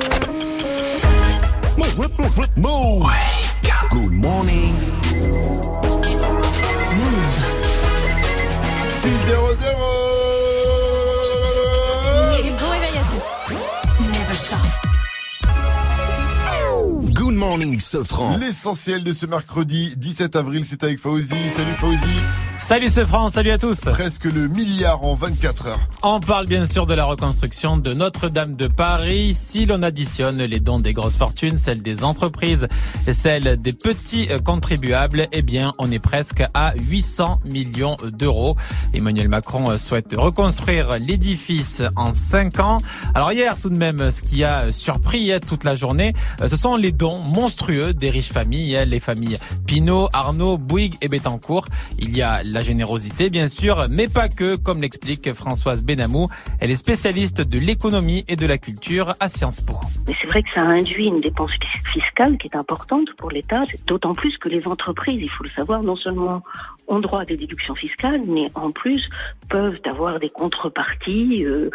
Thank you. Morning, Sofran. L'essentiel de ce mercredi 17 avril, c'est avec Fauzi. Salut Fauzi. Salut ce France, salut à tous. Presque le milliard en 24 heures. On parle bien sûr de la reconstruction de Notre-Dame de Paris. Si l'on additionne les dons des grosses fortunes, celles des entreprises et celles des petits euh, contribuables, eh bien, on est presque à 800 millions d'euros. Emmanuel Macron euh, souhaite reconstruire l'édifice en 5 ans. Alors hier, tout de même, ce qui a surpris hein, toute la journée, euh, ce sont les dons monstrueux des riches familles, hein, les familles Pinault, Arnaud, Bouygues et Bettencourt. Il y a la générosité, bien sûr, mais pas que, comme l'explique Françoise Benamou. Elle est spécialiste de l'économie et de la culture à Sciences Po. Mais c'est vrai que ça induit une dépense fiscale qui est importante pour l'État, d'autant plus que les entreprises, il faut le savoir, non seulement ont droit à des déductions fiscales, mais en plus peuvent avoir des contreparties euh,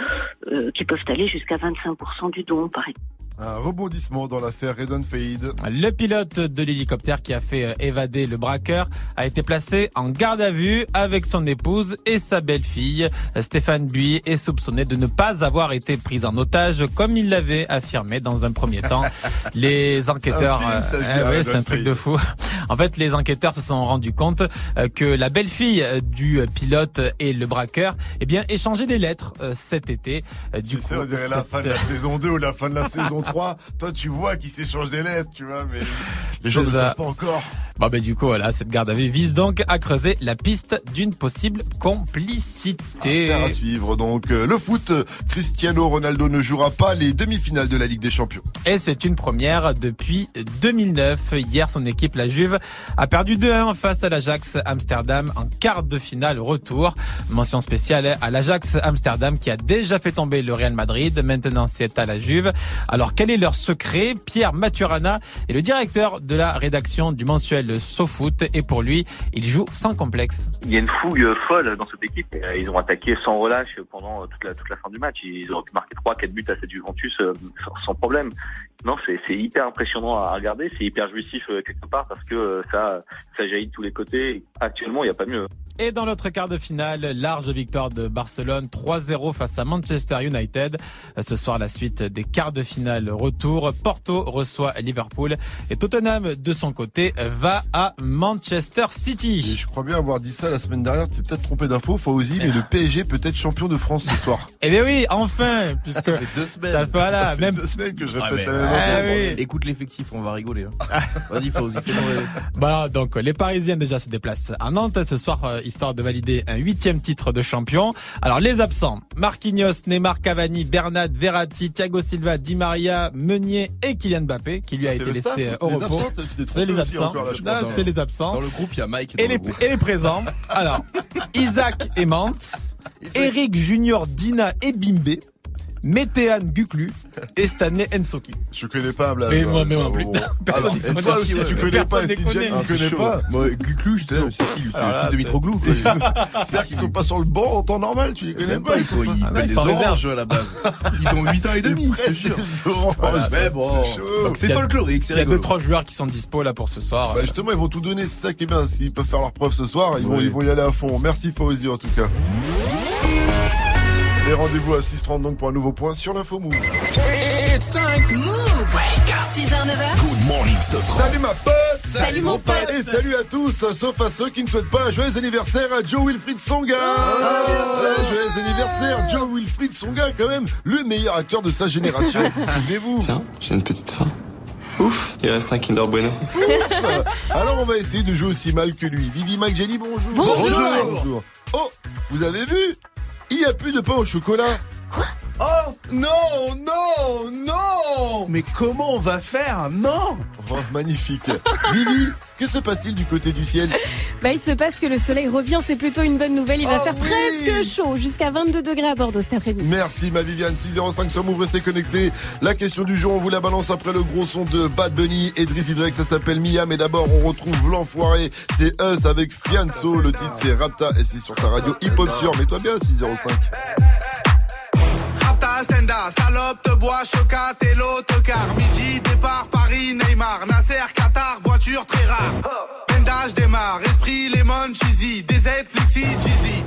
euh, qui peuvent aller jusqu'à 25% du don, par exemple. Un rebondissement dans l'affaire Redon Fade. Le pilote de l'hélicoptère qui a fait euh, évader le braqueur a été placé en garde à vue avec son épouse et sa belle-fille. Stéphane Buy est soupçonné de ne pas avoir été pris en otage comme il l'avait affirmé dans un premier temps. Les enquêteurs, film, ça, euh, ouais, c'est un truc de fou. En fait, les enquêteurs se sont rendus compte euh, que la belle-fille euh, du pilote et le braqueur, eh bien, échangeaient des lettres cet été. Du Tu sais, on dirait la fin de la saison 2 ou la fin de la saison 3. Toi, tu vois qu'ils s'échangent des lettres, tu vois, mais les gens ne ça. savent pas encore. Bon ben du coup voilà, cette garde à vue vise donc à creuser la piste d'une possible complicité. Affaire à suivre. Donc, euh, le foot, Cristiano Ronaldo ne jouera pas les demi-finales de la Ligue des Champions. Et c'est une première depuis 2009. Hier, son équipe, la Juve, a perdu 2-1 face à l'Ajax Amsterdam en quart de finale retour. Mention spéciale à l'Ajax Amsterdam qui a déjà fait tomber le Real Madrid. Maintenant, c'est à la Juve. Alors, quel est leur secret? Pierre Maturana est le directeur de la rédaction du mensuel SoFoot et pour lui, il joue sans complexe. Il y a une fouille folle dans cette équipe. Euh, Ils ont attaqué sans relâche pendant euh, toute la, toute la fin du match. Ils ont pu marquer 3-4 buts à cette Juventus euh, sans, problème. Non, c'est hyper impressionnant à regarder. C'est hyper jouissif quelque part parce que ça, ça jaillit de tous les côtés. Actuellement, il n'y a pas mieux. Et dans l'autre quart de finale, large victoire de Barcelone 3-0 face à Manchester United. Ce soir, la suite des quarts de finale retour. Porto reçoit Liverpool et Tottenham, de son côté, va à Manchester Et City. je crois bien avoir dit ça la semaine dernière. Tu t'es peut-être trompé d'info, Fauzi, mais le PSG peut être champion de France ce soir. Eh bien oui, enfin, puisque Ça fait deux semaines. ça fait voilà, ça fait même deux semaines que je Ah, répète mais- la même Ah, oui. Écoute l'effectif, on va rigoler. hein. Vas-y, Fauzi, fais-nous rêver. Bah, donc les Parisiens déjà se déplacent à Nantes ce soir, euh, histoire de valider un huitième titre de champion. Alors les absents, Marquinhos, Neymar, Cavani, Bernat, Verratti, Thiago Silva, Di Maria, Meunier et Kylian Mbappé, qui lui Ça, a été le laissé staff, euh, au les repos. C'est les aussi absents. c'est les absents. Dans le groupe, il y a Mike. Et dans les, et les présents. Alors, Isaac et Mantz, Eric Junior, Dina et Bimbe, Météan Guclu et Stanley Ensoki. Je connais pas Blaze. Mais moi, hein, mais moi bon, plus. Personne ne connaît. toi aussi, tu connais Personne pas, il connaît chaud. pas. Moi, Gluclou, j'étais là, mais c'est qui lui C'est Alors le fils de c'est- Mitroglou. C'est-à-dire qu'ils sont pas sur le banc en temps normal, tu les connais pas. pas, ils sont, en réserve. à la base. Ils ont 8 ans et demi, je te mais bon. C'est folklorique, S'il y a deux, rigolo. trois joueurs qui sont dispo là pour ce soir. Bah justement, ils vont tout donner, c'est ça qui est bien. S'ils peuvent faire leur preuve ce soir, ils vont, Oui. ils vont y aller à fond. Merci Fauzi en tout cas. Et rendez-vous à 6h30 donc pour un nouveau point sur l'info move. It's time. Move. 6h, 9h. Good morning, Sofran. Salut ma pote Salut, mon pote. Et salut à tous, sauf à ceux qui ne souhaitent pas un joyeux anniversaire à Joe Wilfried Songa Ouais, Joyeux anniversaire, Joe Wilfried Songa, quand même, le meilleur acteur de sa génération, souvenez-vous Tiens, j'ai une petite faim. Ouf, il reste un Kinder Bueno. Ouf. Alors on va essayer de jouer aussi mal que lui. Vivi Mike Jelly, bonjour. Bonjour. Bonjour. Oh, vous avez vu? Il n'y a plus de pain au chocolat. Oh non, non, non Mais comment on va faire? Non Oh, magnifique. Vivi, que se passe-t-il du côté du ciel bah, Il se passe que le soleil revient, c'est plutôt une bonne nouvelle. Il va ah faire presque chaud, jusqu'à 22 degrés à Bordeaux cet après-midi. Merci ma Viviane, 605 sur Move, restez connectés. La question du jour, on vous la balance après le gros son de Bad Bunny et Drizzy Drake, ça s'appelle Mia. Mais d'abord, on retrouve l'enfoiré, c'est Us avec Fianso. Le titre c'est Rapta et c'est sur ta radio Hip Hop Sur. Mets-toi bien 605. Rapta, Stenda, salope, te bois, chocat et l'autocar. Midi, départ, Paris, Neymar très rare. Endage démarre, esprit, lemon, cheesy, DZ, flexi, cheesy.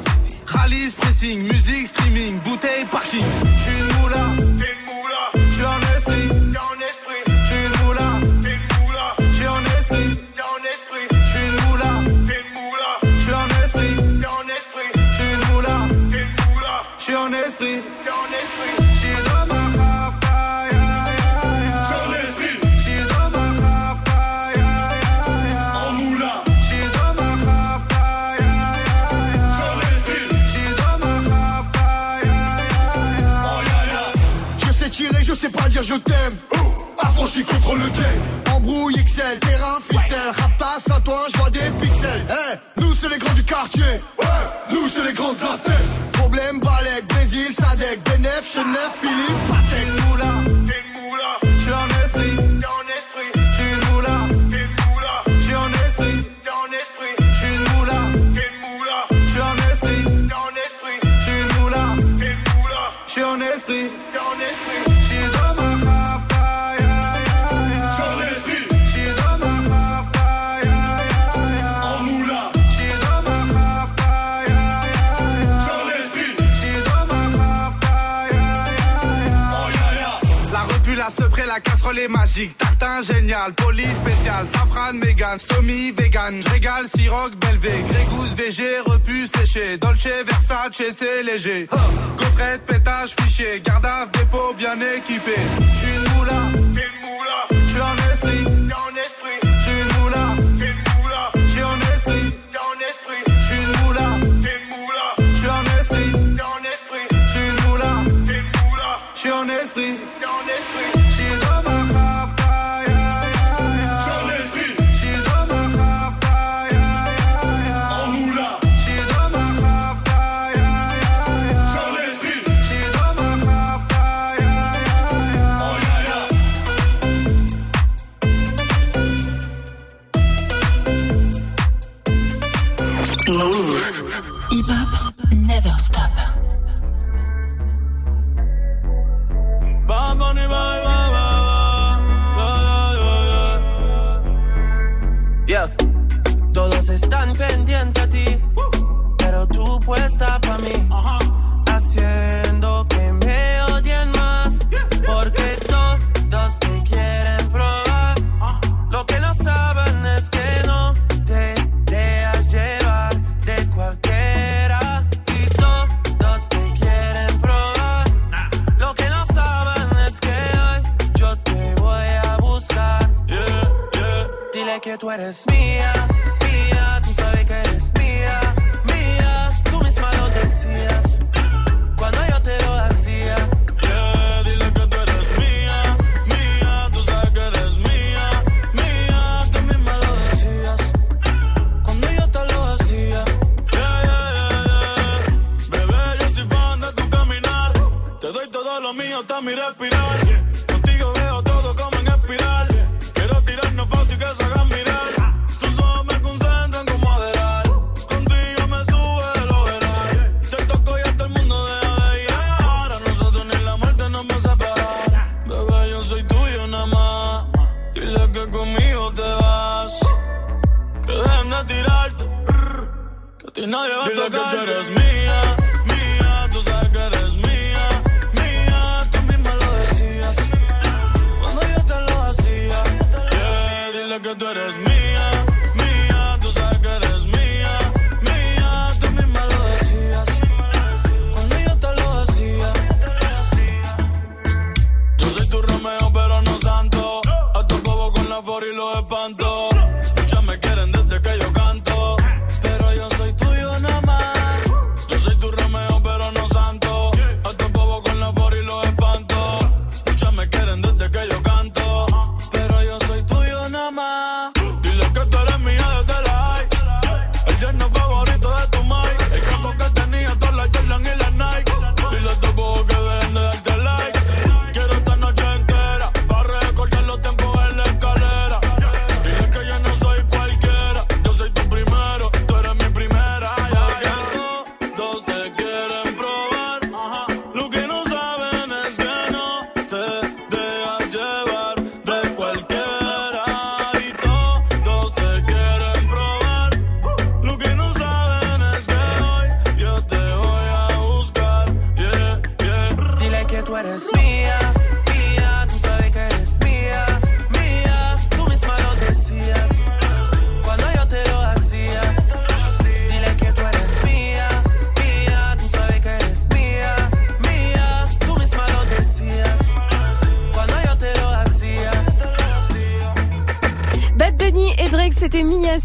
Rallye, pressing, musique, streaming, bouteille, parking. J'suis une moula, t'es une moula. J'suis en esprit, t'es en esprit. J'suis une moula, t'es une moula. J'suis en esprit, t'es en esprit. J'suis une moula, t'es une moula. J'suis en esprit, t'es en esprit. J'suis une moula, t'es une moula. J'suis en esprit. je sais pas dire je t'aime. Oh, affranchi contre le game. Embrouille, XL, terrain, ficelle. Raptas à toi, je vois des pixels. Eh, hey, nous c'est les grands du quartier. Ouais, nous c'est les grands de la thèse. Problème, Balek, Brésil, Sadek, Benef, Chenef, Philippe, Patek. T'es moula, moula, je suis un esprit. la casserole est magique, tartin génial, police spécial, safran, mégan, stomy, vegan, régal, siroc, belvé, grégousse, VG, repu, séché, dolce, versace, c'est léger. Coffret, pétage, fichier, gardave, dépôt, bien équipé. J'suis une moula, j'suis un esprit. tú eres mía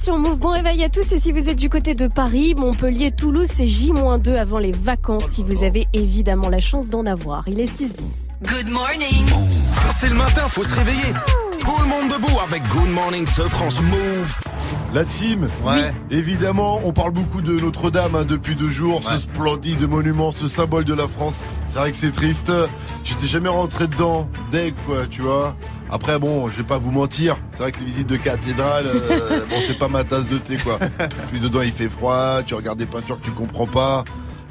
sur Move. Bon réveil à tous et si vous êtes du côté de Paris, Montpellier, Toulouse, c'est J-2 avant les vacances si vous avez évidemment la chance d'en avoir. Il est 6-10. Good morning. C'est le matin, faut se réveiller. Tout le monde debout avec Good Morning ce France Move. La team, Ouais. évidemment, on parle beaucoup de Notre-Dame hein, depuis deux jours, ce splendide monument, ce symbole de la France. C'est vrai que c'est triste. J'étais jamais rentré dedans, dès quoi, tu vois. Après, bon, je vais pas vous mentir, c'est vrai que les visites de cathédrale, euh, bon, c'est pas ma tasse de thé, quoi. Puis dedans, il fait froid, tu regardes des peintures que tu comprends pas.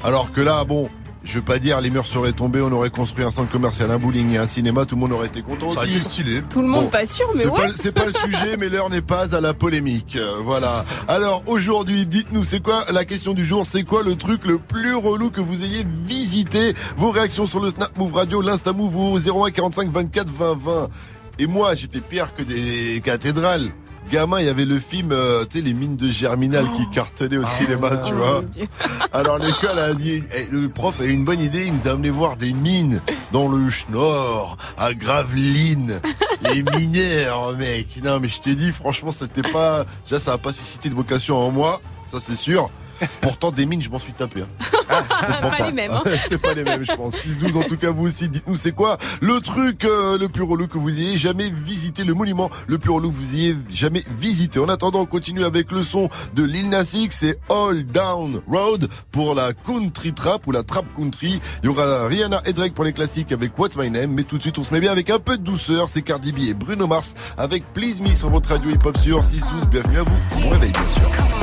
Alors que là, bon, je veux pas dire, les murs seraient tombés, on aurait construit un centre commercial, un bowling et un cinéma, tout le monde aurait été content Ça aurait aussi. été stylé. Tout le monde Bon, pas sûr, mais C'est ouais. pas, c'est pas le sujet, mais l'heure n'est pas à la polémique. Euh, voilà. Alors aujourd'hui, dites-nous, c'est quoi la question du jour? C'est quoi le truc le plus relou que vous ayez visité? Vos réactions sur le Snap Move Radio, l'Insta Move au 01 45 24 20 20. Et moi, j'ai fait pire que des cathédrales. Gamin, il y avait le film, euh, tu sais, les mines de Germinal qui cartonnaient au cinéma, tu Oh, vois. Alors l'école a dit, eh, le prof a eu une bonne idée, il nous a amené voir des mines dans le Schnorr, à Gravelines, les mineurs, mec. Non mais je t'ai dit, franchement, c'était pas, déjà ça a pas suscité de vocation en moi, ça c'est sûr. Pourtant des mines, je m'en suis tapé. hein. Je comprends Pas les mêmes, hein. C'était pas les mêmes, je pense. 6-12 en tout cas, vous aussi, dites-nous c'est quoi le truc euh, le plus relou que vous ayez jamais visité, le monument le plus relou que vous ayez jamais visité? En attendant, on continue avec le son de Lil Nas X, c'est All Down Road pour la country trap ou la trap country. Il y aura Rihanna et Drake pour les classiques avec What's My Name, mais tout de suite on se met bien avec un peu de douceur, c'est Cardi B et Bruno Mars avec Please Me sur votre radio hip-hop sur 6-12. Bienvenue à vous. Bon réveil bien sûr.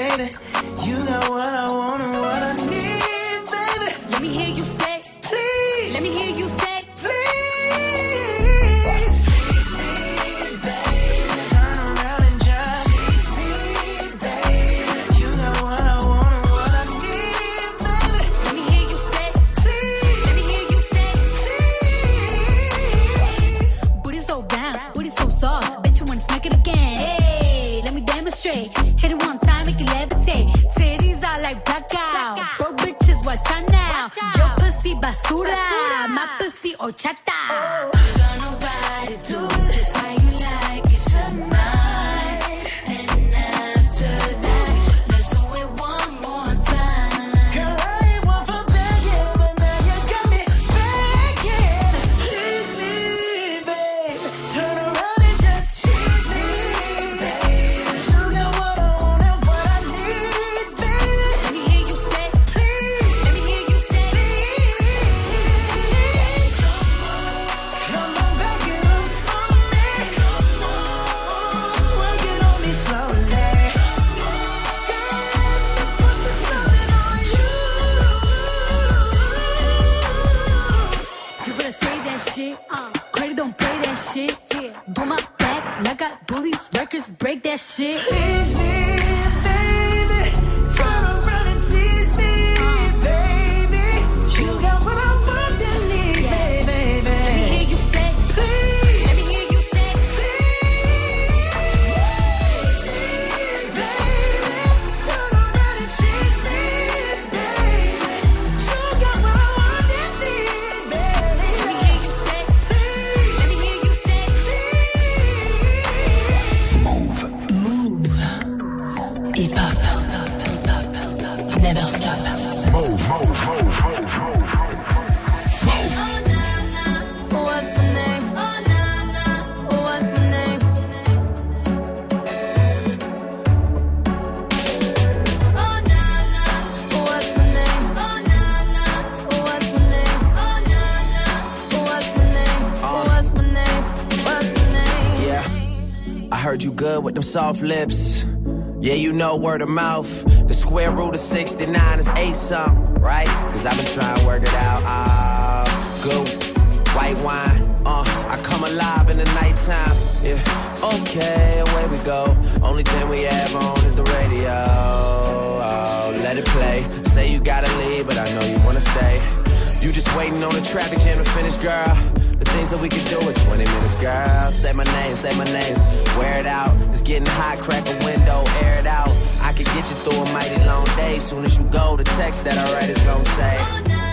baby. You got what I want basura, basura. mapa si ochata. Break that shit. Tease me, good with them soft lips. Yeah, you know word of mouth. The square root of 69 is 8 something, right? Cause I've been trying to work it out. Ah, uh, good white wine. Uh, I come alive in the nighttime. Yeah, okay, away we go. Only thing we have on is the radio. Oh, let it play. Say you gotta leave, but I know you wanna stay. You just waiting on the traffic jam to finish, girl things that we could do in 20 minutes, girl. Say my name, say my name. Wear it out. It's getting hot, crack a window, air it out. I could get you through a mighty long day. Soon as you go, the text that I write is gonna say. Oh,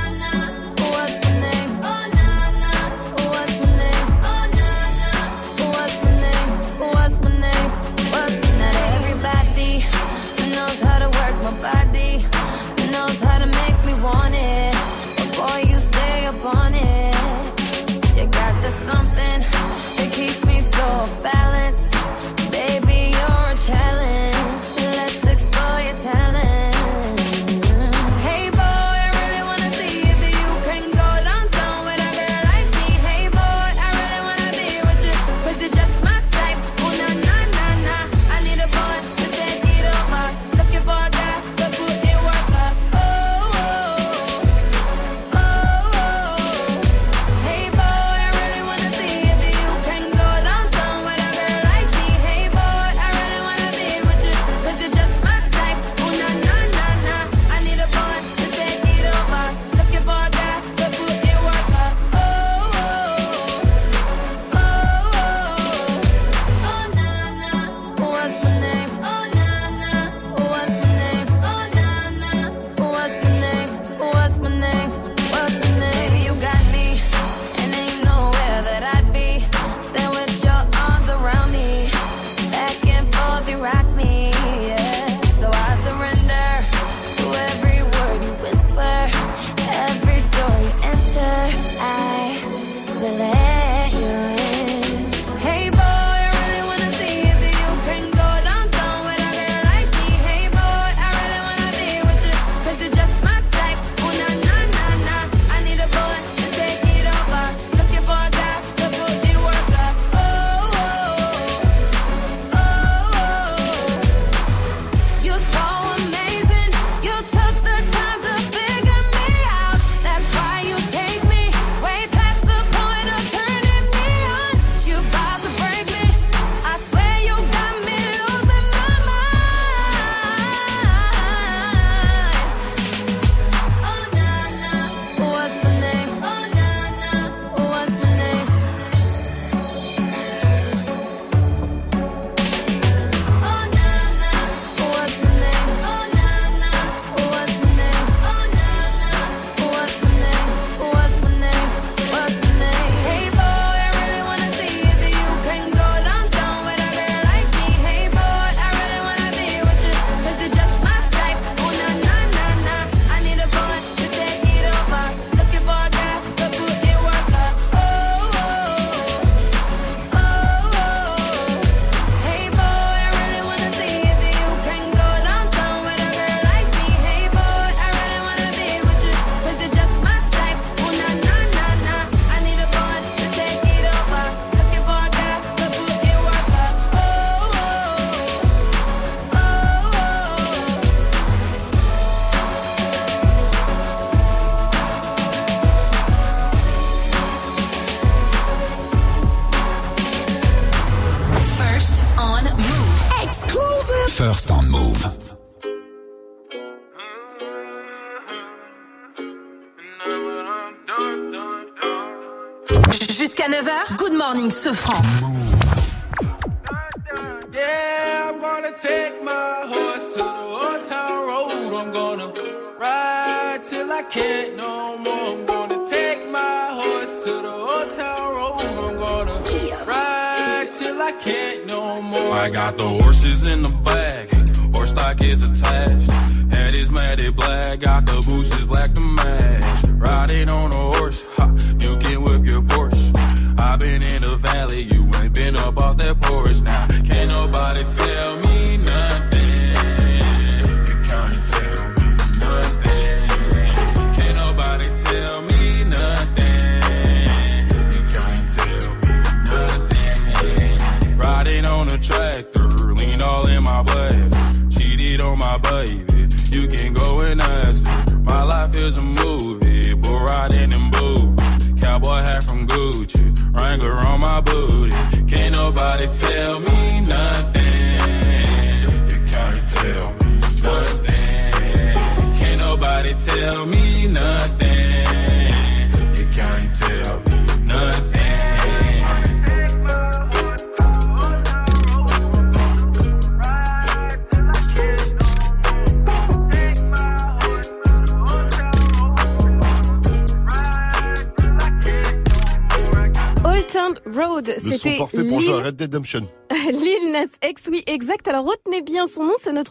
se franc.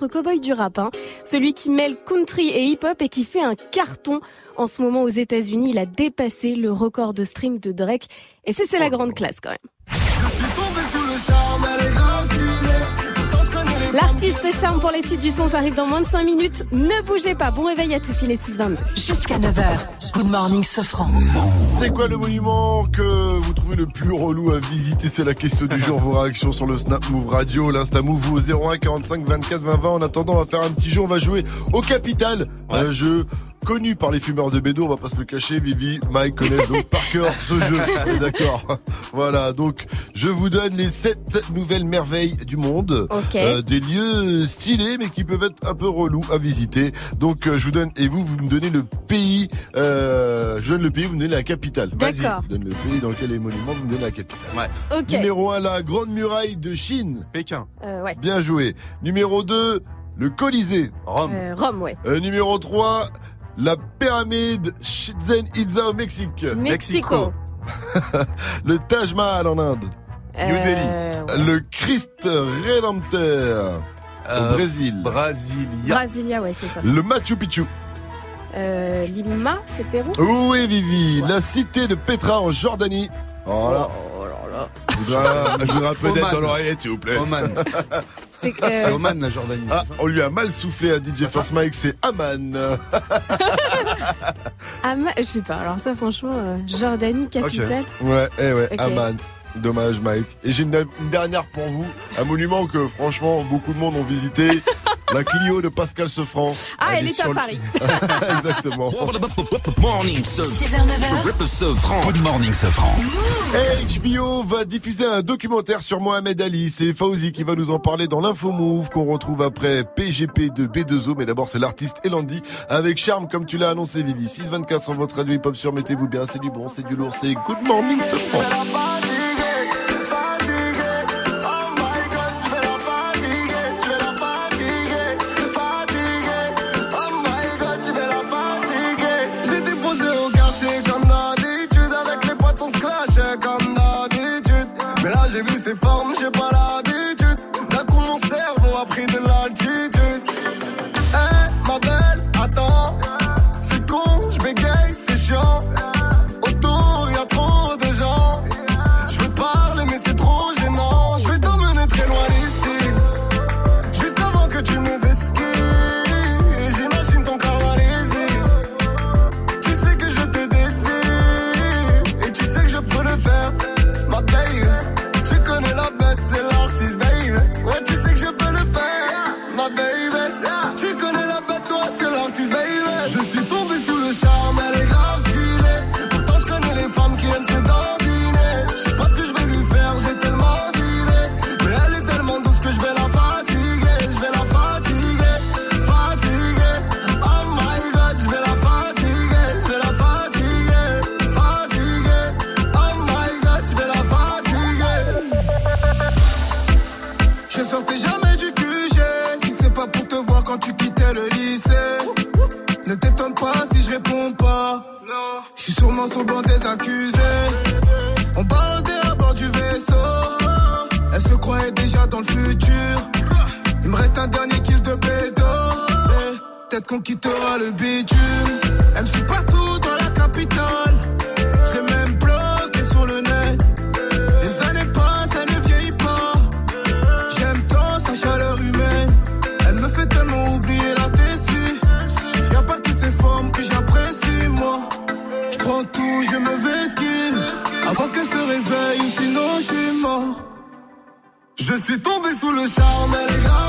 Cowboy du rap. hein. Celui qui mêle country et hip-hop et qui fait un carton en ce moment aux États-Unis. Il a dépassé le record de stream de Drake. Et c'est c'est la grande classe quand même. L'artiste charme pour les suites du son, ça arrive dans moins de 5 minutes. Ne bougez pas. Bon réveil à tous, il est 6h22. Jusqu'à 9h. Good morning, Sofran. C'est quoi le monument que vous trouvez le plus relou à visiter? C'est la question du jour. Vos réactions sur le Snap Move Radio, l'Insta Move au 01 45 24 20 20. En attendant, on va faire un petit jeu. On va jouer au Capital. Un jeu connu par les fumeurs de bédo. On va pas se le cacher. Vivi, Mike connaissent donc par cœur ce jeu. D'accord. Voilà. Donc, je vous donne les 7 nouvelles merveilles du monde. Ok. Euh, des lieux stylés, mais qui peuvent être un peu relous à visiter. Donc, euh, je vous donne, et vous, vous me donnez le pays, euh, je donne le pays, vous me donnez la capitale. Vas-y. D'accord. Je donne le pays dans lequel est le monument, vous me donnez la capitale. Ouais. Ok. Numéro 1, la grande muraille de Chine. Pékin. Euh, ouais. Bien joué. Numéro 2, le Colisée. Rome. Euh, Rome, ouais. Euh, numéro 3, la pyramide Chichen Itza au Mexique. Mexico. le Taj Mahal en Inde. Euh, ouais. Le Christ Rédempteur Euh, au Brésil. Brasilia. Brasilia, ouais, c'est ça. Le Machu Picchu. Euh, Lima, c'est Pérou? Oui, Vivi. La cité de Petra en Jordanie. Oh là. Je voudrais, je voudrais un peu d'aide dans l'oreillette, s'il vous plaît. Oman. C'est C'est euh, Oman, la Jordanie. Ah, on lui a mal soufflé à DJ First Mike, c'est Aman. Ama- Je sais pas, alors ça, franchement, euh, Jordanie, capitale. Ouais, eh ouais, Ok. Aman. Dommage, Mike. Et j'ai une, une dernière pour vous. Un monument que, franchement, beaucoup de monde ont visité. la Clio de Pascal Sefranc. Ah, elle est à le- Paris. Exactement. Morning, ce 6h-9h. ce franc. Good morning, ce franc. HBO va diffuser un documentaire sur Mohamed Ali. C'est Fauzi qui va nous en parler dans l'info move qu'on retrouve après PGP de B2O. Mais d'abord, c'est l'artiste Elandi avec charme, comme tu l'as annoncé, Vivi. 624 sur votre radio hip-hop sur Mettez-vous bien. C'est du bon, c'est du lourd. C'est Good Morning, ce j'ai vu ses formes, j'ai pas l'habitude quittera le bitume Elle me suit partout dans la capitale. Je l'ai même bloqué sur le net. Les années passent, elle ne vieillit pas. J'aime tant sa chaleur humaine. Elle me fait tellement oublier la tessie Y'a pas que ces formes que j'apprécie moi. Je prends tout, je me vesquille. Avant qu'elle se réveille sinon je suis mort. Je suis tombé sous le charme, elle est grave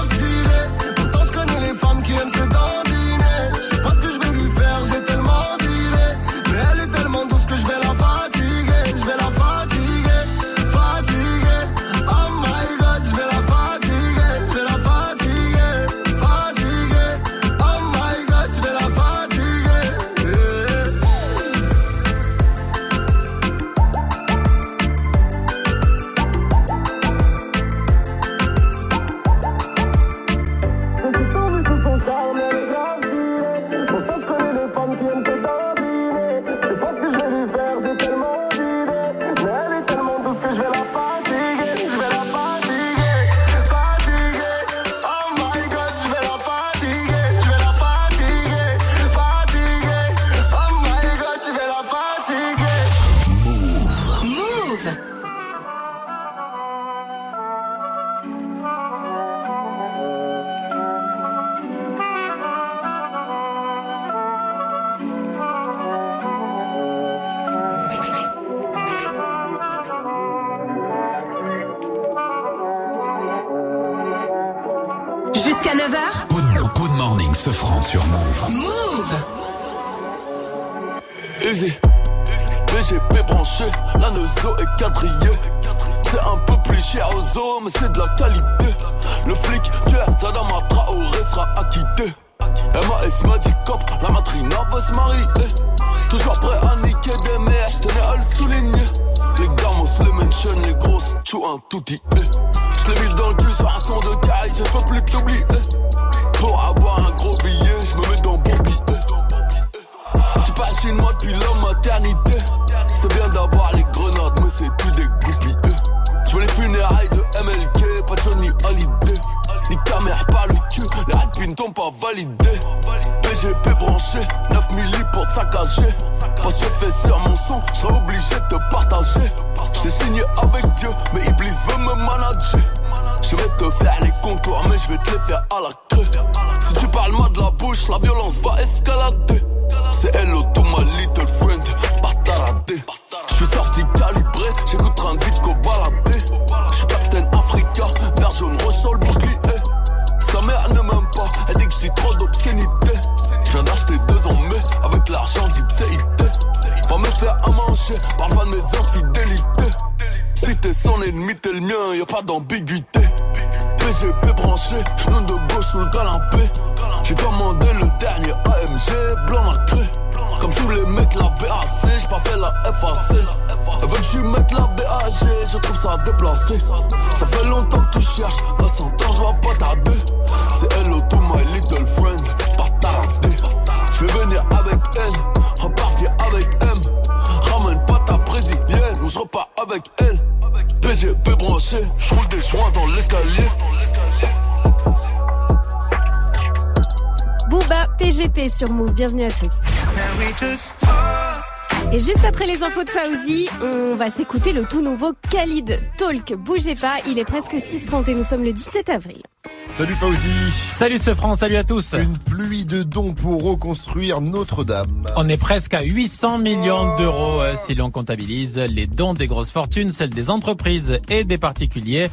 ce franc sur Move. Move. Easy. BGP branché, la Neuzo est quadrillée. C'est un peu plus cher aux zoo, mais c'est de la qualité. Le flic, tu es Tadama Traoré sera acquitté. MAS m'a dit cop, la matrina va se marier. Toujours prêt à niquer des mères, j'tenais à le souligner. Les gamos, les mentions, les grosses, chou un tout dit. J'l'ai mis dans le cul sur un son de caille, je peux plus t'oublier. Pour avoir un gros billet, j'me mets dans billet. Tu passes une moi depuis la maternité. C'est bien d'avoir les grenades, mais c'est tout des goupilles. Je veux les funérailles de MLK, pas Johnny Hallyday. Ni ta mère par le cul, les rapines t'ont pas validé. PGP branché, 9 milli pour te saccager. Parce que je fais sur mon son, je obligé de te partager. J'ai signé avec Dieu, mais Iblis veut me manager. Je vais te faire les contours, mais je vais te les faire à la queue. Si tu parles mal de la bouche, la violence va escalader. C'est hello to my little friend, bataradé. Je suis sorti calibré, j'écoute train de vite qu'au baladé. Je suis Captain Africa, vert jaune, ressort le. Sa mère ne m'aime pas, elle dit que j'ai trop d'obscénité. Mien, y a pas d'ambiguïté. PGP branché, genou de gauche sous le canapé. J'ai commandé le dernier AMG, blanc nacré. Comme tous les mecs, la BAC, j'ai pas fait la FAC. Elle veut que je la BAG, je trouve ça déplacé. Ça fait longtemps que tu cherches, dans 100 ans, je vais pas tarder. C'est hello to Roule des dans l'escalier. Booba PGP sur Move, bienvenue à tous. Et juste après les infos de Fauzi, on va s'écouter le tout nouveau Khalid Talk. Bougez pas, il est presque 6h30 et nous sommes le 17 avril. Salut Fauzi. Salut ce franc, salut à tous. Une pluie de dons pour reconstruire Notre-Dame. On est presque à 800 millions d'euros euh, si l'on comptabilise les dons des grosses fortunes, celles des entreprises et des particuliers.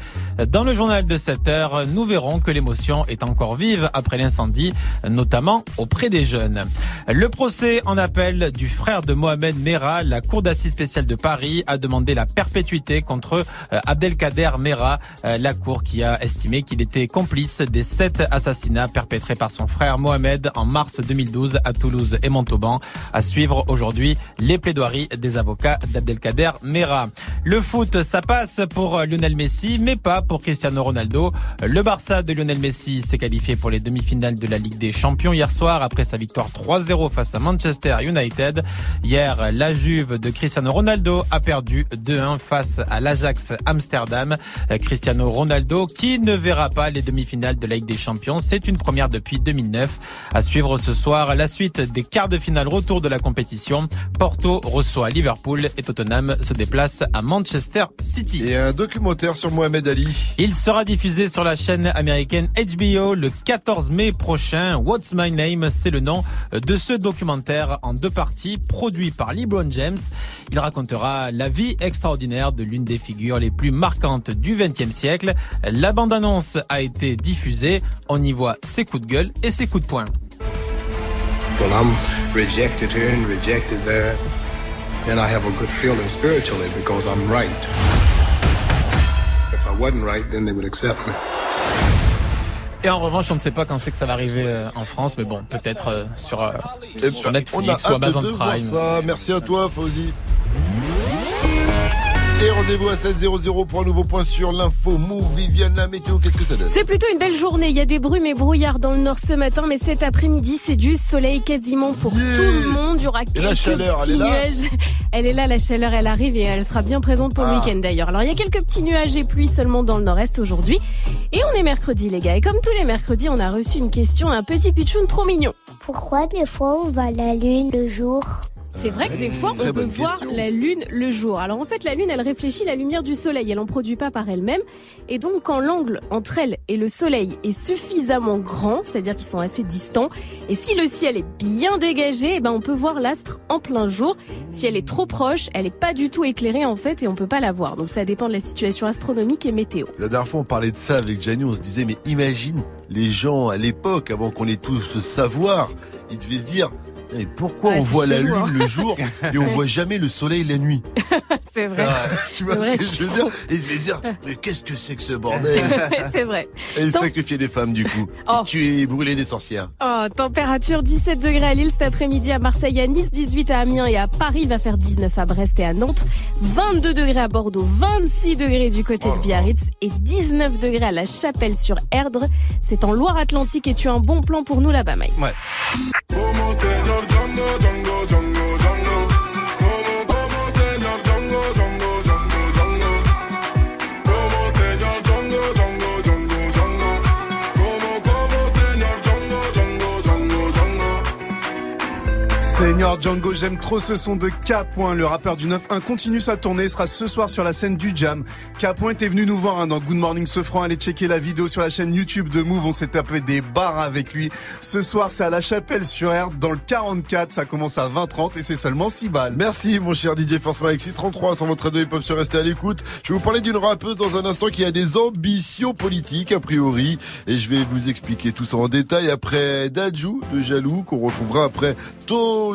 Dans le journal de 7 heures, nous verrons que l'émotion est encore vive après l'incendie, notamment auprès des jeunes. Le procès en appel du frère de Mohamed Merah, la cour d'assises spéciale de Paris a demandé la perpétuité contre euh, Abdelkader Merah, euh, la cour qui a estimé qu'il était complice des sept assassinats perpétrés par son frère Mohamed en mars 2012 à Toulouse et Montauban. À suivre aujourd'hui les plaidoiries des avocats d'Abdelkader Merah. Le foot, ça passe pour Lionel Messi, mais pas pour Cristiano Ronaldo. Le Barça de Lionel Messi s'est qualifié pour les demi-finales de la Ligue des Champions hier soir après sa victoire 3-0 face à Manchester United. Hier, la Juve de Cristiano Ronaldo a perdu 2-1 face à l'Ajax Amsterdam. Cristiano Ronaldo qui ne verra pas les demi-finales de la Ligue des Champions. C'est une première depuis 2009. À suivre ce soir la suite des quarts de finale retour de la compétition. Porto reçoit Liverpool et Tottenham se déplace à Manchester City. Et un documentaire sur Mohamed Ali. Il sera diffusé sur la chaîne américaine HBO le 14 mai prochain. What's My Name, c'est le nom de ce documentaire en deux parties produit par LeBron James. Il racontera la vie extraordinaire de l'une des figures les plus marquantes du XXe siècle. La bande-annonce a été diffusée. On y voit ses coups de gueule et ses coups de poing. When I'm rejected here and rejected there, then I have a good feeling spiritually because I'm right. If I wasn't right, then they would accept me. Et en revanche, on ne sait pas quand c'est que ça va arriver euh, en France, mais bon, peut-être euh, sur, euh, sur on a Netflix ou hâte Amazon de voir Prime. ça. Merci à toi, Fauzi. Et Rendez-vous à 7.00 pour un nouveau point sur l'info. Move, Viviane, la météo, qu'est-ce que ça donne C'est plutôt une belle journée. Il y a des brumes et brouillards dans le nord ce matin, mais cet après-midi, c'est du soleil quasiment pour tout le monde. Il y aura quelques la chaleur, elle petits est là nuages. Elle est là, la chaleur, elle arrive et elle sera bien présente pour le Ah. week-end d'ailleurs. Alors, il y a quelques petits nuages et pluies seulement dans le nord-est aujourd'hui. Et on est mercredi, les gars. Et comme tous les mercredis, on a reçu une question d'un petit pitchoun trop mignon. Pourquoi des fois on voit la lune le jour? C'est vrai que des fois, Très on peut voir question. la Lune le jour. Alors en fait, la Lune, elle réfléchit la lumière du Soleil. Elle en produit pas par elle-même. Et donc, quand l'angle entre elle et le Soleil est suffisamment grand, c'est-à-dire qu'ils sont assez distants, et si le ciel est bien dégagé, eh ben on peut voir l'astre en plein jour. Si elle est trop proche, elle est pas du tout éclairée en fait, et on peut pas la voir. Donc ça dépend de la situation astronomique et météo. La dernière fois, on parlait de ça avec Gianni, on se disait, mais imagine les gens à l'époque, avant qu'on ait tout ce savoir, ils devaient se dire, mais pourquoi Ouais, on voit la lune hein. le jour et on voit jamais le soleil la nuit? C'est vrai. Tu vois ce que je veux dire? Et devaient se dire, mais qu'est-ce que c'est que ce bordel? C'est vrai. Et Tant- sacrifiaient des femmes du coup. Oh. Tu es brûlé des sorcières. Oh, température 17 degrés à Lille cet après-midi, à Marseille, à Nice, 18 à Amiens et à Paris, il va faire 19 à Brest et à Nantes, 22 degrés à Bordeaux, 26 degrés du côté de Biarritz et 19 degrés à la Chapelle sur Erdre. C'est en Loire-Atlantique et tu as un bon plan pour nous là-bas, Mike. Ouais. Como señor Django, Seigneur Django, j'aime trop ce son de K. Le rappeur du 9-1 continue sa tournée, sera ce soir sur la scène du Jam. K. était venu nous voir hein, dans Good Morning Sofran. Allez checker la vidéo sur la chaîne YouTube de Move. On s'est tapé des bars avec lui. Ce soir, c'est à la Chapelle sur Erde dans le 44. Ça commence à 20h30 et c'est seulement 6 balles. Merci mon cher DJ Force Mike 633 sur votre radio hip hop sur rester à l'écoute. Je vais vous parler d'une rappeuse dans un instant qui a des ambitions politiques a priori et je vais vous expliquer tout ça en détail après Dajou de Jaloux qu'on retrouvera après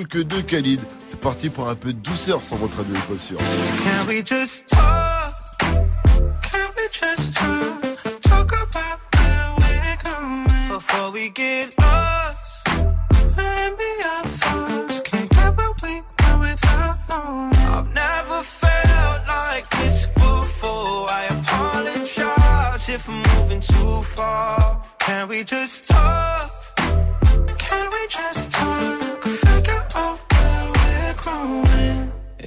Khalid. C'est parti pour un peu de douceur sur votre radio sur. Can we just talk? Can we just talk? Talk about where we're going? Before we get lost. And be our thoughts. Can't get what we want without knowing. I've never felt like this before. I apologize if I'm moving too far. Can we just talk?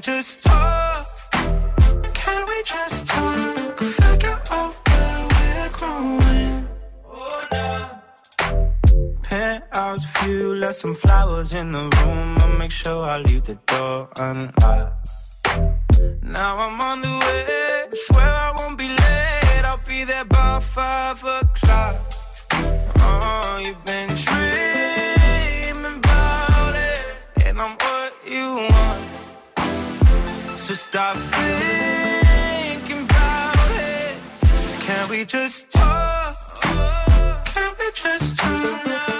just talk? Can we just talk? Figure out where we're growing. Oh, nah. Penthouse view, left some flowers in the room. I'll make sure I leave the door unlocked. Now I'm on the way. Swear I won't be late. I'll be there by five o'clock. Oh, you've been dreaming So stop thinking about it. Can we just talk? Can we just talk? Talk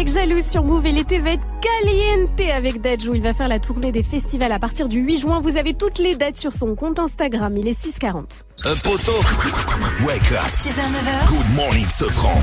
Avec Jaloux sur Move et l'été va être caliente avec Dadju. Il va faire la tournée des festivals à partir du 8 juin. Vous avez toutes les dates sur son compte Instagram. Il est 640. Un poteau. Wake up. 6h, 9h. Good morning, Sofran.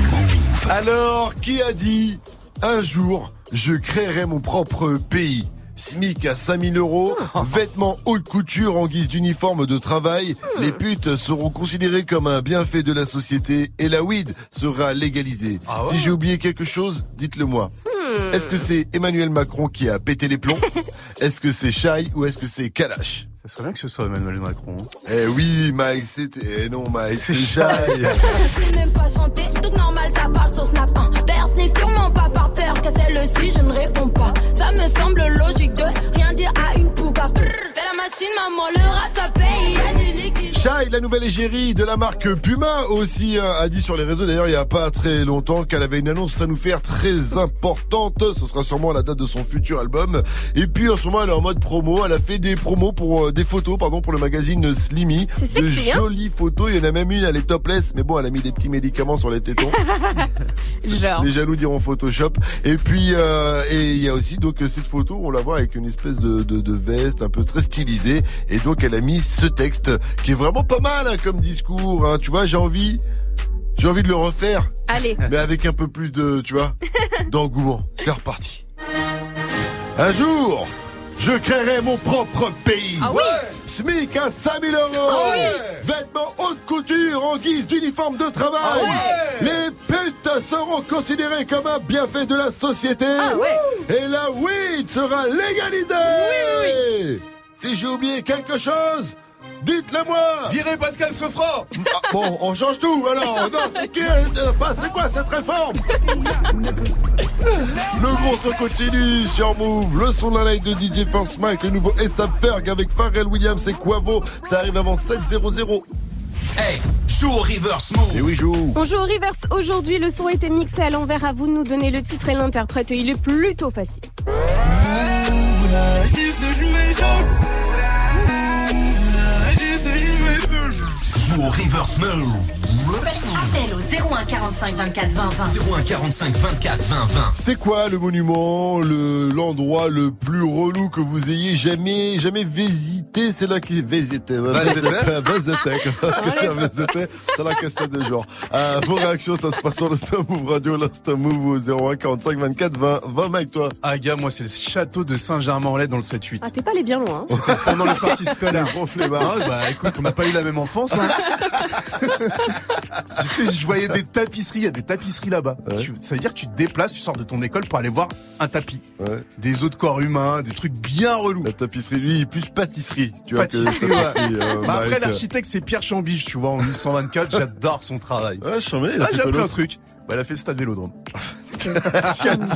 Alors, qui a dit un jour je créerai mon propre pays? SMIC à 5000 euros, vêtements haute couture en guise d'uniforme de travail, les putes seront considérées comme un bienfait de la société et la weed sera légalisée. Ah ouais Si j'ai oublié quelque chose, dites-le moi. Hmm. Est-ce que c'est Emmanuel Macron qui a pété les plombs Est-ce que c'est Chai ou est-ce que c'est Kalash Ça serait bien que ce soit Emmanuel Macron. hein. Eh oui, Mike, c'était... Eh non, Mike, c'est Chai. Je sais même pas chanter, tout normal, ça parle sur Snap. D'ailleurs, ce n'est sûrement pas par celle-ci, je ne réponds pas. Ça me semble logique de rien dire à une pouca. Fais la machine, maman, le rap, ça paye. Shai, la nouvelle égérie de la marque Puma aussi hein, a dit sur les réseaux d'ailleurs il y a pas très longtemps qu'elle avait une annonce à nous faire très importante. Ce sera sûrement la date de son futur album. Et puis en ce moment elle est en mode promo. Elle a fait des promos pour euh, des photos pardon pour le magazine Slimmy. C'est de sexy, hein jolies photos. Il y en a même une elle est topless mais bon elle a mis des petits médicaments sur les tétons. Genre. Les jaloux diront Photoshop. Et puis euh, et il y a aussi donc cette photo, on la voit avec une espèce de, de, de veste un peu très stylisée. Et donc elle a mis ce texte qui est vraiment pas mal hein, comme discours. hein. Tu vois, j'ai envie, j'ai envie de le refaire, Allez. mais avec un peu plus de, tu vois, d'engouement. C'est reparti. Un jour, Je créerai mon propre pays. Ah oui SMIC à 5000 euros. Ah oui Vêtements haute couture en guise d'uniforme de travail. Ah ouais Les putes seront considérées comme un bienfait de la société. Ah ouais Et la weed sera légalisée. Si j'ai oublié quelque chose, dites-le moi. Virez Pascal Sofran Ah, bon, on change tout alors. Non, c'est qui euh, enfin, C'est quoi cette réforme? Le gros son continue sur Move. Le son de la live de DJ First Mike, le nouveau Estap Ferg avec Pharrell Williams et Quavo. Ça arrive avant 7-0-0. Hey, joue au reverse move. Et oui, joue. On joue au reverse. Aujourd'hui, le son a été mixé à l'envers. À vous de nous donner le titre et l'interprète. Il est plutôt facile. Joue au reverse move. Appel au 01 45 24 20 20. 01 45 24 20 20. C'est quoi le monument, le l'endroit le plus relou que vous ayez jamais jamais visité? C'est là qui visité. Visité C'est la question du jour. Euh, vos réactions, ça se passe sur l'Insta Move Radio, l'Insta Move au 01 45 24 20 20 Mike toi. Ah, gars, moi, c'est le château de Saint-Germain-en-Laye dans le 7-8. Ah, t'es pas allé bien loin. hein. Pendant les sorties scolaires. Flemmard. Ah, bah écoute, on n'a pas eu la même enfance. Hein. tu sais, je voyais des tapisseries, il y a des tapisseries là-bas. Tu- Ça veut dire que tu te déplaces, tu sors de ton école pour aller voir un tapis. Ouais. Des os de corps humains, des trucs bien relous. La tapisserie, lui, plus pâtisserie. Tu vois Pâtisserie, que tapisserie, ouais. euh, Bah après, l'architecte, c'est Pierre Chambiche, tu vois, en 1124. J'adore son travail. Ouais, je il a Ah, fait un truc. Bah, elle a fait le stade Vélodrome.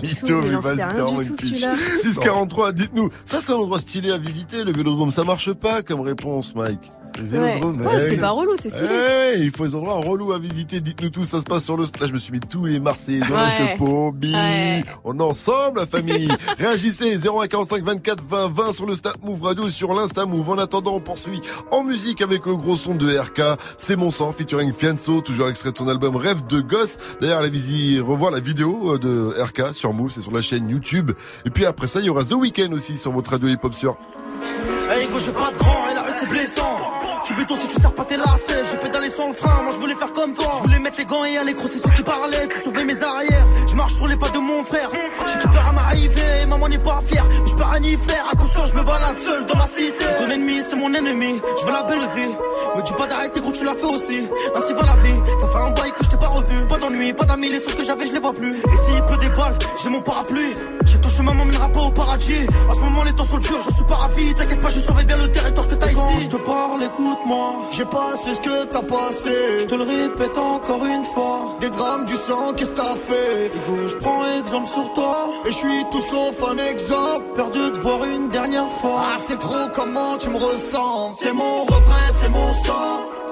Mytho, mais mais pitch. celui-là. 643, dites-nous. Ça, c'est un endroit stylé à visiter, le vélodrome. Ça marche pas comme réponse, Mike. Le Ouais, vélodrome. Ouais, c'est pas relou, c'est stylé. Ouais, il faut des endroits relous à visiter. Dites-nous tout, ça se passe sur le Là, je me suis mis tous les Marseillais dans Ouais. le chapeau. Ouais. On est ensemble, la famille. Réagissez 0145 24 20 20 sur le Stat Move Radio sur l'Insta Move. En attendant, on poursuit en musique avec le gros son de RK. C'est mon sang featuring Fianso, toujours extrait de son album Rêve de gosse. D'ailleurs, allez visi revoir la vidéo euh, de RK sur Move, c'est sur la chaîne YouTube. Et puis après ça, il y aura The Weeknd aussi sur votre radio hip-hop sur. Grand et la c'est blessant. Tu béton si tu sers pas tes lacets. J'ai pédalé sans le frein, moi je voulais faire comme toi. Je voulais mettre les gants et aller gros, c'est ceux qui parlaient. Tu sauvais mes arrières. Je marche sur les pas de mon frère. J'ai tout peur à m'arriver, maman n'est pas fière. Mais je peux rien y faire, à conscience, je me balade seul dans ma cité. Ton ennemi, c'est mon ennemi. Je veux la belle vie. Me dis pas d'arrêter gros, tu l'as fait aussi. Ainsi va la vie. Ça fait un bail que je t'ai pas revu. Pas d'ennui, pas d'amis, les seuls que j'avais, je les vois plus. Et s'il pleut des balles, j'ai mon parapluie. Chemin, m'emmènera pas au paradis. En ce moment, les temps sont durs, je suis pas ravi. T'inquiète pas, je saurais bien le territoire que t'as ici. Quand je te parle, écoute-moi. J'ai passé ce que t'as passé. Je te le répète encore une fois. Des drames du sang, qu'est-ce que t'as fait? Je prends exemple sur toi. Et je suis tout sauf un exemple. Peur de te voir une dernière fois. Ah, c'est trop comment tu me ressembles. C'est mon refrain, c'est mon sang.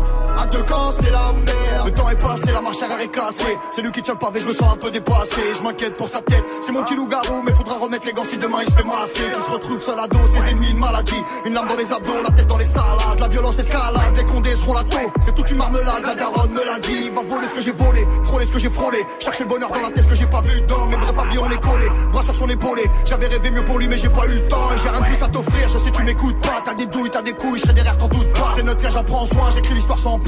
À deux camps, c'est la merde. Le temps est passé, la marche arrière est cassée. C'est lui qui tient le pavé, je me sens un peu dépassé. Je m'inquiète pour sa tête. C'est mon petit loup-garou, mais faudra remettre les gants si demain il se fait masser. Qui se retrouve seul à dos, ses ennemis, une maladie. Une lame dans les abdos, la tête dans les salades. La violence escalade, les condés seront la taux. C'est toute une marmelade, la daronne me l'a dit. Va voler ce que j'ai volé, frôler ce que j'ai frôlé. Chercher le bonheur dans la tête, ce que j'ai pas vu dans mes brefs avis, on les collé. Bras sur son épaulé. J'avais rêvé mieux pour lui, mais j'ai pas eu le temps. J'ai rien de plus à t'offrir, je sais tu m'écoutes pas. T'as des douilles, t'as des couilles, je serai derrière, t'en doute pas. C'est notre vie, j'en prends soin, j'écris l'histoire sans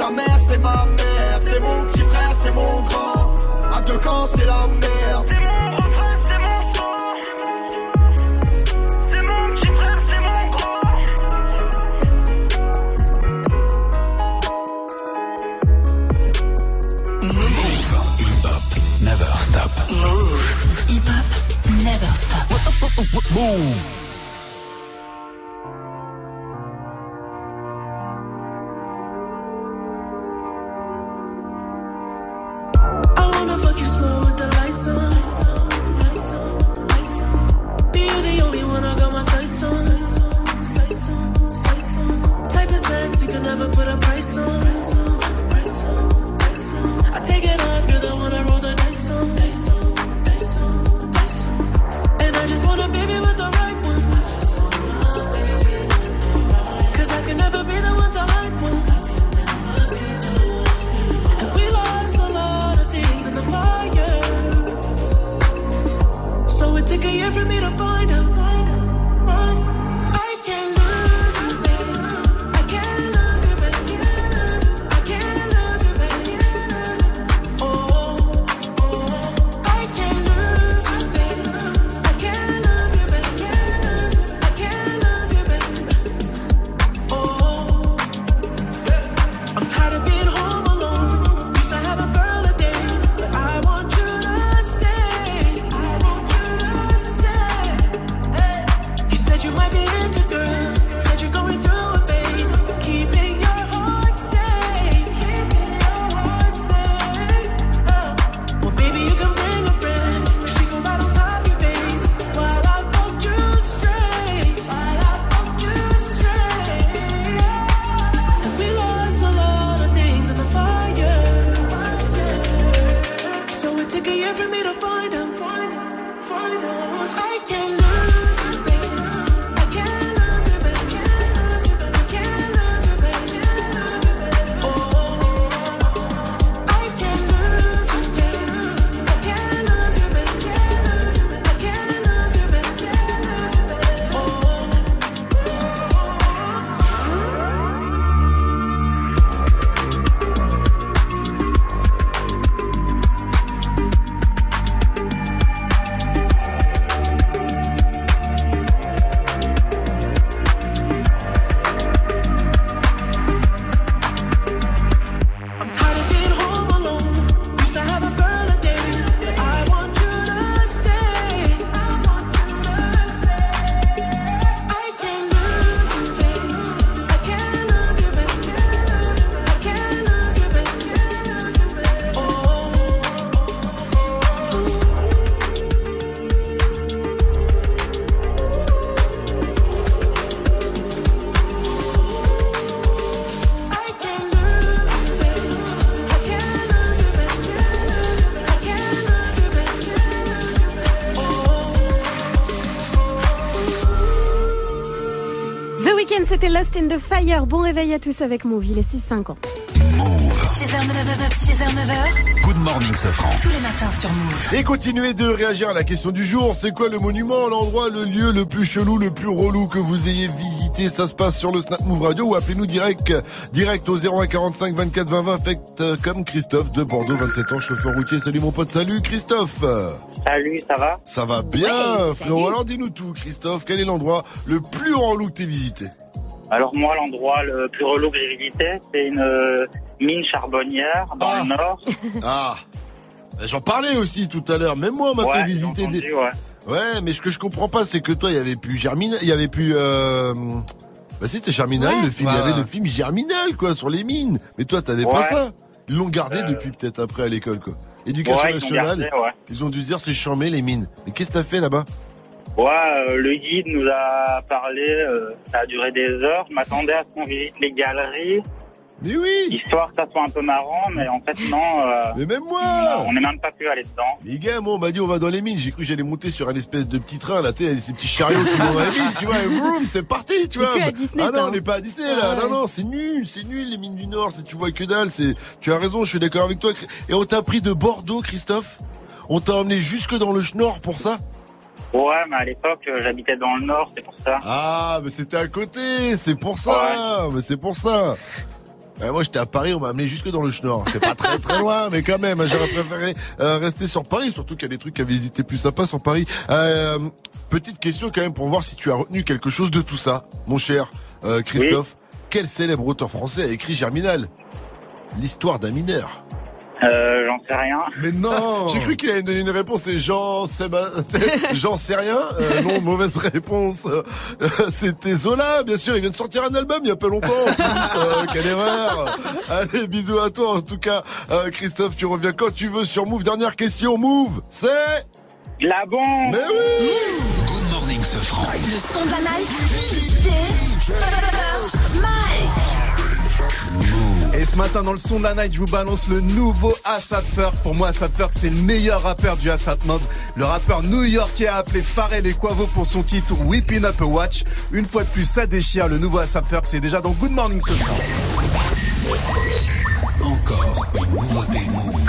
Ta mère, c'est ma mère, c'est mon petit frère, c'est mon grand. À deux camps, c'est la merde. C'est mon frère, c'est mon frère, C'est mon petit frère, c'est mon grand. Move, hip hop, never stop. Move, hip hop, never stop. Move. C'était Lost in the Fire. Bon réveil à tous avec Move, il est 6h50. 6h, 9h, 6h, 9h. Good morning, Sofran. Tous les matins sur Move. Et continuez de réagir à la question du jour. C'est quoi le monument, l'endroit, le lieu le plus chelou, le plus relou que vous ayez visité? Ça se passe sur le Snap Move Radio ou appelez-nous direct, direct au 0145 24 20 20. Faites euh, comme Christophe de Bordeaux, 27 ans, chauffeur routier. Salut mon pote, salut Christophe. Salut, ça va? Ça va bien, frérot. Alors dis-nous tout, Christophe. Quel est l'endroit le plus relou que t'aies visité? Alors moi, l'endroit le plus relou que j'ai visité, c'est une euh, mine charbonnière dans le nord. Ah J'en parlais aussi tout à l'heure. Même moi, on m'a fait j'ai visiter entendu, des. ouais. Ouais, mais ce que je comprends pas, c'est que toi, il y avait plus Germinal, il y avait plus. Euh... Bah si, c'était Germinal, Ouais. le film. Il y Ouais. avait le film Germinal, quoi, sur les mines. Mais toi, t'avais pas Ouais. ça. Ils l'ont gardé Euh. depuis peut-être après à l'école, quoi. Éducation Ouais, ils l'ont nationale. gardé, ouais. Ils ont dû se dire, c'est chambé les mines. Mais qu'est-ce que t'as fait là-bas? Ouais, euh, le guide nous a parlé, euh, ça a duré des heures. Je m'attendais à ce qu'on visite les galeries. Mais oui Histoire que ça soit un peu marrant, mais en fait, non. euh, Mais même moi On n'est même pas pu aller dedans. Les gars, moi, on m'a dit, on va dans les mines. J'ai cru que j'allais monter sur un espèce de petit train, là, tu sais, ces petits chariots qui vont dans les mines, tu vois, et boum, c'est parti, tu vois. que à Disney, ah non, hein. on n'est pas à Disney, là. Ah ouais. Non, non, c'est nul, c'est nul, les mines du Nord. C'est, tu vois que dalle, c'est, tu as raison, je suis d'accord avec toi. Et on t'a pris de Bordeaux, Christophe? On t'a emmené jusque dans le Schnorr pour ça? Ouais, mais à l'époque, euh, j'habitais dans le nord, c'est pour ça. Ah, mais c'était à côté, c'est pour ça, mais c'est pour ça. Euh, moi, j'étais à Paris, on m'a amené jusque dans le Schnorr. C'est pas très très loin, mais quand même, j'aurais préféré euh, rester sur Paris, surtout qu'il y a des trucs à visiter plus sympas sur Paris. Euh, petite question quand même pour voir si tu as retenu quelque chose de tout ça, mon cher Christophe. Quel célèbre auteur français a écrit Germinal? L'histoire d'un mineur. Euh, j'en sais rien. Mais non J'ai cru qu'il allait me donner une réponse, c'est Jean Sébastien. J'en sais rien. Euh, non, mauvaise réponse. Euh, C'était Zola, bien sûr. Il vient de sortir un album il y a pas longtemps. En plus. Euh, quelle erreur. Allez, bisous à toi. En tout cas, euh, Christophe, tu reviens quand tu veux sur Move. Dernière question, Move. C'est La bombe. Mais oui. Good morning, ce franc. Le son de la night. DJ Et ce matin dans le son de la night, je vous balance le nouveau Assad Ferg. Pour moi, Assad Ferg, c'est le meilleur rappeur du Assad Mob. Le rappeur new-yorkais a appelé Pharrell et Quavo pour son titre Whipping Up a Watch. Une fois de plus, ça déchire. Le nouveau Assad Ferg, c'est déjà dans Good Morning ce franc. Encore une nouveauté Move.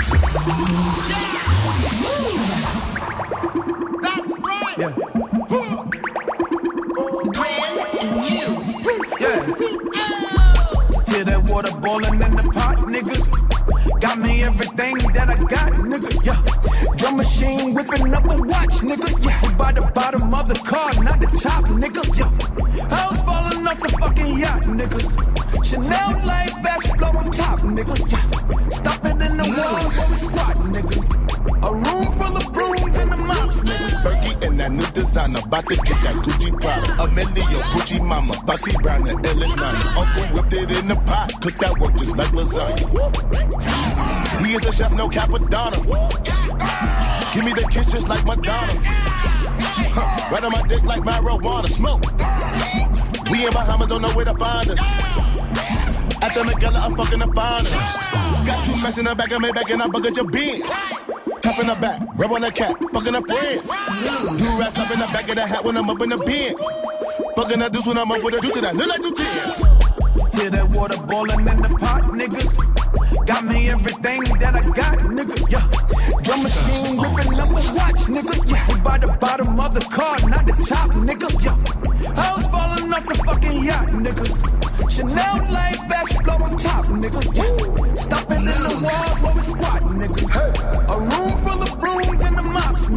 Water boiling in the pot, nigga. Got me everything that I got, nigga. Yeah. Drum machine whipping up a watch, nigga. Yeah. We by the bottom of the car, not the top, nigga. Yeah. I was falling off the fucking yacht, nigga. Chanel light flow on top, nigga. Yeah. Stop it in the walls where we squat, nigga. A room full of brooms and the mops, nigga. That new designer, about to get that Gucci Prada. Amelia, Gucci Mama, Foxy Brown, the illest nana. Uncle whipped it in the pot, cooked that work just like lasagna. He is the chef, no Capadonna. Give me the kiss just like Madonna. Huh, right on my dick like marijuana, smoke. We in Bahamas, don't know where to find us. At the McGilla, I'm fucking the finest. Got two mess in the back of my back and I bucket your beans. Tough in the back, rub on the cat, fucking her friends. Do rap up in the back of the hat when I'm up in the bed. Fucking the deuce when I'm up with the juice that look like two. Hear that water boiling in the pot, nigga. Got me everything that I got, nigga. Yeah. Drum machine whipping up a watch, nigga. Yeah. We by the bottom of the car, not the top, nigga. Yeah. Was falling off the fucking yacht, nigga. Chanel light best flow on top, nigga. Yeah. It in the wall we squat, nigga. A room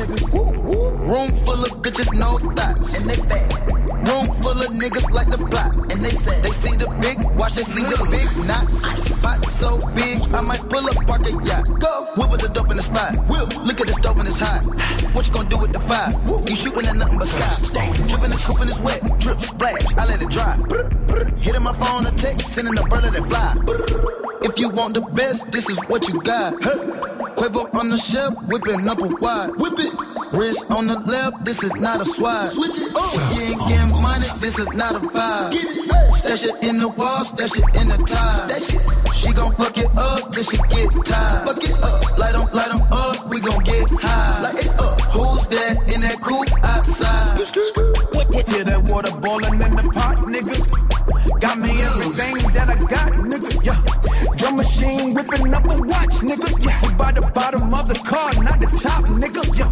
and the mops, nigga. Room full of bitches, no thoughts. And they bad. Room full of niggas like the block. And they say they see the big watch, they see the mm. big knots. Spot so big, I might pull up, park a yacht. Go. Whip with the dope in the spot. Whip. Look at the stove and it's hot. What you gonna do with the fire? You shooting at nothing but sky. Dripping and scooping is wet. Drip splash, I let it dry. Hitting my phone, a text, sending a bird that fly. If you want the best, this is what you got. Quavo on the shelf, whipping up a wide. Whip it. Wrist on the left, this is not a swat. Switch it. Oh. You ain't getting money, this is not a vibe. Get it. Stash it in the wall, stash it in the tie. Stash it. She gon' fuck it up, till she get tired. Fuck it up. light Light 'em, light 'em up, we gon' get high. Light it up. Who's that in that coupe outside? Hear that water boiling in the pot, nigga. Got, nigga. Yeah. Drum machine whipping up a watch, nigga. Yeah. We by the bottom of the car, not the top, nigga. Yeah.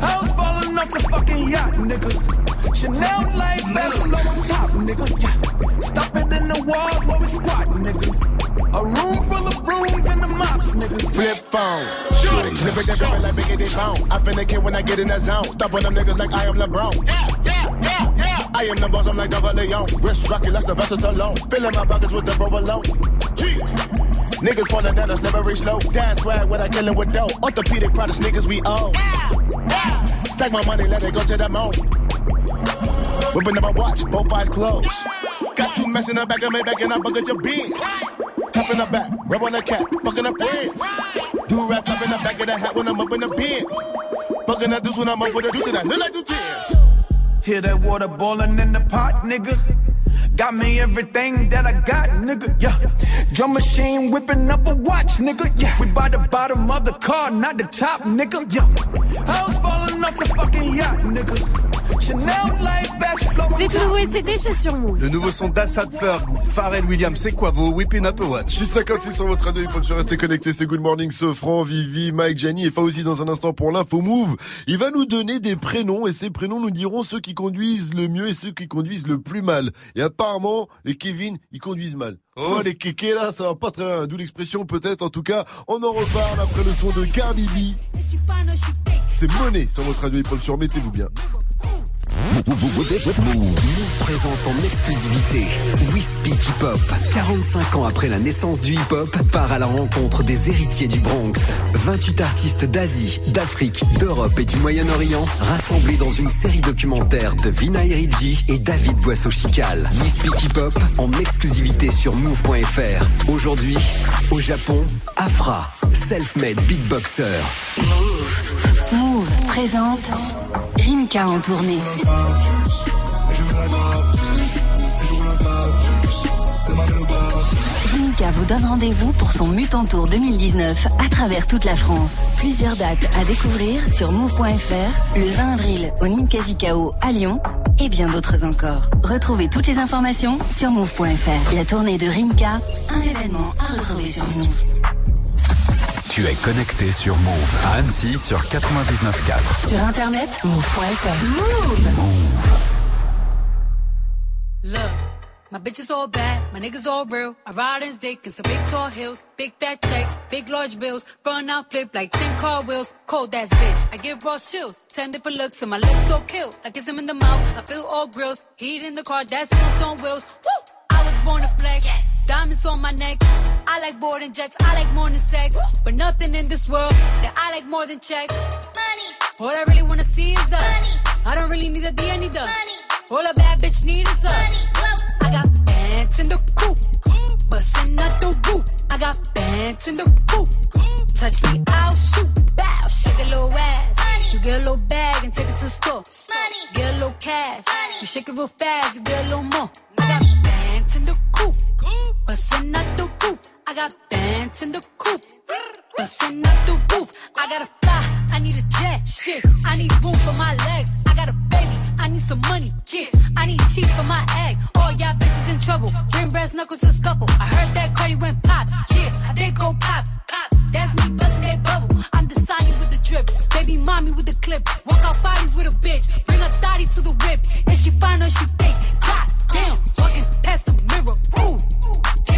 I was falling off the fucking yacht, nigga. Chanel light best flow on top, nigga. Yeah. Stop it in the walls where we squat, nigga. A room full of brooms and the mops, nigga. Flip phone. Flip it, flip it like Biggie they bone. I finna kill when I get in that zone. Stop on them niggas like I am LeBron. Yeah, yeah, yeah, yeah. I am the boss, I'm like Double Leon. Wrist rocky like Sylvester Stallone. Filling my pockets with the provolone. Jeez. Niggas falling down a slippery slope. Dad swag when I kill it with dope. Orthopedic products, niggas we own. Stack my money, let it go to the moon. Whipping up my watch, both eyes closed. Got two mess in the back of my back and I'm bucket your beans. Tough in the back, rub on the cat, fucking her friends. Do rap up in the back of the hat when I'm up in the bed. Fucking the deuce when I'm up with the juice and that look like two tears. Hear that water boiling in the pot, nigga. Got me everything that I got, nigga. Yeah. Drum machine whipping up a watch, nigga. Yeah. We by the bottom of the car, not the top, nigga. Yeah. I was falling off the fucking yacht, nigga. C'est tout nouveau et c'est déjà sur Move. Le nouveau son d'Assad Ferg, Pharrell Williams, c'est quoi vos Whipping Up a Watch 656 sur votre radio, il faut rester connecté. C'est Good Morning, Sofran, Vivi, Mike, Gianni et Fauzi dans un instant pour l'info Move. Il va nous donner des prénoms et ces prénoms nous diront ceux qui conduisent le mieux et ceux qui conduisent le plus mal. Et apparemment, les Kevin, ils conduisent mal. Oh, les kékés là, ça va pas très bien. D'où l'expression peut-être. En tout cas, on en reparle après le son de Cardi B. C'est monnaie sur votre radio hip-hop sur Mettez-vous bien. Move présente en exclusivité We Speak Hip Hop. 45 ans après la naissance du hip hop, part à la rencontre des héritiers du Bronx. 28 artistes d'Asie, d'Afrique, d'Europe et du Moyen-Orient rassemblés dans une série documentaire de Vina Eridji et David Boisseau-Chical. We Speak Hip Hop en exclusivité sur move.fr. Aujourd'hui, au Japon, Afra, self-made beatboxer. Move présente Rimka en tournée. Rimka vous donne rendez-vous pour son Mutant Tour 2019 à travers toute la France. Plusieurs dates à découvrir sur move.fr le 20 avril au Ninkazikao à Lyon et bien d'autres encore. Retrouvez toutes les informations sur move.fr. La tournée de Rimka, un événement à retrouver sur Move. Tu es connecté sur Move à Annecy sur 99.4. Sur internet, move.fr. Move. Look, my bitch is all bad, my niggas all real. I ride in dick in some big tall hills, big fat checks, big large bills. Run out, flip like 10 car wheels. Cold ass bitch, I give raw chills. 10 different looks, and my lips so kill. I kiss him in the mouth, I feel all grills. Heat in the car, that's wheels on wheels. Woo! Born to flex. Yes. Diamonds on my neck. I like boarding jets, I like more than sex. But nothing in this world that I like more than checks. Money. All I really wanna see is the money. I don't really need a D, I need the money. All a bad bitch need is the money. I got bands in the coop, bustin' out the roof. I got bands in the coop. Touch me, I'll shoot. Bow, shake a little ass. You get a little bag and take it to the store. Get a little cash. You shake it real fast, you get a little more. I got bands in the coop, bustin' out the roof. I got bands in the coop, bustin' out the roof. I gotta fly, I need a jet. Shit, I need room for my legs. I got a baby, I need some money. Yeah, I need teeth for my egg. All y'all bitches in trouble. Bring brass knuckles to scuffle. I heard that Cardi went pop. Yeah, did go pop. Pop. That's me busting that bubble. I'm the Sonny with the drip. Baby mommy with the clip. Walk out bodies with a bitch. Bring a thotty to the whip. If she fine or she fake. God damn, walking past the mirror. Ooh, damn,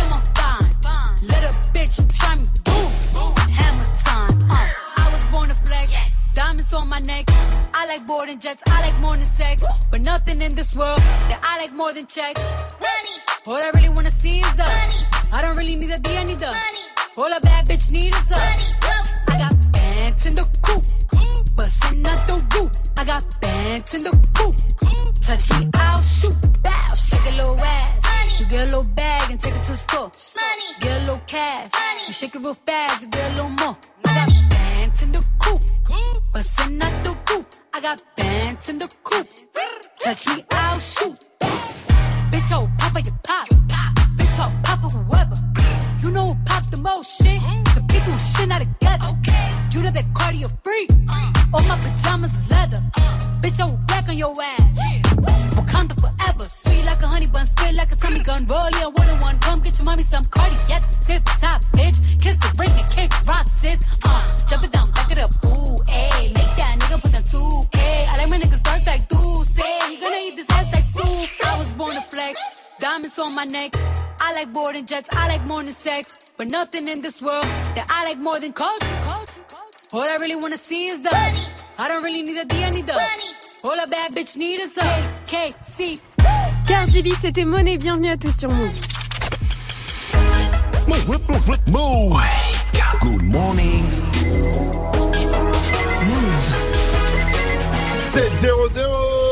I'm fine. Let a bitch try me. Boom, hammer time. Uh, I was born to flex. Diamonds on my neck. I like boarding jets. I like more than sex. But nothing in this world that I like more than checks. Money. All I really wanna see is the money. I don't really need a D, I need the money. All a bad bitch need is the money. I got bands in the coop, bustin' out the roof. I got bands in the coop. Touch me, I'll shoot. Bow, shake a little ass. You get a little bag and take it to the store. Get a little cash. You shake it real fast, you get a little more. I got bands in the coop, bustin' out the roof. I got bands in the coop. Touch me, I'll shoot. Bitch, oh, papa, you pop. Bitch, oh, papa, whoever. You know who pop the most shit? The people who shit not together. You the big cardio freak. All my pajamas is leather. Bitch, I will black on your ass. Wakanda forever. Sweet like a honey bun, spit like a tummy gun. Roll your wooden one. Come get your mommy some cardi. Get the tip top, bitch. Kiss the ring and kick rock, sis. Uh, jump it down, back it up. Ooh, ayy. Make that nigga put down 2K. I like my niggas dark like do say. He gonna eat this ass like soup. I was born to flex. Diamonds on my neck. I like boarding jets. I like more than sex. But nothing in this world that I like more than culture. All I really wanna see is the money. I don't really need a D, I need the money. All a bad bitch need is a KC. Cardi B, c'était Monnaie. Bienvenue à tous sur Move. Move. move, move. Good morning. Move. 7-0-0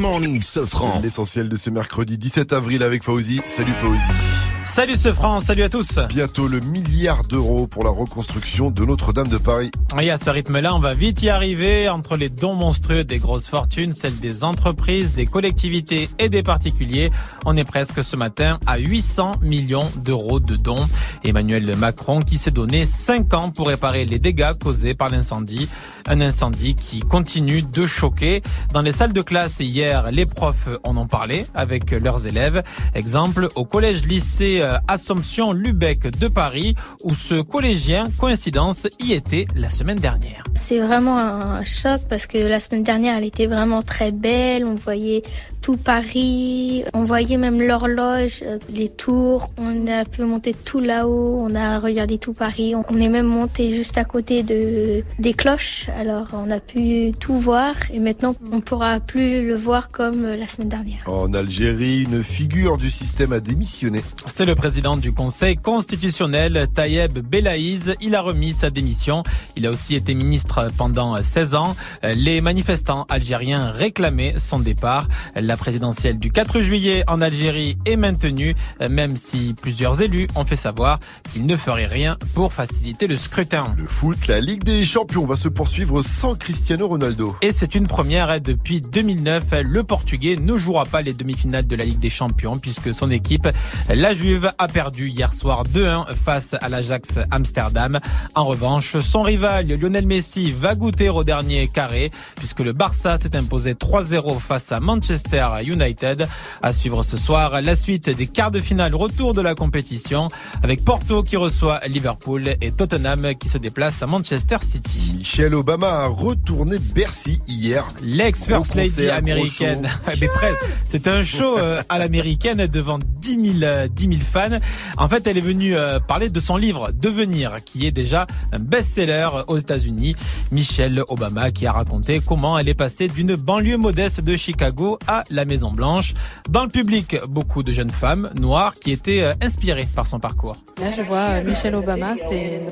morning, Sofran. L'essentiel de ce mercredi 17 avril avec Fauzi. Salut Fauzi. Salut ce France, salut à tous. Bientôt le milliard d'euros pour la reconstruction de Notre-Dame de Paris. Et à ce rythme-là, on va vite y arriver entre les dons monstrueux des grosses fortunes, celles des entreprises, des collectivités et des particuliers. On est presque ce matin à 800 millions d'euros de dons. Emmanuel Macron qui s'est donné 5 ans pour réparer les dégâts causés par l'incendie. Un incendie qui continue de choquer. Dans les salles de classe hier, les profs en ont parlé avec leurs élèves. Exemple, au collège-lycée lycée euh, Assomption Lubec de Paris où ce collégien, coïncidence, y était la semaine dernière. C'est vraiment un choc parce que la semaine dernière, elle était vraiment très belle. On voyait tout Paris, on voyait même l'horloge, euh, les tours. On a pu monter tout là-haut, on a regardé tout Paris. On est même monté juste à côté de des cloches. Alors on a pu tout voir et maintenant on pourra plus le voir comme euh, la semaine dernière. En Algérie, une figure du système a démissionné. C'est le président du Conseil constitutionnel, Tayeb Belaïz. Il a remis sa démission. Il a aussi été ministre pendant 16 ans. Les manifestants algériens réclamaient son départ. La présidentielle du 4 juillet en Algérie est maintenue, même si plusieurs élus ont fait savoir qu'ils ne feraient rien pour faciliter le scrutin. Le foot, la Ligue des Champions va se poursuivre sans Cristiano Ronaldo. Et c'est une première depuis 2009. Le Portugais ne jouera pas les demi-finales de la Ligue des Champions puisque son équipe, la Juve, a perdu hier soir 2-1 face à l'Ajax Amsterdam. En revanche, son rival Lionel Messi va goûter au dernier carré puisque le Barça s'est imposé 3-0 face à Manchester United. À suivre ce soir la suite des quarts de finale retour de la compétition avec Porto qui reçoit Liverpool et Tottenham qui se déplace à Manchester City. Michelle Obama a retourné Bercy hier. L'ex-First Lady américaine. presque. C'est un show euh, à l'américaine devant 10 000, euh, 10 000 fans. En fait, elle est venue euh, parler de son livre Devenir, qui est déjà un best-seller aux États-Unis. Michelle Obama qui a raconté comment elle est passée d'une banlieue modeste de Chicago à la Maison Blanche. Dans le public, beaucoup de jeunes femmes noires qui étaient euh, inspirées par son parcours. Là, je vois euh, Michelle Obama, c'est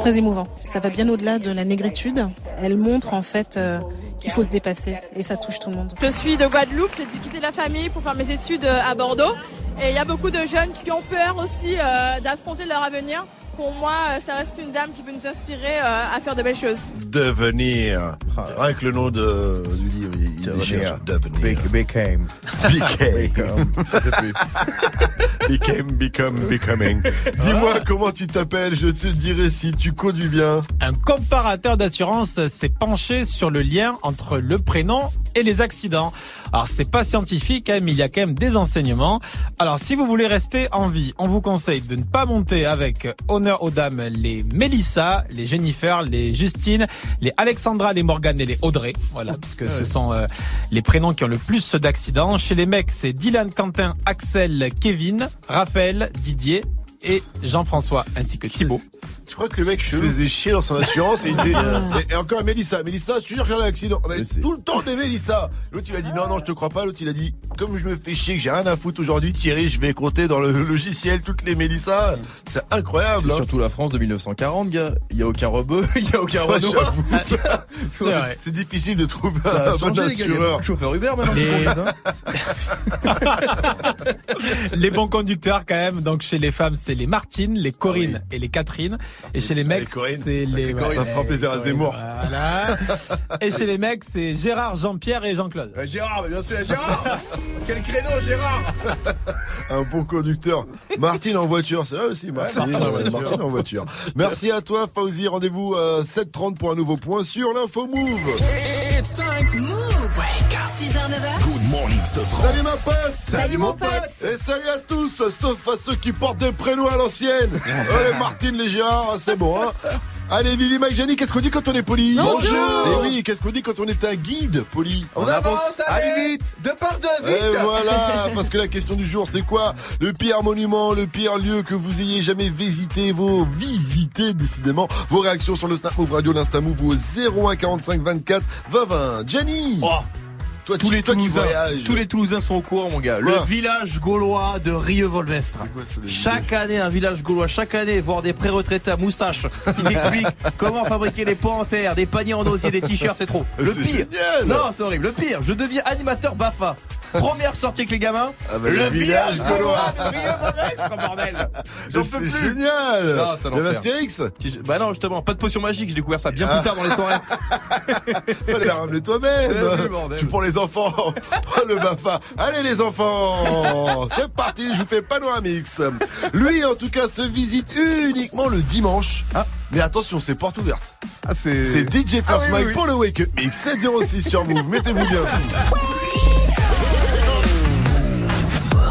très émouvant. Ça va bien au-delà de la négritude. Elle montre en fait euh, qu'il faut se dépasser et ça touche tout le monde. Je suis de Guadeloupe, j'ai dû quitter la famille pour faire mes études à Bordeaux. Et il y a beaucoup de jeunes qui ont peur aussi euh, d'affronter leur avenir. Pour moi, euh, ça reste une dame qui peut nous inspirer euh, à faire de belles choses. Devenir. Rien que le nom de, du livre, il, déchire. Devenir. Became. Became. Plus. Became, become, becoming. Dis-moi comment tu t'appelles, je te dirai si tu conduis bien. Un comparateur d'assurance s'est penché sur le lien entre le prénom et les accidents. Alors c'est pas scientifique, hein, mais il y a quand même des enseignements. Alors si vous voulez rester en vie, on vous conseille de ne pas monter avec honneur aux dames les Mélissa, les Jennifer, les Justine, les Alexandra, les Morgane et les Audrey. Voilà, puisque ce sont euh, les prénoms qui ont le plus d'accidents. Chez les mecs, c'est Dylan, Quentin, Axel, Kevin, Raphaël, Didier et Jean-François, ainsi que Thibaut. Je crois que le mec se faisait chier dans son assurance et il était. et, et encore Mélissa, Mélissa, je suis sûr qu'il y a un accident. Mais tout le temps des Mélissa. L'autre il a dit non, non, je te crois pas. L'autre il a dit comme je me fais chier, que j'ai rien à foutre aujourd'hui, Thierry, je vais compter dans le logiciel toutes les Mélissa. C'est incroyable. C'est hein. surtout la France de 1940, gars. Il y a aucun rebeu, il y a aucun Ouais, Renoir. C'est difficile de trouver Ça a un bon assureur. de chauffeurs Uber maintenant. Les- bons conducteurs quand même. Donc chez les femmes, c'est les Martine, les Corinne et les Catherine. Et chez les mecs, c'est les. Ça fera plaisir à Zemmour. Voilà. Et chez les mecs, c'est Gérard, Jean-Pierre et Jean-Claude. Euh, Gérard, bien sûr, Gérard Quel créneau, Gérard Un bon conducteur. Martine en voiture, c'est vrai aussi. Martine, Martine en ouais, voiture. Martine en voiture. Merci à toi, Fauzi. Rendez-vous à 7h30 pour un nouveau point sur l'info Move. It's time. Move. Wake up. 6h, 9h. Good morning, Sofran. Salut ma pote Salut, mon pote. Et salut à tous, sauf à ceux qui portent des prénoms à l'ancienne Oh, les Martine, les Gérard, c'est bon hein Allez Vivi, Mike, Jenny, qu'est-ce qu'on dit quand on est poli? Bonjour. Et oui, qu'est-ce qu'on dit quand on est un guide poli? On avance, allez vite Deux par deux, vite Et voilà, parce que la question du jour, c'est quoi? Le pire monument, le pire lieu que vous ayez jamais visité, vos visités, décidément. Vos réactions sur le Snap Move Radio, l'Insta Move au 01 45 24 20 20. Jenny Toi, tous tu- les toi Toulousains, voyages. tous les Toulousains sont au courant, mon gars. Le village gaulois de Rieux-Volvestre. Chaque année, un village gaulois, chaque année, voir des pré-retraités à moustache qui t'expliquent comment fabriquer des pots en terre, des paniers en osier, des t-shirts, c'est trop. Le C'est pire, génial. non, c'est horrible. Le pire, je deviens animateur Bafa. Première sortie avec les gamins, Ah bah, le, le village gaulois de Rieux-Volvestre, bordel. J'en C'est peux plus. génial Non, Le. Astérix Bah non, justement, pas de potion magique, j'ai découvert ça bien Ah. plus tard dans les soirées. Fallait la ramener toi-même Eh bordel. Tu prends les enfants Prends le Bafa Allez les enfants C'est parti, je vous fais Panoramix Lui, en tout cas, se visite uniquement le dimanche. Mais attention, c'est porte ouverte. Ah, c'est... DJ First Ah oui, oui, Mike oui. pour le Wake Up Mix 706 sur Move. Mettez-vous bien.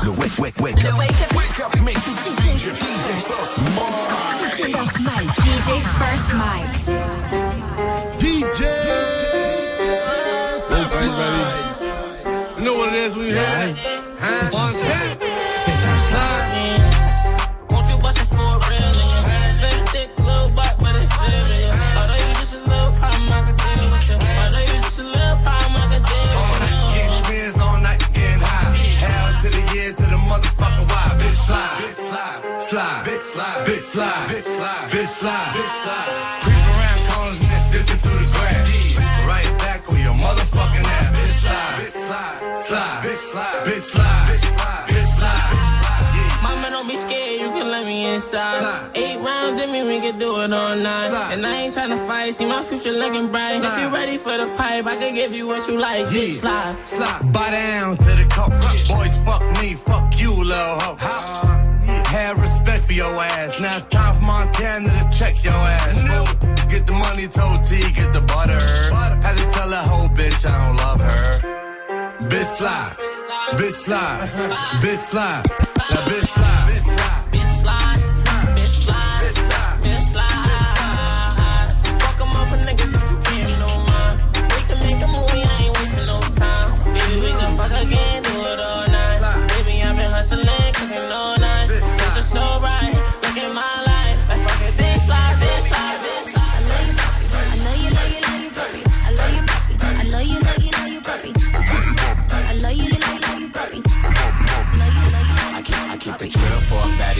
Le Le wake, wake, wake up. Wake up mix with DJ. DJ First DJ First Mike. DJ First Mike. DJ That's right, baby. You know what it is when you hear it? Huh? One time. Slide, bitch slide, slide, bitch slide, bitch slide, bitch slide, bitch slide, bitch slide. Creep around corners then dipping through the grass. Right back on your motherfucking slide, bitch slide, slide, bitch slide, slide, bitch slide, bitch slide, bitch slide. Mama, don't be scared, you can let me inside. Eight rounds in me, we can do it all night. And I ain't tryna fight, see my future looking bright. If you ready for the pipe, I can give you what you like. Bitch, slide. Slide. Bow down to the cup. Boys, fuck me, fuck you, little hoe. Have respect for your ass. Now it's time for Montana to check your ass. fool. Get the money, told T, get the butter. Had to tell that whole bitch I don't love her. Bitch slide, bitch slide, bitch slide,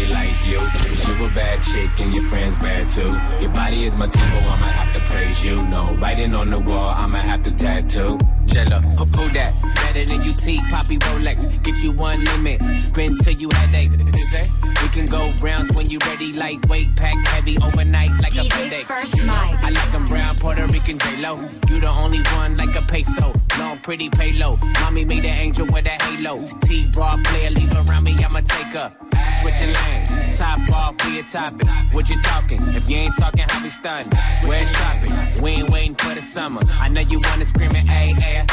for like you. You a bad chick and your friends bad too. Your body is my temple, I'ma have to praise you. No, writing on the wall, I'ma have to tattoo. Jella, who pull that? Better than you T, Poppy Rolex. Get you one limit, spin till you headache. We can go rounds when you ready, lightweight, pack heavy, overnight like a FedEx. First Mike. I like them brown, Puerto Rican J-Lo. You the only one like a peso. Long, pretty payload. Mommy made an angel with a halo. T-raw player, leave around me, I'ma take her. Switching lanes, top off, we a topic. What you talking? If you ain't talking, how we stunned? Where's shopping? We ain't waiting for the summer. I know you wanna scream it, ay, ay.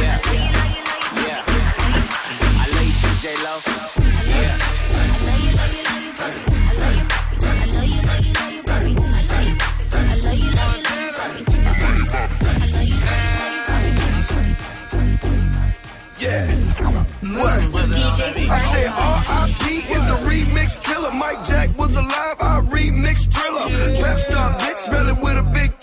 Yeah, yeah. I love you J-Lo. Yeah. Yeah. I said R.I.P. is the remix killer. Mike Jack was alive, I remix thriller. Trap star bitch, smell it with a big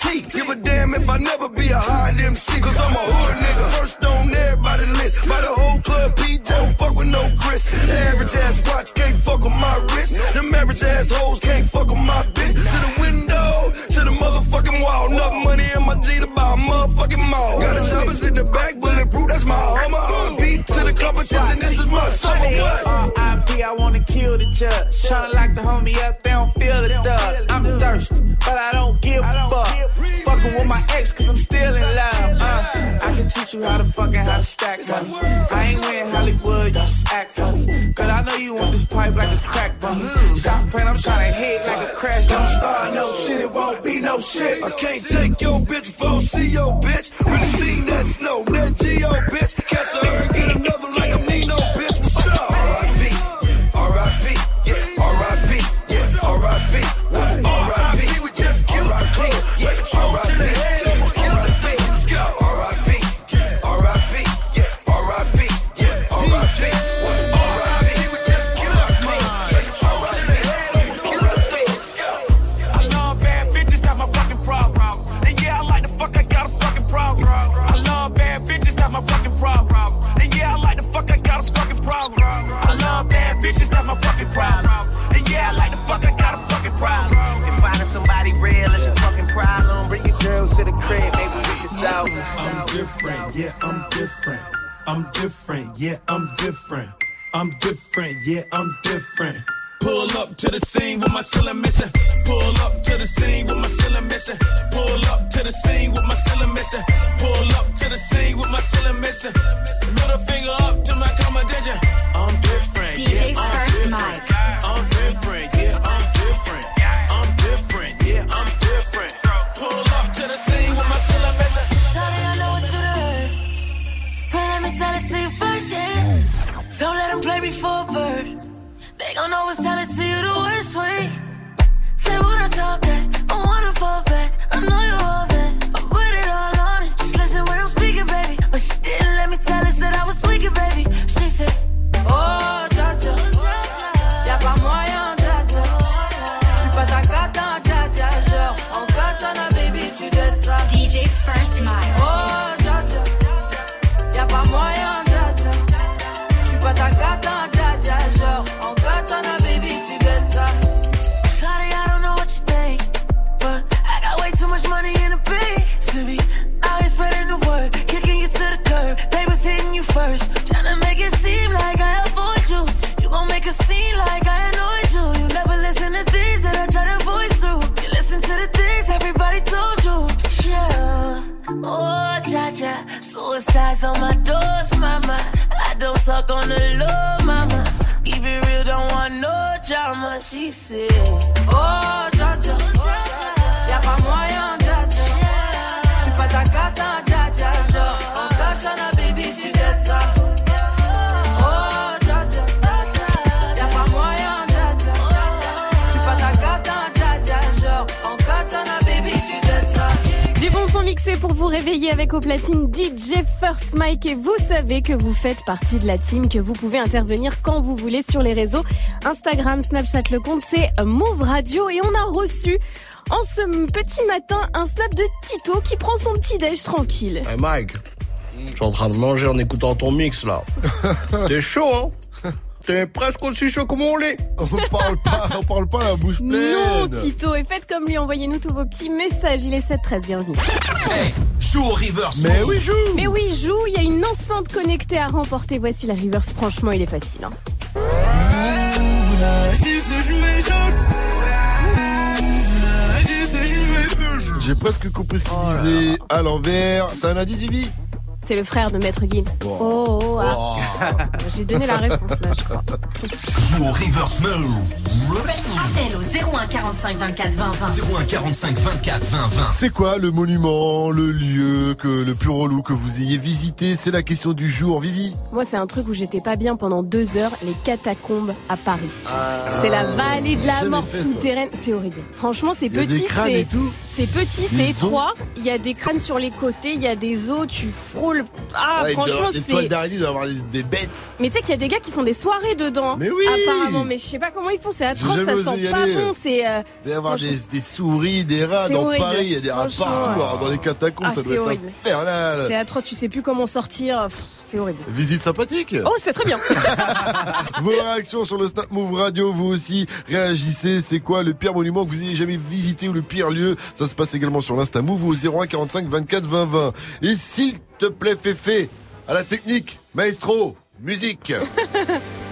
a damn if I never be a high MC. Cause I'm a hood nigga. First on everybody list. By the whole club, PJ don't fuck with no grist. The average ass watch can't fuck with my wrist. Them average ass hoes can't fuck with my bitch. To the window, to the motherfucking wall. Enough money in my G to buy a motherfucking mall. Got the choppers in the back, bulletproof, that's my armor. RP to the competition, this is my summer. What? R.I.P. I wanna kill the judge. Tryna lock the homie up, they don't feel the thug. I'm thirsty, but I don't give a fuck. Fucking with my ex, cause I'm still in love. Uh, I can teach you how to fucking how to stack money. I ain't in Hollywood, you just act funny. Cause I know you want this pipe like a crack bummy. Stop playing, I'm trying to hit like a crash Don't start no shit, it won't be no shit. I can't take your bitch don't see your bitch. Really seen that snow, that G.O. bitch. Catch her and get another yeah, I'm different. I'm different, yeah, I'm different. I'm different, yeah, I'm different. Pull up to the scene with my ceiling missing. Pull up to the scene with my ceiling missing. Pull up to the scene with my ceiling missing. Pull up to the scene with my ceiling missing. Middle finger up to my competition. I'm different. DJ yeah, I'm First different. Mike. I'm different, yeah, I'm let me tell it to you first, yeah. Don't let them play me for a bird. They gon' always tell it to you the worst way. They wanna talk back, I wanna fall back. I know you all that. I put it all on it. Just listen when I'm speaking, baby. But she didn't let me tell her that I was tweaking, baby. She said, Oh, dja. Y'a pas moyen, dja. J'suis pas ta cata, dja dja. Genre, en katana, baby, tu dettes ça. DJ First Mike. Ça. Oh, Sorry, I don't know what you think. But I got way too much money in the bank to be spreading the word, kicking you to the curb. Papers hitting you first, trying to make it seem like I avoid you. You gon' make like I annoyed you. You never listen to things that I try to voice. You listen to the things everybody told you. Yeah. Oh, suicide's on my doors, mama. Don't talk on the low, mama. Real, don't want no drama. She said, Oh, cha, y'a pas moyen, cha. J'suis pas ta cata, katana, Mixé pour vous réveiller avec au platine DJ First Mike et vous savez que vous faites partie de la team, que vous pouvez intervenir quand vous voulez sur les réseaux Instagram, Snapchat, le compte c'est Move Radio et on a reçu en ce petit matin un snap de Tito qui prend son petit déj tranquille. Hey Mike, je suis en train de manger en écoutant ton mix là. T'es chaud, hein? T'es presque aussi chaud que mon lait. On parle pas, on parle pas la bouche pleine. Non Tito et faites comme lui, envoyez-nous tous vos petits messages, il est 7-13, bienvenue. Hey, joue au reverse. Mais oui, joue. Mais oui, joue, il y a une enceinte connectée à remporter, voici la reverse, franchement il est facile. hein. J'ai presque compris ce qu'il disait à l'envers. T'as un indice, Jimmy? C'est le frère de Maître Gims. Oh, oh, ah. J'ai donné la réponse là, je crois. Joue au reverse mode. Appel au 01 45 24 20 20. 01 45 24 20 20. C'est quoi le monument, le lieu que le plus relou que vous ayez visité? C'est la question du jour, Vivi. Moi, c'est un truc où j'étais pas bien pendant deux heures, les catacombes à Paris. C'est la vallée de la mort souterraine. C'est horrible. Franchement, c'est petit, c'est tout. c'est petit, c'est étroit. Il y a des crânes sur les côtés, il y a des os, tu frôles. Ah, Ouais, franchement, c'est. d'araignée, il doit avoir des, des bêtes. Mais tu sais qu'il y a des gars qui font des soirées dedans. Mais oui Apparemment, mais je sais pas comment ils font. C'est atroce, ça sent pas aller. bon. C'est. euh, Il doit y avoir des, souris, des rats dans horrible. Paris, il y a des rats partout, alors dans les catacombes, Ah, ça c'est doit être infernal. C'est atroce, tu sais plus comment sortir. Pff, C'est horrible. Visite sympathique. Oh, c'était très bien. Vos réactions sur le Snap Move Radio, vous aussi réagissez. C'est quoi le pire monument que vous ayez jamais visité ou le pire lieu? Ça se passe également sur l'Insta Move au 01 45 24 20 20. Et s'il te plaît, Féfé, à la technique, maestro, musique.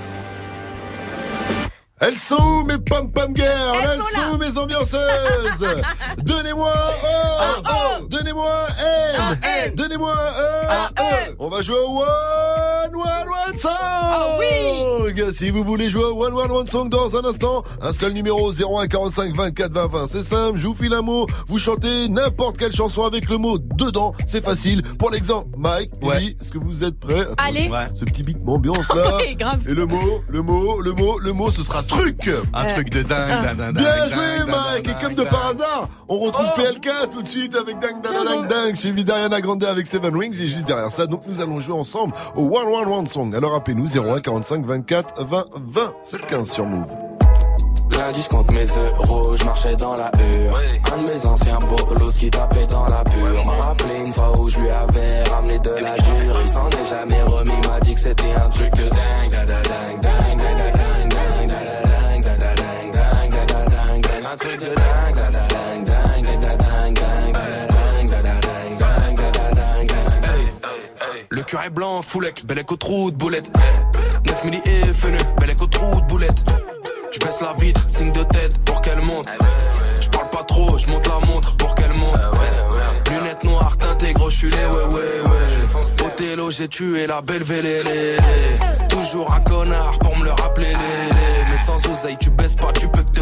Elles sont où mes pom-pom girls Elles, sont, où mes ambianceuses. Donnez-moi oh, oh, Donnez-moi N. Donnez-moi E. On va jouer au One One One Song Si vous voulez jouer au One One One Song dans un instant, un seul numéro 01 45 24 20 20. C'est simple, je vous file un mot, vous chantez n'importe quelle chanson avec le mot dedans, c'est facile. Pour l'exemple, Mike, Lily, est-ce que vous êtes prêts Attends, Allez. Ouais. Ce petit beat m'ambiance là. Ouais, grave. Et le mot, le mot, le mot, le mot, ce sera truc. Un truc de dingue, dingue, dingue, Bien dingue, joué, dingue, Mike. dingue, Et comme dingue, de par dingue. hasard, on retrouve PLK tout de suite avec Dang Dang Dang Dang, suivi d'Ariana Grande avec Seven Rings. Et juste derrière ça, donc nous allons jouer ensemble au One One Alors appelez-nous 01 45 24 20 20 7 15 sur Move. Lundi, je compte mes euros, je marchais dans la hure. Un de mes anciens bolos qui tapait dans la pure. M'a rappelé une fois où je lui avais ramené de la dure. Il s'en est jamais remis, m'a dit que c'était un truc de dingue. Dingue, dingue, dingue, Le est blanc, foulec, bel écho trou de boulette. 9 milli et feneux, bel écho de boulette. Je baisse la vitre, signe de tête pour qu'elle monte. Je parle pas trop, je monte la montre pour qu'elle monte. Lunettes noires teintées, gros, les ouais ouais ouais. Othello, j'ai tué la belle vélélé. Toujours un connard pour me le rappeler. Mais sans oseille, tu baisses pas, tu peux que te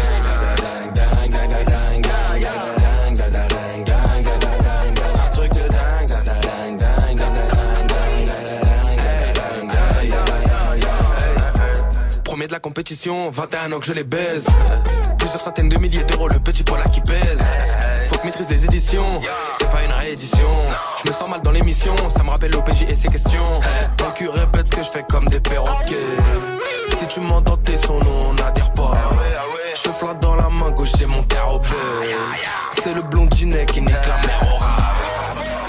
la compétition, 21 ans que je les baise. Plusieurs centaines de milliers d'euros, le petit pola qui pèse. Faut que maîtrise les éditions, c'est pas une réédition. Je me sens mal dans l'émission, ça me rappelle l'OPJ et ses questions. Ton cul répète ce que je fais comme des perroquets. Si tu m'entends tes son nom, on n'adhère pas. Je flatte dans la main gauche, j'ai mon père au. C'est le blondinet qui nique la mère au.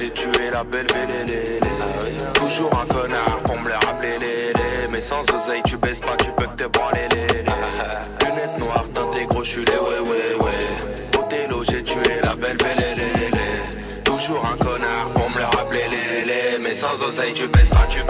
j'ai tué la belle belle Toujours un connard pour me le rappeler, les, les. Mais sans oseille, tu baisses pas, tu peux que te branler, les, les. Lunettes noires, teintées crochulées, ouais, ouais, ouais. Othello, j'ai tué la belle les, les. Toujours un connard pour me le rappeler, les, les. Mais sans oseille, tu baisses pas, tu peux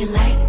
You like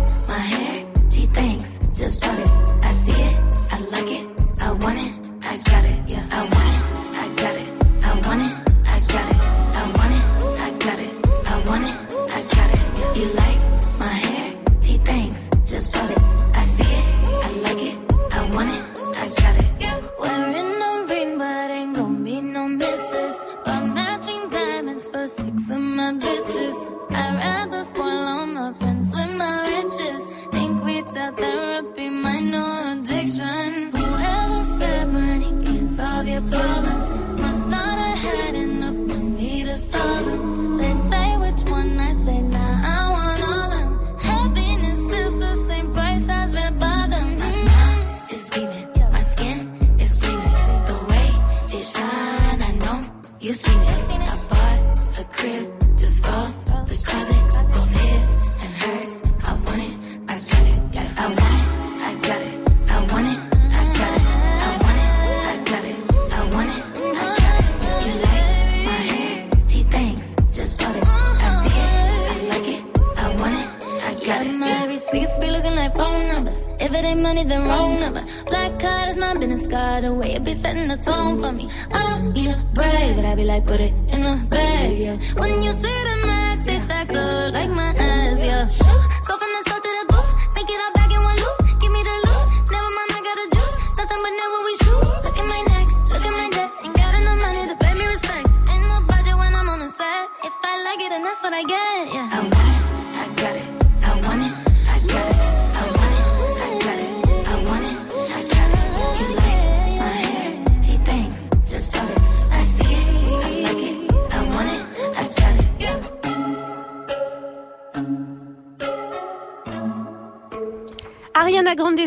Then wrong number. Black card is my business card. The way it be setting the tone for me. I don't need a brave, but I be like, put it in the bag, yeah. When you see the max,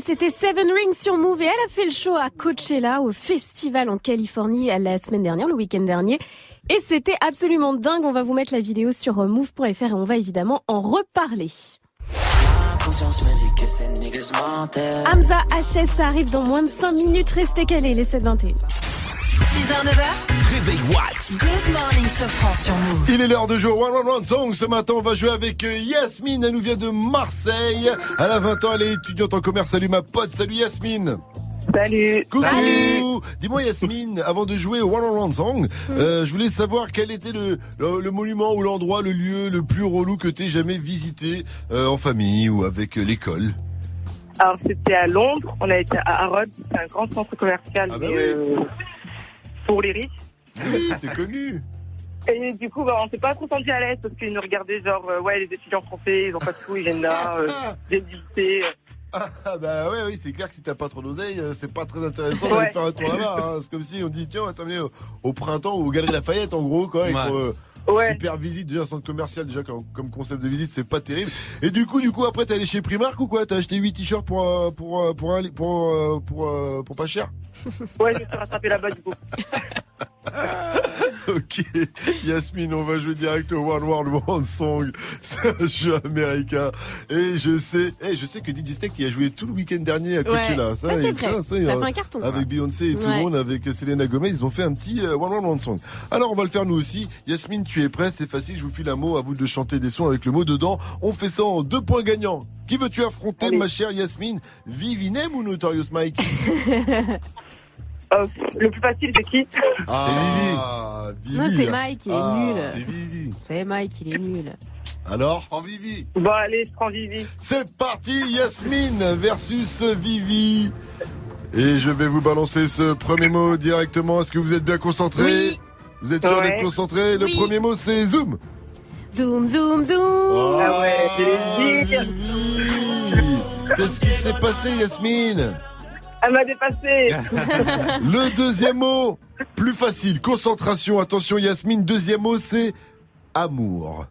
c'était Seven Rings sur Move et elle a fait le show à Coachella au festival en Californie la semaine dernière, le week-end dernier. Et c'était absolument dingue. On va vous mettre la vidéo sur euh, move.fr et on va évidemment en reparler. Hamza HS, ça arrive dans moins de 5 minutes. Restez calés, les 721. 6h, 9h. Réveil Watts. Good morning, Sofran sur Move. Il est l'heure de jouer au One One One Song. Ce matin, on va jouer avec euh, Yasmine. Elle nous vient de Marseille. Elle a 20 ans, elle est étudiante en commerce. Salut ma pote. Salut Yasmine. Salut. Coucou. Dis-moi Yasmine, avant de jouer au One One One Song, euh, je voulais savoir quel était le, le, le monument ou l'endroit, le lieu le plus relou que t'aies jamais visité euh, en famille ou avec l'école. Alors c'était à Londres, on a été à Harrods, c'est un grand centre commercial Ah bah mais, euh, pour les riches. Oui, c'est connu. Et du coup, bah, on s'est pas trop senti à l'aise parce qu'ils nous regardaient genre, euh, ouais, les étudiants français, ils ont pas de sous, ils viennent là, euh, j'ai visité. Ah bah ouais, oui, c'est clair que si t'as pas trop d'oseille, euh, c'est pas très intéressant d'aller Ouais. faire un tour là-bas. hein. C'est comme si on dit tiens, on va au, au printemps ou aux Galeries Lafayette en gros quoi. et Ouais. Pour, Ouais. Super visite déjà centre commercial déjà comme, comme concept de visite c'est pas terrible. Et du coup du coup après t'es allé chez Primark ou quoi? T'as acheté 8 t-shirts pour euh, pour euh, pour pour euh, pour, euh, pour pas cher? Ouais, je me suis rattrapé là-bas du coup. Ok, Yasmine, on va jouer direct au One World One Song. C'est un jeu américain. Et je sais, eh, je sais que DJ Steak y a joué tout le week-end dernier à Coachella. Ouais, ça, c'est il- vrai. putain, Ça il- fait un carton. Avec Beyoncé et tout le monde, avec Selena Gomez, ils ont fait un petit euh, One World One Song. Alors on va le faire nous aussi. Yasmine, tu es prêt? C'est facile, je vous file un mot, à vous de chanter des sons avec le mot dedans. On fait ça en deux points gagnants. Qui veux-tu affronter, ma chère Yasmine? Vivinem ou Notorious Mike? Euh, le plus facile, c'est qui Ah, Vivi. Non, c'est Mike, il est Ah, nul. c'est Vivi. C'est Mike, il est nul. Alors En Vivi. Bon, allez, je prends Vivi. C'est parti, Yasmine versus Vivi. Et je vais vous balancer ce premier mot directement. Est-ce que vous êtes bien concentrés Oui. Vous êtes sûr Ouais. d'être concentrés Le Oui. premier mot, c'est zoom. Zoom, zoom, zoom. Ah ouais, c'est les dire. Vivi. Qu'est-ce qui s'est passé, Yasmine? Elle m'a dépassé. Le deuxième mot, plus facile. Concentration. Attention, Yasmine. Deuxième mot, c'est amour.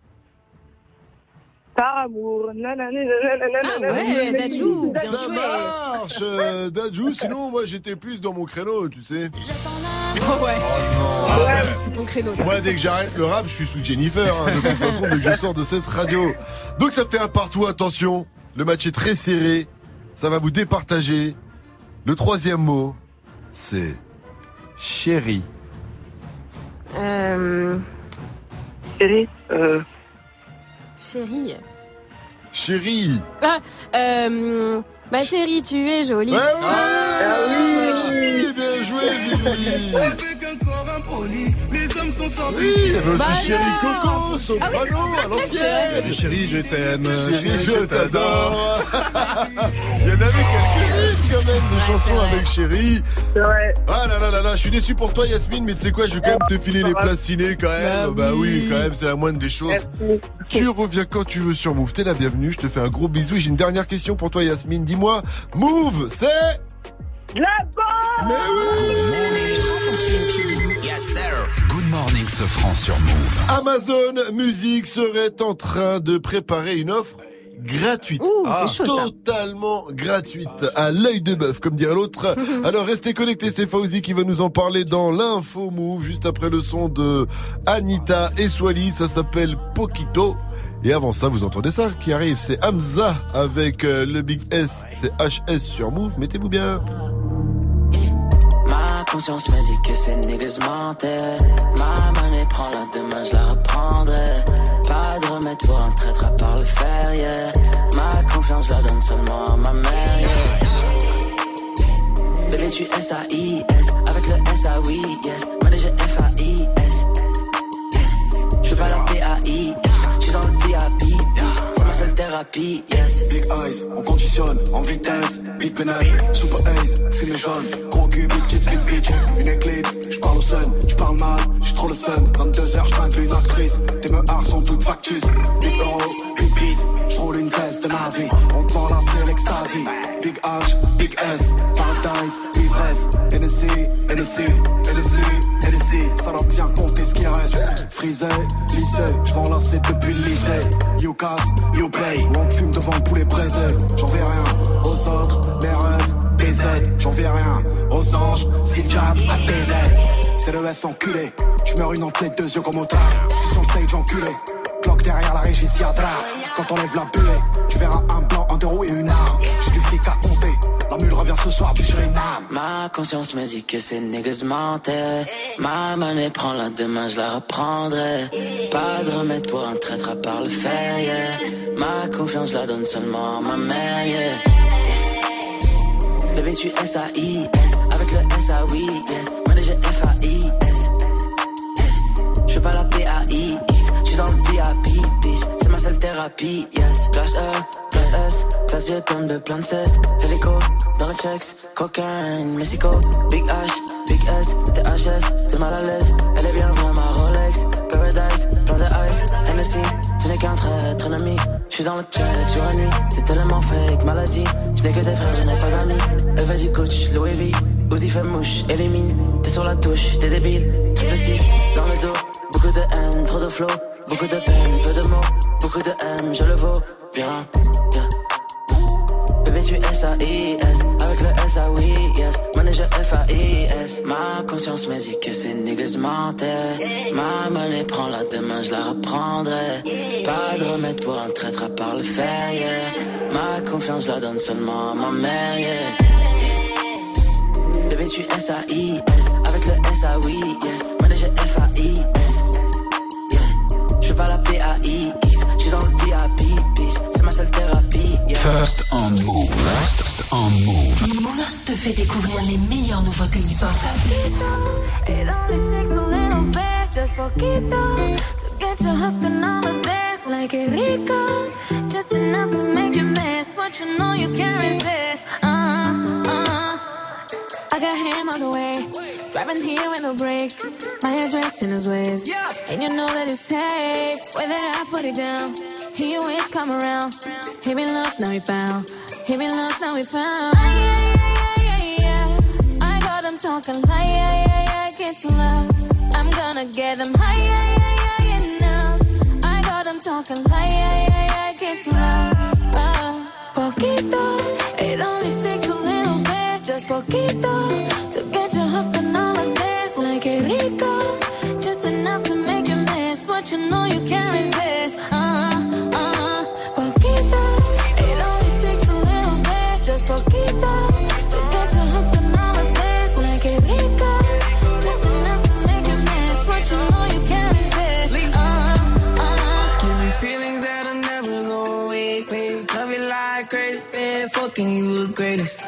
Par amour. Nanana, nanana, Ah ouais, nanana. Dajou, bien Ça joué. marche, euh, Dadju. Sinon, moi, j'étais plus dans mon créneau, tu sais. Oh ouais. Ah ouais. C'est ton créneau. Moi, dès que j'arrête le rap, je suis sous Jennifer. hein, de toute façon, dès que je sors de cette radio. Donc, ça fait un partout. Attention, le match est très serré. Ça va vous départager. Le troisième mot, c'est chéri. Euh, Chérie, euh, chérie. Chéri. Ah, euh, ma chérie, tu es jolie. Ouais, ouais. Ah oui. Bien joué, Vivi. Avec un corps impoli, les hommes sont sortis. Oui, il y avait aussi Bah Chéri alors. Coco, soprano, à l'ancienne. Chérie, je t'aime. Chérie, je t'adore. Il y en avait quelques-unes quand même de chansons avec Chéri. c'est vrai. Ah là là là là, je suis déçu pour toi Yasmine, mais tu sais quoi, je vais quand même te filer les places ciné quand même. Bah Bah oui, oui. quand même, c'est la moindre des choses. Merci. Tu reviens quand tu veux sur Move. T'es la bienvenue. Je te fais un gros bisou. Et J'ai une dernière question pour toi, Yasmine. Dis-moi, Move, c'est La bonne Mais oui Yes, sir. Good morning, ce franc sur Move. Amazon Music serait en train de préparer une offre gratuite. Ouh, c'est chaud, ça. Totalement gratuite. À l'œil de bœuf, comme dirait l'autre. Alors restez connectés, c'est Fauzi qui va nous en parler dans l'info Move, juste après le son de Anita et Swally. Ça s'appelle Poquito. Et avant ça, vous entendez ça qui arrive, c'est Hamza avec euh, le Big S, c'est HS sur Move, mettez-vous bien. Ma conscience me dit que ces niggas mentaient. Ma monnaie prend la demain, je la reprendrai. De remède pour un traître à part le fer, yeah. Ma confiance, la donne seulement à ma mère, yeah. Bébé, tu S-A-I-S. Avec le S-A-Oui, yes. Manager F-A-I-S. Je fais pas la thérapie, yes. Big eyes, on conditionne en vitesse. Big penetre, super ace, fumée jaune. Gros cul, big chips, big bitch. Une éclipse, j'parle au sun, j'parle mal, j'suis trop le sun. 22h, j'tringle une actrice. Tes meurs sont toutes factices. Big euro, big peace, j'roule une caisse de nazi. On te la c'est l'extasie. Big H, big S, paradise, ivresse. NSC, NSC, NSC, NSC. Salope, viens compter ce qui reste. Frisé, lycée, j'vends depuis le lycée. You casse, you play. On fume devant le poulet braisé. J'en vais rien aux autres, mes rêves, BZ. J'en vais rien aux anges, si le diable a des C'est le S enculé. J'meurs une entrée, deux yeux comme au tard. J'suis sur le stage enculé. Cloque derrière la régie, Siadra. Quand on lève la buée, tu verras un blanc en 50 euros et une arme. J'ai du fric à compter. La revient ce soir du Suriname. Ma conscience me dit que ces niggas. Ma monnaie prend la demain, je la reprendrai. Pas de remède pour un traître à part le fer, yeah. Ma confiance la donne seulement à ma mère, yeah. Bébé, tu S-A-I-S. Avec le S-A-Oui, yes. Thérapie, yes. Classe E, classe S. Classe plein de plein de cesse. Hélico, dans le checks. Cocaine, Mexico. Big H, Big S. THS, t'es mal à l'aise. Elle est bien vraie, ma Rolex. Paradise, plein de ice. Hennessy, tu n'es qu'un traître ennemi. J'suis dans le check, jour et nuit. T'es tellement fake, maladie. J'n'ai que des frères, je n'ai pas d'amis. Levé du coach, Louis V. Uzi fait mouche, élimine. T'es sur la touche, t'es débile. Triple 6, dans le dos. Beaucoup de haine, trop de flow. Beaucoup de peine, peu de mots. Beaucoup de haine, je le vaux. Bien, yeah. Bébé, tu S-A-I-S. Avec le S-A-Oui, yes. Manager F-A-I-S. Ma conscience me dit que ces niggas mentaient. Ma monnaie prend la demain, je la reprendrai. Pas de remède pour un traître à part le fer, yeah. Ma confiance la donne seulement à ma mère, yeah. Bébé, tu S-A-I-S. Avec le S-A-Oui, yes. Manager F-A-I-S. Je pas la P-A-I-X. J'suis dans le VIP, bitch. C'est ma seule thérapie, yeah. First on move. First on move. Move te fait découvrir les meilleures nouveautés hip-hop. It only takes a little bit, just poquito, to get you hooked on all of this. Like it rico, just enough to make you miss what you know you can't resist. Uh, uh. Got him on the way, driving here with no brakes. My address in his ways, and you know that it's taped. Whether I put it down, he always come around. He been lost, now he found. He been lost, now he found. Ay, ay, ay, ay, ay. I got him talking like, yeah, yeah, yeah, kids love. I'm gonna get them high, yeah, yeah, yeah, enough. I got them talking like, yeah, yeah, yeah, kids love. Uh, poquito, it only takes a little just poquito, to get you hooked on all of this. Like it rico, just enough to make you miss what you know you can't resist. Uh, uh, poquito, it only takes a little bit, just poquito, to get you hooked on all of this. Like it rico, just enough to make you miss what you know you can't resist. Uh, uh. Give me feelings that'll never go away. Love you like crazy, man. Fucking you the greatest.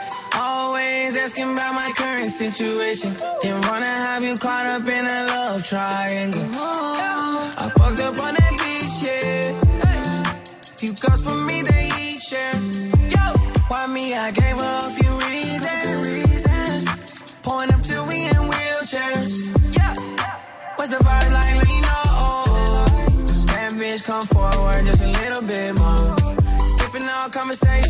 Asking about my current situation. Didn't wanna have you caught up in a love triangle. I fucked up on that beach, yeah. Few girls for me, they each share. Yo, why me? I gave her a few reasons. Pulling up to we in wheelchairs. Yeah, what's the vibe like? Let me know. That bitch come forward just a little bit more. Skipping all conversations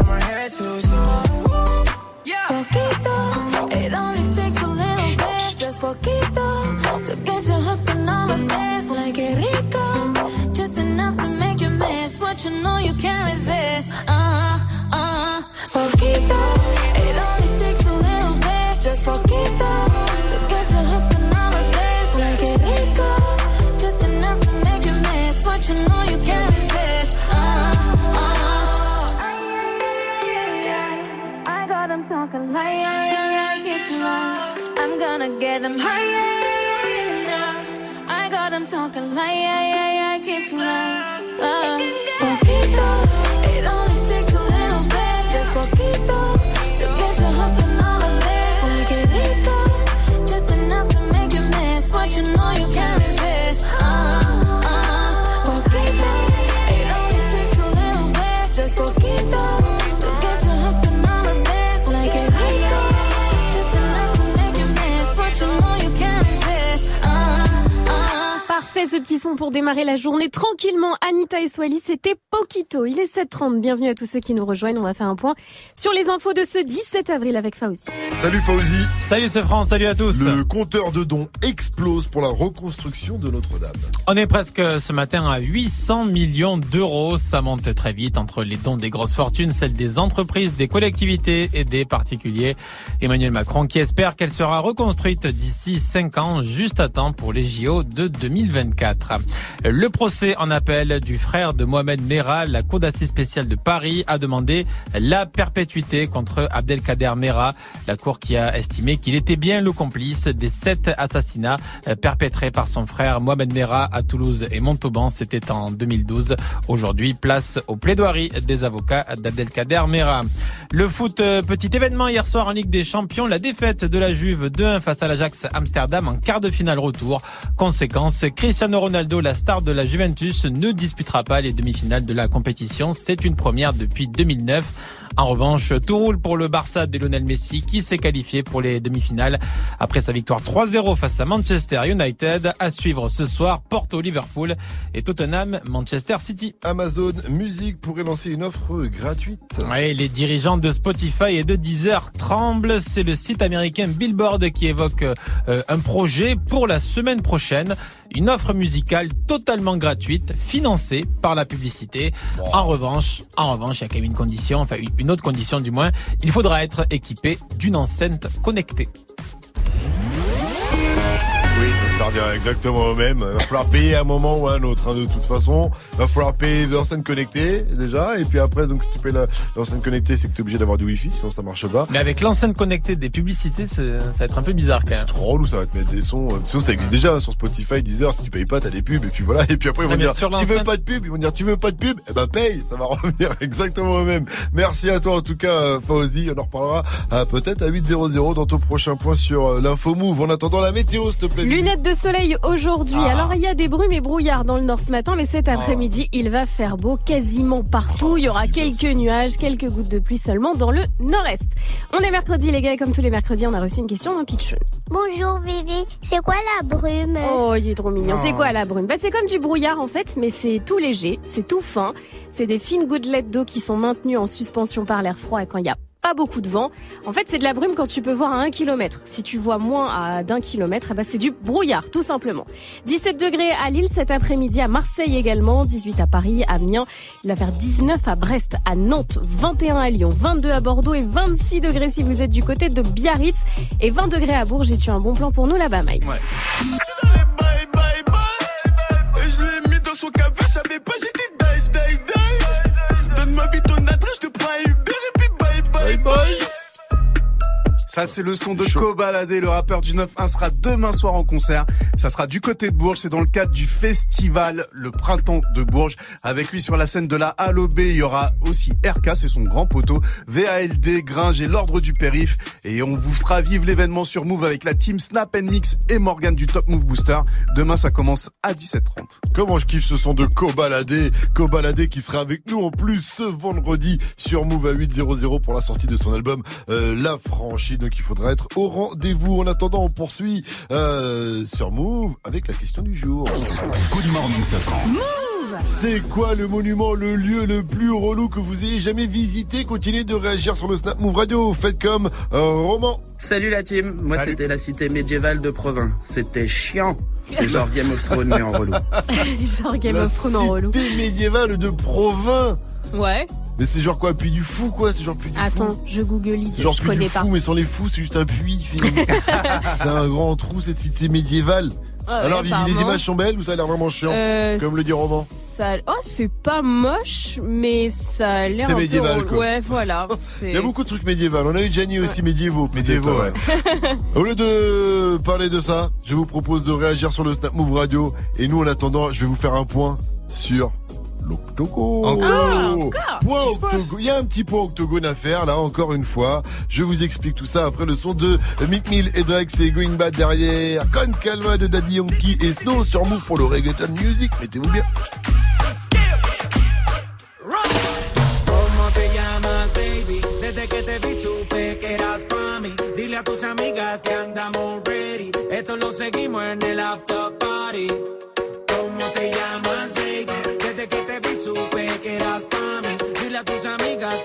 from her head to toe. Yeah. Poquito, it only takes a little bit, just poquito, to get you hooked on all of this. Like it rico, just enough to make you miss what you know you can't resist. Uh, uh, poquito, yeah, get. I'm gonna get them high, yeah, yeah, yeah, enough. I got them talking like, yeah, yeah, yeah, get low. Ce petit son pour démarrer la journée tranquillement. Anita et Swally, c'était Poquito. Il est 7h30. Bienvenue à tous ceux qui nous rejoignent. On va faire un point sur les infos de ce 17 avril avec Fauzi. Salut Fauzi. Salut ce France, salut à tous. Le compteur de dons explose pour la reconstruction de Notre-Dame. On est presque ce matin à 800 millions d'euros. Ça monte très vite entre les dons des grosses fortunes, celles des entreprises, des collectivités et des particuliers. Emmanuel Macron qui espère qu'elle sera reconstruite d'ici 5 ans, juste à temps pour les JO de 2024. 4. Le procès en appel du frère de Mohamed Merah, la Cour d'assises spéciale de Paris a demandé la perpétuité contre Abdelkader Merah, la Cour qui a estimé qu'il était bien le complice des sept assassinats perpétrés par son frère Mohamed Merah à Toulouse et Montauban. C'était en 2012. Aujourd'hui, place aux plaidoiries des avocats d'Abdelkader Merah. Le foot, petit événement hier soir en Ligue des Champions, la défaite de la Juve 2-1 face à l'Ajax Amsterdam en quart de finale retour. Conséquence, Cristiano Ronaldo, la star de la Juventus, ne disputera pas les demi-finales de la compétition. C'est une première depuis 2009. En revanche, tout roule pour le Barça de Lionel Messi qui s'est qualifié pour les demi-finales après sa victoire 3-0 face à Manchester United. À suivre ce soir, Porto Liverpool et Tottenham Manchester City. Amazon Music pourrait lancer une offre gratuite. Ouais, les dirigeants de Spotify et de Deezer tremblent. C'est le site américain Billboard qui évoque euh, un projet pour la semaine prochaine. Une offre musicale totalement gratuite, financée par la publicité. En revanche, en revanche, il y a quand même une condition, enfin une autre condition du moins. Il faudra être équipé d'une enceinte connectée. Oui, exactement au même. Il va falloir payer à un moment ou à un autre. hein, de toute façon, il va falloir payer l'enceinte connectée déjà. Et puis après, donc si tu payes l'enceinte connectée, c'est que tu es obligé d'avoir du Wi-Fi, sinon ça marche pas. Mais avec l'enceinte connectée des publicités, c'est- ça va être un peu bizarre quand même. C'est trop relou, ça va te mettre des sons. euh, Sinon, ça existe déjà hein, sur Spotify, Deezer. Si tu payes pas, t'as des pubs. Et puis voilà. Et puis après, ils vont dire, tu veux pas de pub? Ils vont dire, tu veux pas de pub? Eh ben, paye. Ça va revenir exactement au même. Merci à toi, en tout cas, euh, Fauzi. On en reparlera euh, peut-être à 8.00 dans ton prochain point sur l'info move. En attendant, la météo, s'il te plaît. Lunettes de soleil aujourd'hui. Ah. Alors il y a des brumes et brouillards dans le nord ce matin, mais cet après-midi il va faire beau quasiment partout. Il y aura quelques nuages, quelques gouttes de pluie seulement dans le nord-est. On est mercredi les gars, et comme tous les mercredis, on a reçu une question d'un pitch. Bonjour Vivi, c'est quoi la brume? Oh, il est trop mignon. C'est Oh. quoi la brume? Bah c'est comme du brouillard en fait, mais c'est tout léger, c'est tout fin. C'est des fines gouttelettes d'eau qui sont maintenues en suspension par l'air froid et quand il y a pas beaucoup de vent. En fait, c'est de la brume quand tu peux voir à un kilomètre. Si tu vois moins à d'un kilomètre, eh ben, c'est du brouillard, tout simplement. 17 degrés à Lille cet après-midi, à Marseille également, 18 à Paris, à Amiens. Il va faire 19 à Brest, à Nantes, 21 à Lyon, 22 à Bordeaux et 26 degrés si vous êtes du côté de Biarritz et 20 degrés à Bourges. J'ai-tu un bon plan pour nous là-bas, Mike Bye bye bye. Et je l'ai mis dans son café, je savais pas, j'étais die, die, die. Donne-moi vite ton adresse, je te prends bye bye. Ça, c'est le son de Kobalade, le rappeur du 9-1 sera demain soir en concert. Ça sera du côté de Bourges. C'est dans le cadre du festival Le Printemps de Bourges. Avec lui sur la scène de la Halo B, il y aura aussi RK, c'est son grand poteau, VALD, Gringe et l'Ordre du Périph. Et on vous fera vivre l'événement sur Move avec la team Snap Mix et Morgan du Top Move Booster. Demain, ça commence à 17h30. Comment je kiffe ce son de Kobalade. Kobalade qui sera avec nous en plus ce vendredi sur Move à 8.00 pour la sortie de son album euh, La Franchise. Donc il faudra être au rendez-vous. En attendant, on poursuit euh, sur Move avec la question du jour. Good morning, Safran. C'est quoi le monument, le lieu le plus relou que vous ayez jamais visité? Continuez de réagir sur le Snap Move Radio. Faites comme euh, Roman. Salut la team, moi c'était la cité médiévale de Provins. C'était chiant. C'est genre Game of Thrones mais en relou. Genre Game La of Thrones en relou. cité médiévale de Provins. Ouais. Mais c'est genre quoi, puits du fou quoi C'est genre puits du Attends, fou je google C'est genre je puits du connais fou, pas. mais sans les fous, c'est juste un puits. finalement. c'est un grand trou, cette cité médiévale. Ah ouais, Alors, Vivi, les apparemment. images sont belles ou ça a l'air vraiment chiant Euh, Comme le dit Roman. Ça... Oh, c'est pas moche, mais ça a l'air C'est un peu médiéval, quoi. Ouais, voilà. Il y a beaucoup de trucs médiévaux. On a eu Gianni aussi médiévaux. peut-être, Médiévaux, ouais. Au lieu de parler de ça, je vous propose de réagir sur le Snap Move Radio. Et nous, en attendant, je vais vous faire un point sur l'Octogone. Encore Point Octogone. Il y a un petit point Octogone à faire, là, encore une fois. Je vous explique tout ça après le son de Mick Mill et Drake. C'est Going Bad derrière. Con Calma de Daddy Yankee et Snow sur Move pour le reggaeton music. Mettez-vous bien. Amigas que andamos ready. Esto lo seguimos en el after party. Supe que eras pa' mí. Dile a tus amigas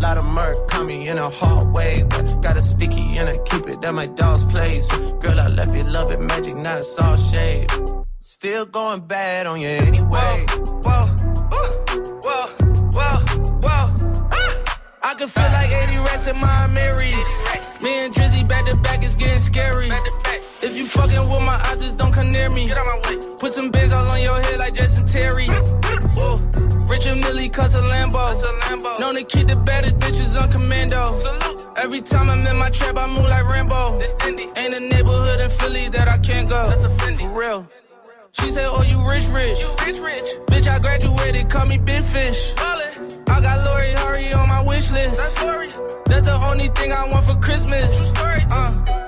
Lot of murk coming in a hard way. But got a sticky and I keep it at my dog's place. Girl, I left you love it magic, not all shade. Still going bad on you anyway. Whoa, whoa, whoa, whoa. whoa. Ah. I can feel like 80 rats in my Marys. Me and Drizzy back to back is getting scary. If you fucking with my eyes, just don't come near me. Put some bins all on your head like Jason Terry. Whoa. Richard Millie cuss a Lambo. Known to keep the better bitches on commando. Salute. Every time I'm in my trap, I move like Rambo. Ain't a neighborhood in Philly that I can't go. For real. She said, Oh, you rich, rich. You rich, rich. Bitch, I graduated, call me Big Fish. I got Lori Hurry on my wish list. That's the only thing I want for Christmas. Uh.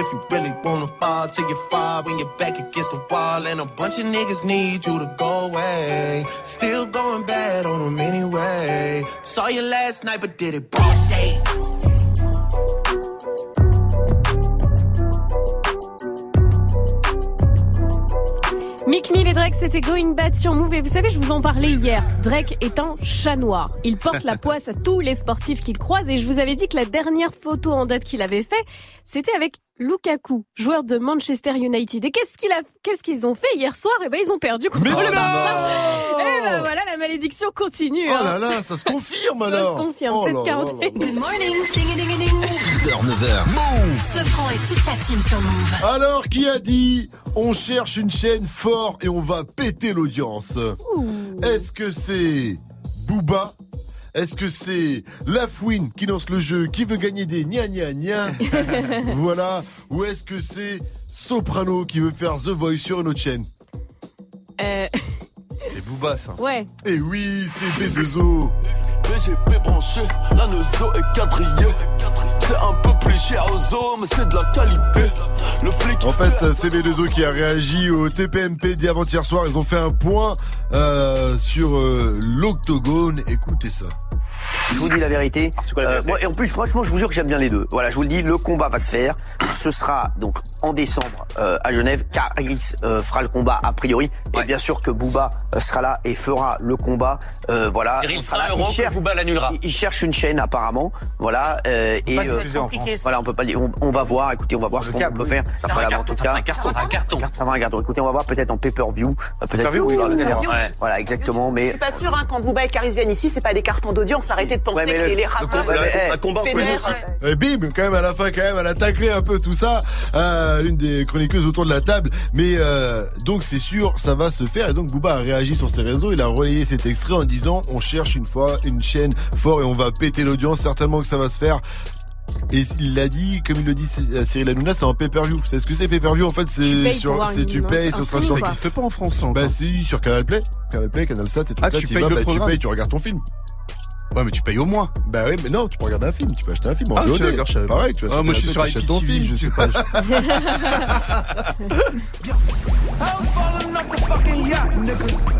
If you really wanna fall till you fall when you're back against the wall. And a bunch of niggas need you to go away. Still going bad on them anyway. Saw you last night, but did it broad day. Mick Mill et Drake, c'était Going Bad sur Move. Et vous savez, je vous en parlais hier. Drake est un chat noir. Il porte la poisse à tous les sportifs qu'il croise. Et je vous avais dit que la dernière photo en date qu'il avait fait, c'était avec Lukaku, joueur de Manchester United. Et qu'est-ce qu'il a, qu'est-ce qu'ils ont fait hier soir? Et ben, ils ont perdu contre Mais le non Barça. Et ben voilà, la malédiction continue. Oh hein. là là, ça se confirme Ça alors. se confirme, Oh là 7h41. là là. Good morning, ding ding ding. 6h, 9h. Move Sofran et toute sa team sur Move. Alors, qui a dit on cherche une chaîne fort et on va péter l'audience? Est-ce que c'est Booba Est-ce que c'est Lafouine qui lance le jeu, qui veut gagner des gna gna gna Voilà. Ou est-ce que c'est Soprano qui veut faire The Voice sur une autre chaîne Euh, C'est Booba ça. ouais. Et oui, c'est B2O. BGP branché, la nozo est quadrillée. C'est un peu plus cher aux c'est de la qualité. Le flic. En fait, c'est B2O qui a réagi au TPMP d'avant-hier soir. Ils ont fait un point euh, sur euh, l'octogone. Écoutez ça. Je vous dis la vérité. Euh, moi, et en plus, franchement, je vous jure que j'aime bien les deux. Voilà, je vous le dis, le combat va se faire. Ce sera donc en décembre euh, à Genève. Caris euh, fera le combat a priori. Et bien sûr que Booba euh, sera là et fera le combat. Euh, voilà. Cyril, On sera 100 là. euros Il cherche- que Booba l'annulera. il- Il cherche une chaîne apparemment. Voilà. euh, et en France. Voilà, on peut pas dire. On, on va voir. Écoutez, on va voir ce qu'on peut faire. Ça fera un carton, en tout ça fera cas, un carton, un carton. Ça fera un carton. Écoutez, on va voir peut-être en pay-per-view. euh, Peut-être ouais. Voilà, exactement. Mais Je suis pas sûr, hein, quand Booba et Caris viennent ici, c'est pas des cartons d'audience. Arrêtez de penser que le- les, les le rappeurs. un combat. Et bim, quand même à la fin, quand même, elle a taclé un peu tout ça. Euh, L'une des chroniqueuses autour de la table. Mais euh, donc c'est sûr, ça va se faire. Et donc Booba a réagi sur ses réseaux. Il a relayé cet extrait en disant on cherche une fois une chaîne fort et on va péter l'audience. Certainement que ça va se faire. Et il l'a dit, comme il le dit euh, Cyril Hanouna, c'est en pay-per-view. Vous savez ce que c'est pay-per-view En fait, c'est sur, c'est tu payes, ce sera sur. Ça existe pas en France, ça, Bah si, sur Canal Play, Canal Play, Canal Sat, et tout Ah, ça. tu payes vas, le bah, tu payes, tu regardes ton film. Ouais, mais tu payes au moins. Bah oui, mais non, tu peux regarder un film, tu peux acheter un film en Ah, VOD. Pareil, tu vois. Ah, moi, je suis sur t'achètes ton IPTV, film, je sais pas.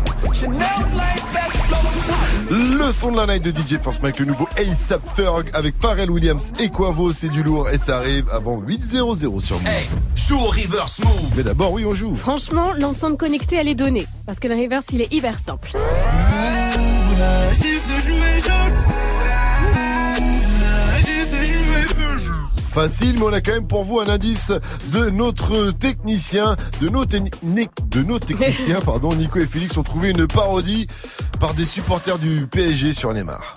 Le son de la night de DJ Force Mike, le nouveau ASAP Ferg avec Pharrell Williams et Quavo, c'est du lourd et ça arrive avant 8.00 sur Move. joue au reverse move. Mais d'abord, oui, on joue. Franchement, l'enceinte connectée, elle est donnée. Parce que le reverse, il est hyper simple. Facile, mais on a quand même pour vous un indice de notre technicien, de nos, de nos techniciens, pardon, Nico et Félix ont trouvé une parodie par des supporters du PSG sur Neymar.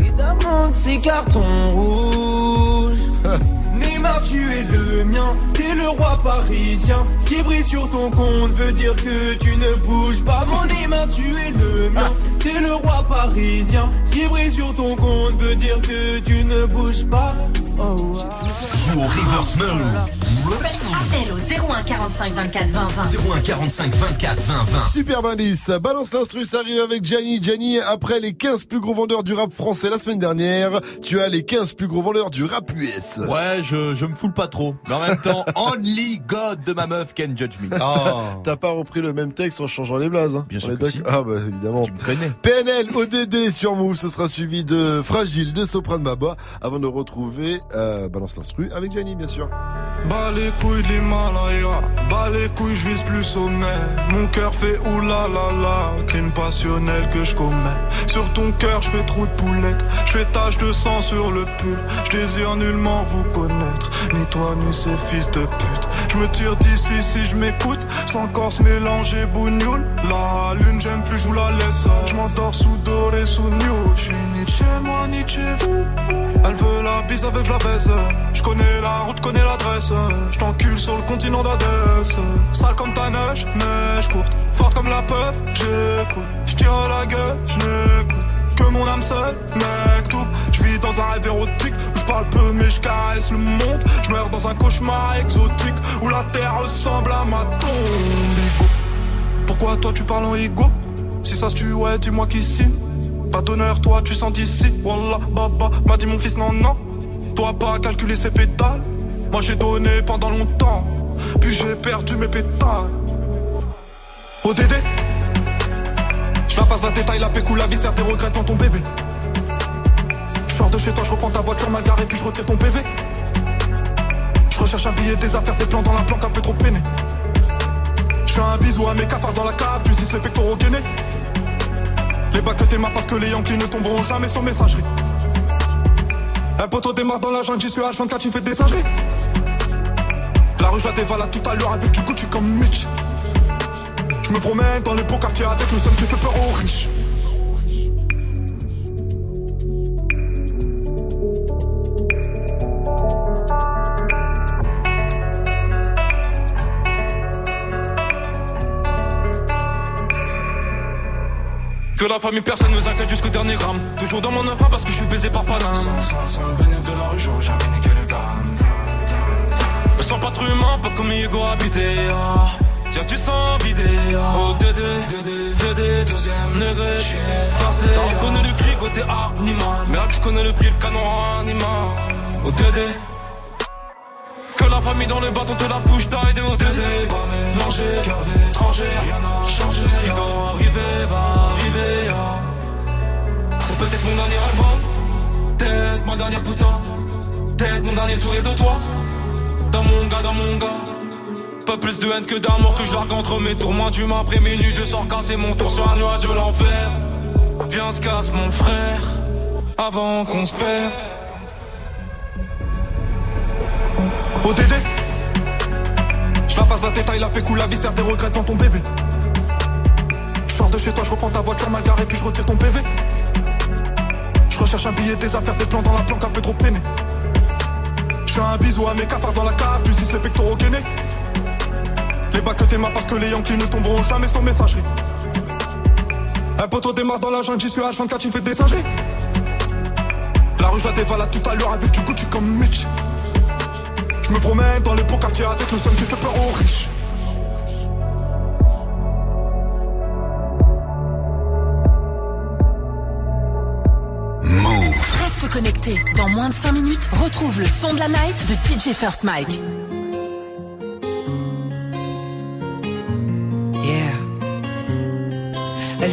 Évidemment que c'est carton rouge. Neymar, tu es le mien, t'es le roi parisien. Ce qui brille sur ton compte veut dire que tu ne bouges pas. Mon Neymar, tu es le mien, t'es le roi parisien. Ce qui brille sur ton compte veut dire que tu ne bouges pas. Oh, Joue au reverse move. Appel au 01 45 24 20 20. 01 45 24 20 20. Super indice, balance l'instru, ça arrive avec Gianni. Gianni, après les 15 plus gros vendeurs du rap français la semaine dernière, tu as les 15 plus gros vendeurs du rap US. Ouais, je, je me foule pas trop. Mais en même temps, only God de ma meuf can judge me. Oh. T'as pas repris le même texte en changeant les blazes, hein Bien sûr que si. Ah bah évidemment. Tu me connais. PNL, ODD sur Move, ce sera suivi de Fragile, de Soprano Baba, avant de retrouver euh, Balance l'instru avec Gianni, bien sûr. Bas les couilles de l'Himalaya, bas les couilles, je vise plus sommet. Mon cœur fait oulala, crime passionnel que je commets. Sur ton cœur, je fais trou de poulette, je fais tache de sang sur le pull. Je désire nullement vous connaître, ni toi ni ces fils de pute. Je me tire d'ici si je m'écoute, sans corps se mélanger bougnoule. La lune, j'aime plus, je vous la laisse. Je m'endors sous doré, sous new. Je suis ni chez moi, ni chez vous. Elle veut la bise avec je la baisse. Je connais la route, je connais l'adresse. Je t'encule sur le continent d'Adès. Sale comme ta neige, neige courte. Forte comme la peuf, j'écoute. Je tire la gueule, je n'écoute. Que mon âme seule, mec, tout. Je vis dans un rêve érotique où je parle peu mais je caresse le monde. Je meurs dans un cauchemar exotique où la terre ressemble à ma tombe. Pourquoi toi tu parles en ego? Si ça se tue, ouais, dis-moi qui signe. Pas d'honneur, toi tu sens d'ici. Wallah, baba, m'a dit mon fils, non, non. Toi pas calculer ses pétales. Moi j'ai donné pendant longtemps. Puis j'ai perdu mes pétales. ODD Je la passe la détail, la pécou, la viscère, tes regrets devant ton bébé. Je sors de chez toi, je reprends ta voiture mal garée, puis je retire ton PV. Je recherche un billet, des affaires, des plans dans la planque, un peu trop peiné. Je fais un bisou à mes cafards dans la cave, tu dis les pectoraux gainés. Les bacs que t'es parce que les Yankees ne tomberont jamais sans messagerie. Un poteau démarre dans la jungle, j'y suis H24, tu fais des singeries. La rue, je la dévalade tout à l'heure avec du Gucci comme Mitch. Je me promène dans les beaux quartiers avec le seul qui fait peur aux riches. Que la famille, personne nous inquiète jusqu'au dernier gramme. Toujours dans mon enfant parce que je suis baisé par Paname. Bénéfice de la rue, j'aurais jamais niqué le gamme. Me sens pas trop humain, pas comme Hugo habité. Tiens, tu sens vidé. Oh, Dédé, Dédé, Dédé, deuxième degré. Forcé. T'as reconnu le cri côté animal. Mais là, je connais le prix, le canon animal. Oh, Dédé. Que la famille dans le bâton te la bouche d'aide au Dédé. Pas mélanger, cœur d'étranger, rien n'a changé. Ce qui doit arriver va arriver. ah. C'est peut-être mon dernier album, peut-être ma dernière putain, peut-être mon dernier sourire de toi. dans mon gars, dans mon gars. Pas plus de haine que d'amour que je largue entre mes tours. Moins d'humain après minuit, je sors casser mon tour sur un nuage de l'enfer. Viens, se casse mon frère, avant qu'on se perde. ODD Je la passe la détail, la pécou, la viscère des regrets devant ton bébé. Je sors de chez toi, je reprends ta voiture mal garée, puis je retire ton PV. Je recherche un billet, des affaires, des plans dans la planque, un peu trop peiné. Je fais un bisou à mes cafards dans la cave, justice les pectoraux gainés. Les bacs que t'aimas parce que les Yankees ne tomberont jamais sans messagerie. Un poteau démarre dans la jungle, j'y suis H24, tu fais des singeries. La rue, je la dévalade tout à l'heure avec du Gucci comme Mitch. Je me promène dans les beaux quartiers avec le son qui fait peur aux riches. Move. Reste connecté. Dans moins de 5 minutes, retrouve le son de la night de DJ First Mike.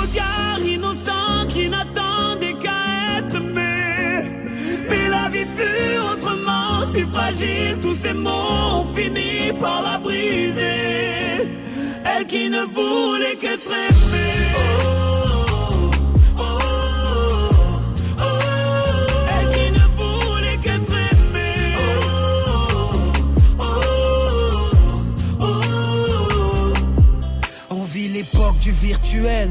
regard innocent qui n'attendait qu'à être aimé. Mais la vie fut autrement si fragile, tous ces mots ont fini par la briser. Elle qui ne voulait qu'être. Oh, oh, oh, aimée. On vit l'époque du virtuel,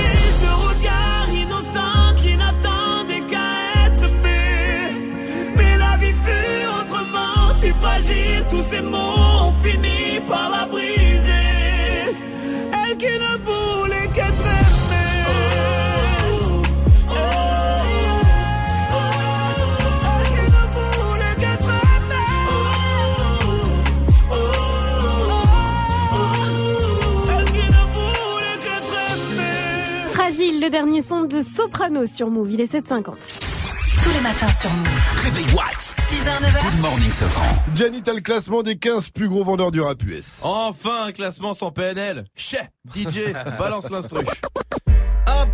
tous ces mots ont fini par la briser. Elle qui ne voulait qu'être aimée. Oh, oh, Elle qui ne voulait qu'être aimée. Elle qui ne voulait qu'être aimée. Fragile, le dernier son de Soprano sur Move. Il est 7h50. Tous les matins sur Move. Réveil Watts. 6h, 9h. Good morning, Sofran. Gianni, t'as le classement des 15 plus gros vendeurs du rap US. Enfin un classement sans PNL. Chais DJ, balance l'instru.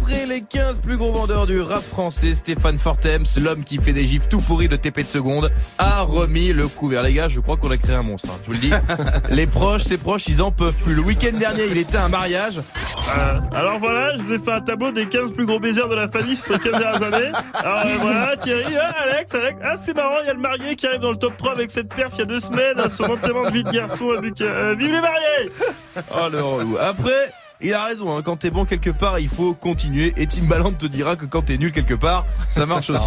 Après les 15 plus gros vendeurs du rap français, Stéphane Fortems, l'homme qui fait des gifs tout pourris de TP de seconde, a remis le couvert. Les gars, je crois qu'on a créé un monstre, hein, je vous le dis. les proches, ses proches, ils en peuvent plus. Le week-end dernier, il était à un mariage. Euh, alors voilà, je vous ai fait un tableau des 15 plus gros baisers de la famille sur les 15 dernières années. Alors euh, voilà, Thierry, ah, Alex, Alex, ah c'est marrant, il y a le marié qui arrive dans le top 3 avec cette perf il y a deux semaines, à son enterrement de vie de garçon avec euh, Vive les mariés Oh le relou. Après, il a raison, hein, quand t'es bon quelque part, il faut continuer. Et Timbaland te dira que quand t'es nul quelque part, ça marche aussi.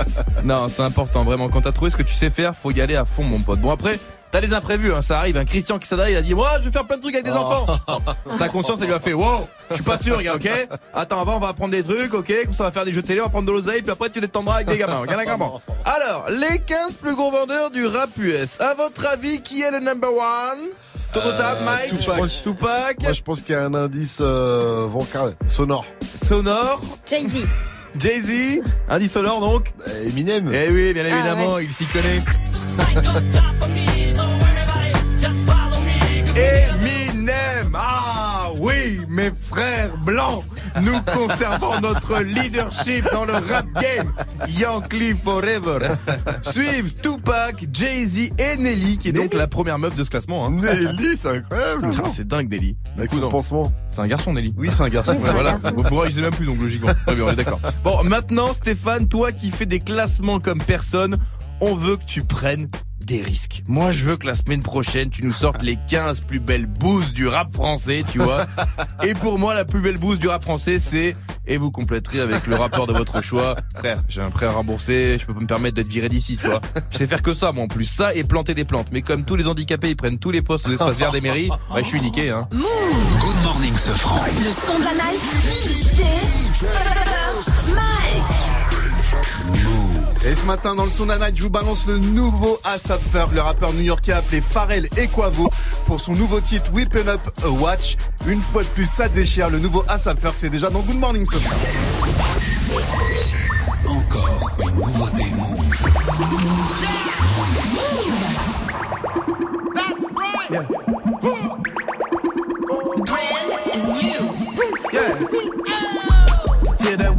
non, c'est important, vraiment. Quand t'as trouvé ce que tu sais faire, faut y aller à fond, mon pote. Bon, après, t'as les imprévus, hein, ça arrive. Un Christian qui s'adresse, il a dit, moi, je vais faire plein de trucs avec des enfants. Sa conscience, elle lui a fait, wow, je suis pas sûr, gars, ok? Attends, avant, on va apprendre des trucs, ok? Comme ça, on va faire des jeux télé, on va prendre de l'oseille, puis après, tu les tendras avec des gamins, ok d'accord? Bon. Alors, les 15 plus gros vendeurs du rap US. À votre avis, qui est le number one? De table, Mike Euh, Tupac. Tupac. Moi, je pense qu'il y a un indice euh, vocal, sonore. Sonore. Jay-Z. Jay-Z. Indice sonore, donc Eminem. Eh oui, bien Ah, évidemment, ouais. il s'y connaît. Eminem Ah oui, mes frères blancs, nous conservons notre leadership dans le rap game. Yankee Forever. Suivent Tupac, Jay-Z et Nelly, qui est donc la première meuf de ce classement. hein. Nelly, c'est incroyable. C'est dingue, Nelly. Avec Écoute, son pansement. C'est un garçon, Nelly. Oui, c'est un garçon. Ouais, voilà. Bon, pour moi, je sais même plus, donc logiquement. Très bien, on est d'accord. Bon, maintenant, Stéphane, toi qui fais des classements comme personne, on veut que tu prennes des risques. Moi, je veux que la semaine prochaine, tu nous sortes les 15 plus belles bouses du rap français, tu vois. Et pour moi, la plus belle bouse du rap français, c'est et vous compléterez avec le rappeur de votre choix. Frère, j'ai un prêt à rembourser, je peux pas me permettre d'être viré d'ici, tu vois. Je sais faire que ça, moi, en plus. Ça et planter des plantes. Mais comme tous les handicapés, ils prennent tous les postes aux espaces verts des mairies, bah, je suis niqué, hein. Good morning, ce franc. Le son de la night. DJ Mike. Et ce matin, dans le son night, je vous balance le nouveau ASAP Ferg, le rappeur new-yorkais appelé Pharrell Equavo, pour son nouveau titre Whipping Up a Watch. Une fois de plus, ça déchire. Le nouveau ASAP Ferg, c'est déjà dans Good Morning, franc. Encore une nouveauté. Yeah.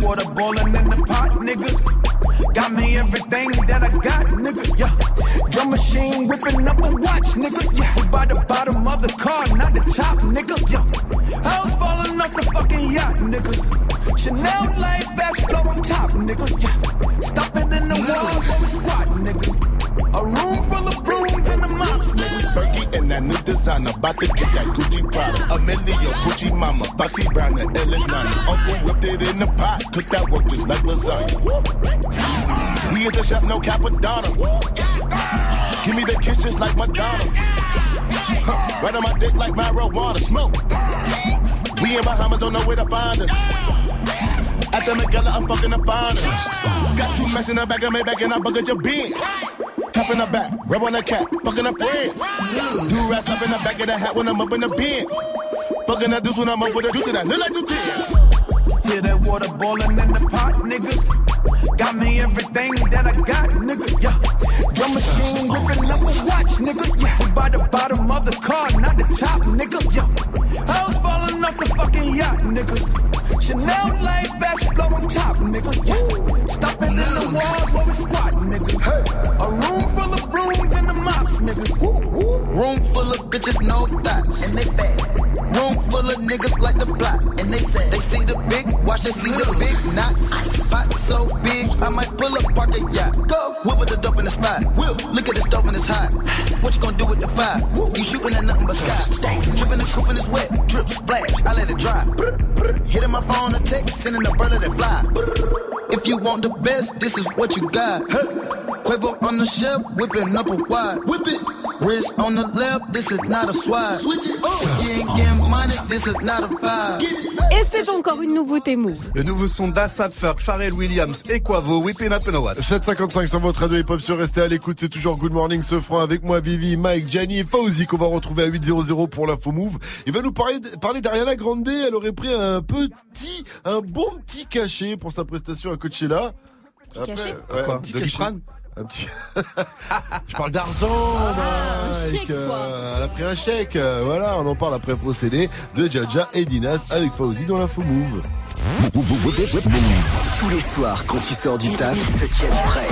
Water boiling Got me everything that I got, nigga. Yeah. Drum machine whipping up a watch, nigga. Yeah. By the bottom of the car, not the top, nigga. Yeah. I was falling off the fucking yacht, nigga. Chanel light best blow on top, nigga. Yeah. Stop it in the wall for a squat, nigga. A room full of that new designer, about to get that Gucci Prada. Emilio, Gucci Mama, Foxy Brown, illest nine. Uncle whipped it in the pot, cooked that work just like lasagna. We is the chef, no capadonna. Give me the kiss just like Madonna. Huh, right on my dick like marijuana, smoke. We in Bahamas, don't know where to find us. At the McGilla, I'm fucking the finest. Got two mess in the back of my back and I bucket your beans. Tough in the back, rub on the cat, fucking her friends. Do rap up in the back of the hat when I'm up in the bin. Fucking the deuce when I'm up with the juice and I look like two tears. Hear that water boiling in the pot, nigga. Got me everything that I got, nigga. Yeah. Drum machine ripping up a watch, nigga. Yeah. We by the bottom of the car, not the top, nigga. Yeah. Was falling off the fucking yacht, nigga. Chanel light best blow on top, nigga. Yeah. Stop it in the wall where we squat, nigga. A room full of brooms and the mops, nigga. Room full of bitches, no thoughts, and they bad. Room full of niggas like the block, and they say they see the big watch, they see the big knots. Pot so big, I might pull up, park a yacht. Go, whip with the dope in the spot. Will, look at the stove and it's hot. What you gonna do with the fire? You shooting at nothing but sky. Dripping and scooping is wet, drip splash, I let it dry. Hitting my phone, a text, sending a brother that fly. If you want the best, this is what you got. Quavo on the shelf, whipping up a wide. Whip it. Wrist on the left, this is not a swag. Switch it. Oh, you ain't getting money, this is not a vibe. Et c'est encore une nouveauté Move. Le nouveau son d'Asap Ferg, Pharrell Williams et Quavo, Whipping Up and a Watch. 755 sur votre radio hip-hop sur Restez à l'écoute, c'est toujours Good Morning ce franc avec moi Vivi, Mike, Gianni et Fauzi qu'on va retrouver à 800 pour l'info move. Il va nous parler, parler d'Ariana Grande, elle aurait pris un petit, un bon petit cachet pour sa prestation à Coachella. Petit cachet ouais, Quoi, un petit cachet. Un petit... Je parle d'argent, un Mike. Euh, Elle a pris un chèque. Voilà, on en parle après procédé de Jaja et Dinas avec Fauzi dans l'info move. Tous les soirs, quand tu sors du taf, ils se tiennent prêts.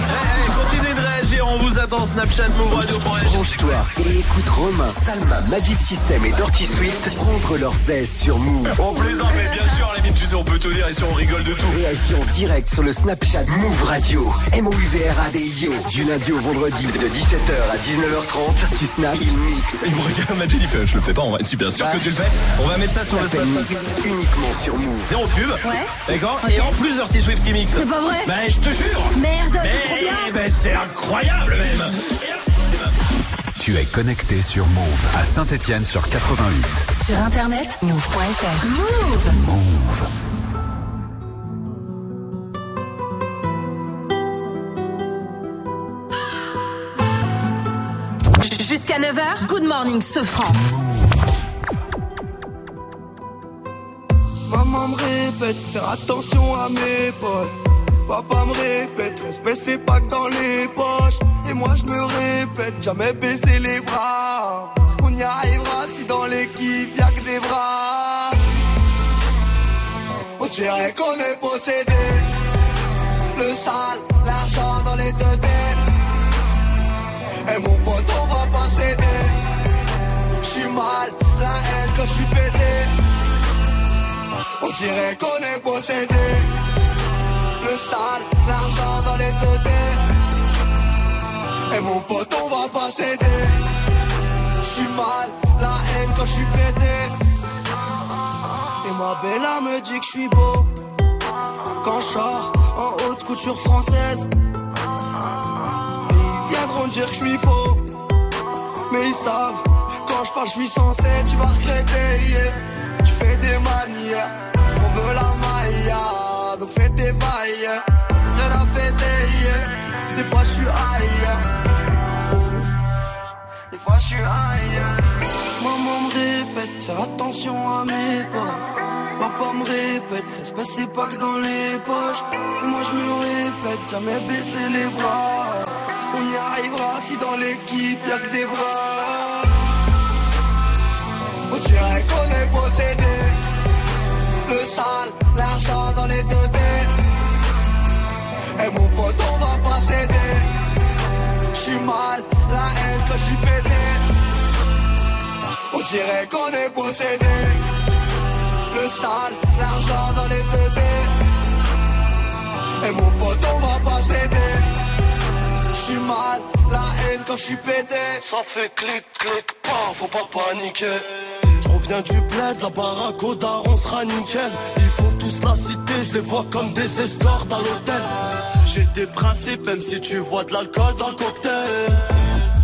On vous attend Snapchat, Move Radio. Branche-toi et écoute Romain, Salma, Magic System et Dirty Swift prendre leurs aises sur Move. On plaisante, mais bien sûr, les tu sais, on peut tout dire ici, on rigole de tout. Réagis en direct sur le Snapchat Move Radio. M-O-U-V-R-A-D-I-O. Du lundi au vendredi de 17h à 19h30. Tu snaps, il mixe. Il me regarde, Magic, il fait, je le fais pas, on va être super sûr que tu le fais. On va mettre ça sur le mix uniquement sur Move. Zéro pub. Ouais. D'accord. Et en plus, Dirty Swift qui mixe. C'est pas vrai Ben, je te jure. Merde, Mais, c'est trop bien. ben, c'est incroyable même. Tu es connecté sur Move à Saint-Étienne sur 88. Sur internet, move.fr. Move. Move. Jusqu'à 9h, good morning, ce franc. Maman me répète, faire attention à mes potes. Papa me répète, respect c'est pas que dans les poches. Et moi je me répète, jamais baisser les bras. On y arrivera si dans l'équipe y'a que des bras. On dirait qu'on est possédé. Le sale, l'argent dans les deux têtes. Et mon pote, on va pas céder. J'suis mal, la haine quand j'suis pété. On dirait qu'on est possédé. Le sale, l'argent dans les têtes. Et mon pote, on va pas céder. J'suis mal, la haine quand j'suis pété. Et ma bella me dit que j'suis beau. Quand j'sors en haute couture française. Ils viendront dire que j'suis faux. Mais ils savent, quand je parle, j'suis censé, tu vas regretter. yeah. Tu fais des manières, on veut la maille, donc fais Rien à fêter, des fois j'suis ailleurs. Des fois je suis ailleurs. Maman me répète, fais attention à mes pas. Papa me répète, respect c'est pas que dans les poches. Et moi je me répète, jamais baisser les bras. On y arrivera si dans l'équipe y'a que des bras. On dirait qu'on est possédé. Le sale, l'argent dans les deux Et mon pote, on va pas céder. J'suis mal, la haine quand j'suis pété. On dirait qu'on est possédé. Le sale, l'argent dans les deux Et mon pote, on va pas céder. J'suis mal, la haine quand j'suis pété. Ça fait clic, clic, pas, faut pas paniquer. Je reviens du bled, la baraque au daron sera nickel. Ils font tous la cité, je les vois comme des escortes à l'hôtel. J'ai des principes, même si tu vois de l'alcool dans le cocktail.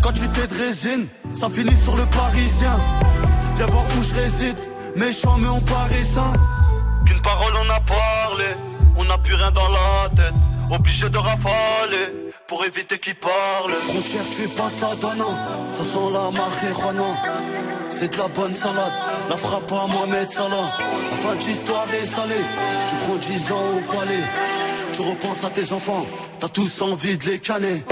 Quand tu t'es de résine, ça finit sur le parisien. Viens voir où je réside, méchant mais on paraît sain. Qu'une parole on a parlé, on n'a plus rien dans la tête. Obligé de rafaler pour éviter qu'ils parlent. Frontière, tu passes la donne, ça sent la marijuana. C'est de la bonne salade, la frappe à Mohamed Salah. La fin de l'histoire est salée, tu prends 10 ans au palais. Tu repenses à tes enfants, t'as tous envie de les caler.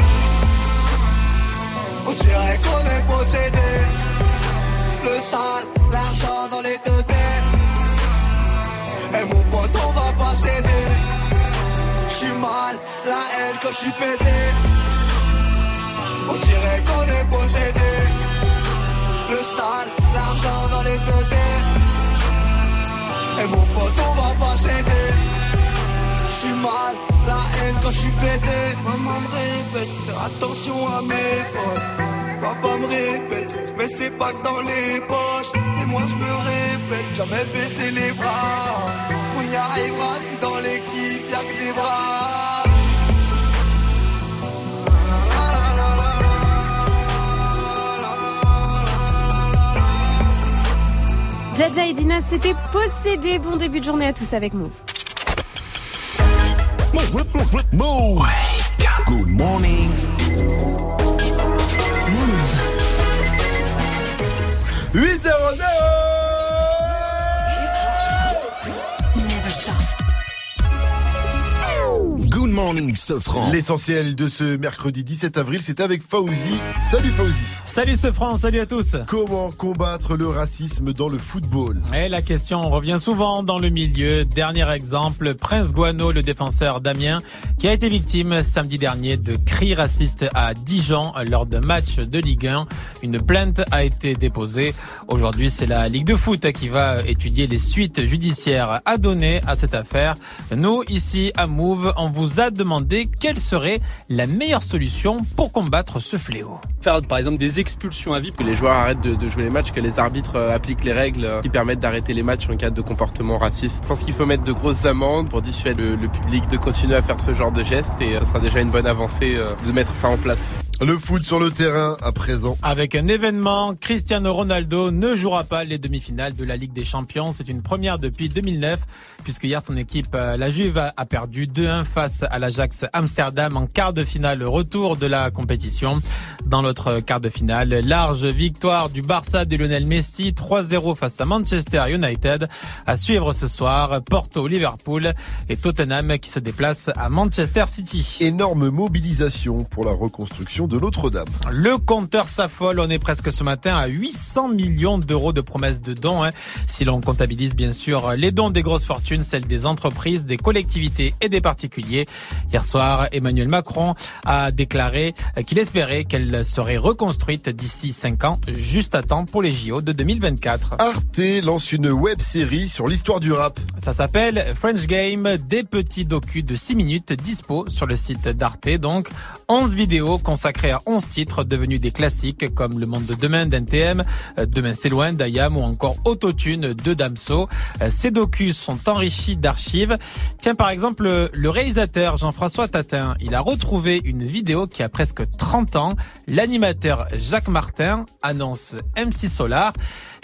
On dirait qu'on est possédé. Le sale, l'argent dans les deux Et mon pote, on va pas céder. J'suis mal, la haine quand j'suis pété. On dirait qu'on est possédé. Le sale, l'argent dans les deux Et mon pote, on va pas céder. Quand j'suis pété. Maman me répète, faire attention à mes potes. Papa me répète, respect c'est pas que dans les poches. Et moi je me répète, jamais baisser les bras. On y arrivera si dans l'équipe y'a que des bras. Jaja et Dina, c'était possédé. Bon début de journée à tous avec Move. Move. Good morning. Move. 8 Good morning, Sofran. L'essentiel de ce mercredi 17 avril, c'est avec Fauzi. Salut Fauzi. Salut ce France, salut à tous. Comment combattre le racisme dans le football? Et la question revient souvent dans le milieu. Dernier exemple, Prince Guano, le défenseur d'Amiens, qui a été victime samedi dernier de cris racistes à Dijon lors d'un match de Ligue 1. Une plainte a été déposée. Aujourd'hui, c'est la Ligue de foot qui va étudier les suites judiciaires à donner à cette affaire. Nous, ici à Move, on vous a demandé quelle serait la meilleure solution pour combattre ce fléau. Faire par exemple des expulsions à vie, que les joueurs arrêtent de, de jouer les matchs, que les arbitres euh, appliquent les règles euh, qui permettent d'arrêter les matchs en cas de comportement raciste. Je pense qu'il faut mettre de grosses amendes pour dissuader le, le public de continuer à faire ce genre de gestes et euh, ce sera déjà une bonne avancée euh, de mettre ça en place. Le foot sur le terrain à présent. Avec un événement, Cristiano Ronaldo ne jouera pas les demi-finales de la Ligue des Champions. C'est une première depuis 2009, puisque hier son équipe, la Juve, a a perdu 2-1 face à l'Ajax Amsterdam en quart de finale retour de la compétition. Dans l'autre quart de finale, large victoire du Barça de Lionel Messi, 3-0 face à Manchester United. À suivre ce soir, Porto, Liverpool et Tottenham qui se déplacent à Manchester City. Énorme mobilisation pour la reconstruction de Notre-Dame. Le compteur s'affole. On est presque ce matin à 800 millions d'euros de promesses de dons. hein. Si l'on comptabilise bien sûr les dons des grosses fortunes, celles des entreprises, des collectivités et des particuliers. Hier soir, Emmanuel Macron a déclaré qu'il espérait qu'elle serait reconstruite d'ici 5 ans, juste à temps pour les JO de 2024. Arte lance une web série sur l'histoire du rap. Ça s'appelle French Game, des petits docus de 6 minutes dispo sur le site d'Arte. Donc 11 vidéos consacrées consacré à 11 titres devenus des classiques comme Le Monde de Demain d'NTM, Demain c'est loin d'Ayam ou encore Autotune de Damso. Ces docus sont enrichis d'archives. Tiens par exemple le- le Jean-François Tatin, il a retrouvé une vidéo qui a presque 30 ans. L'animateur Jacques Martin annonce MC Solar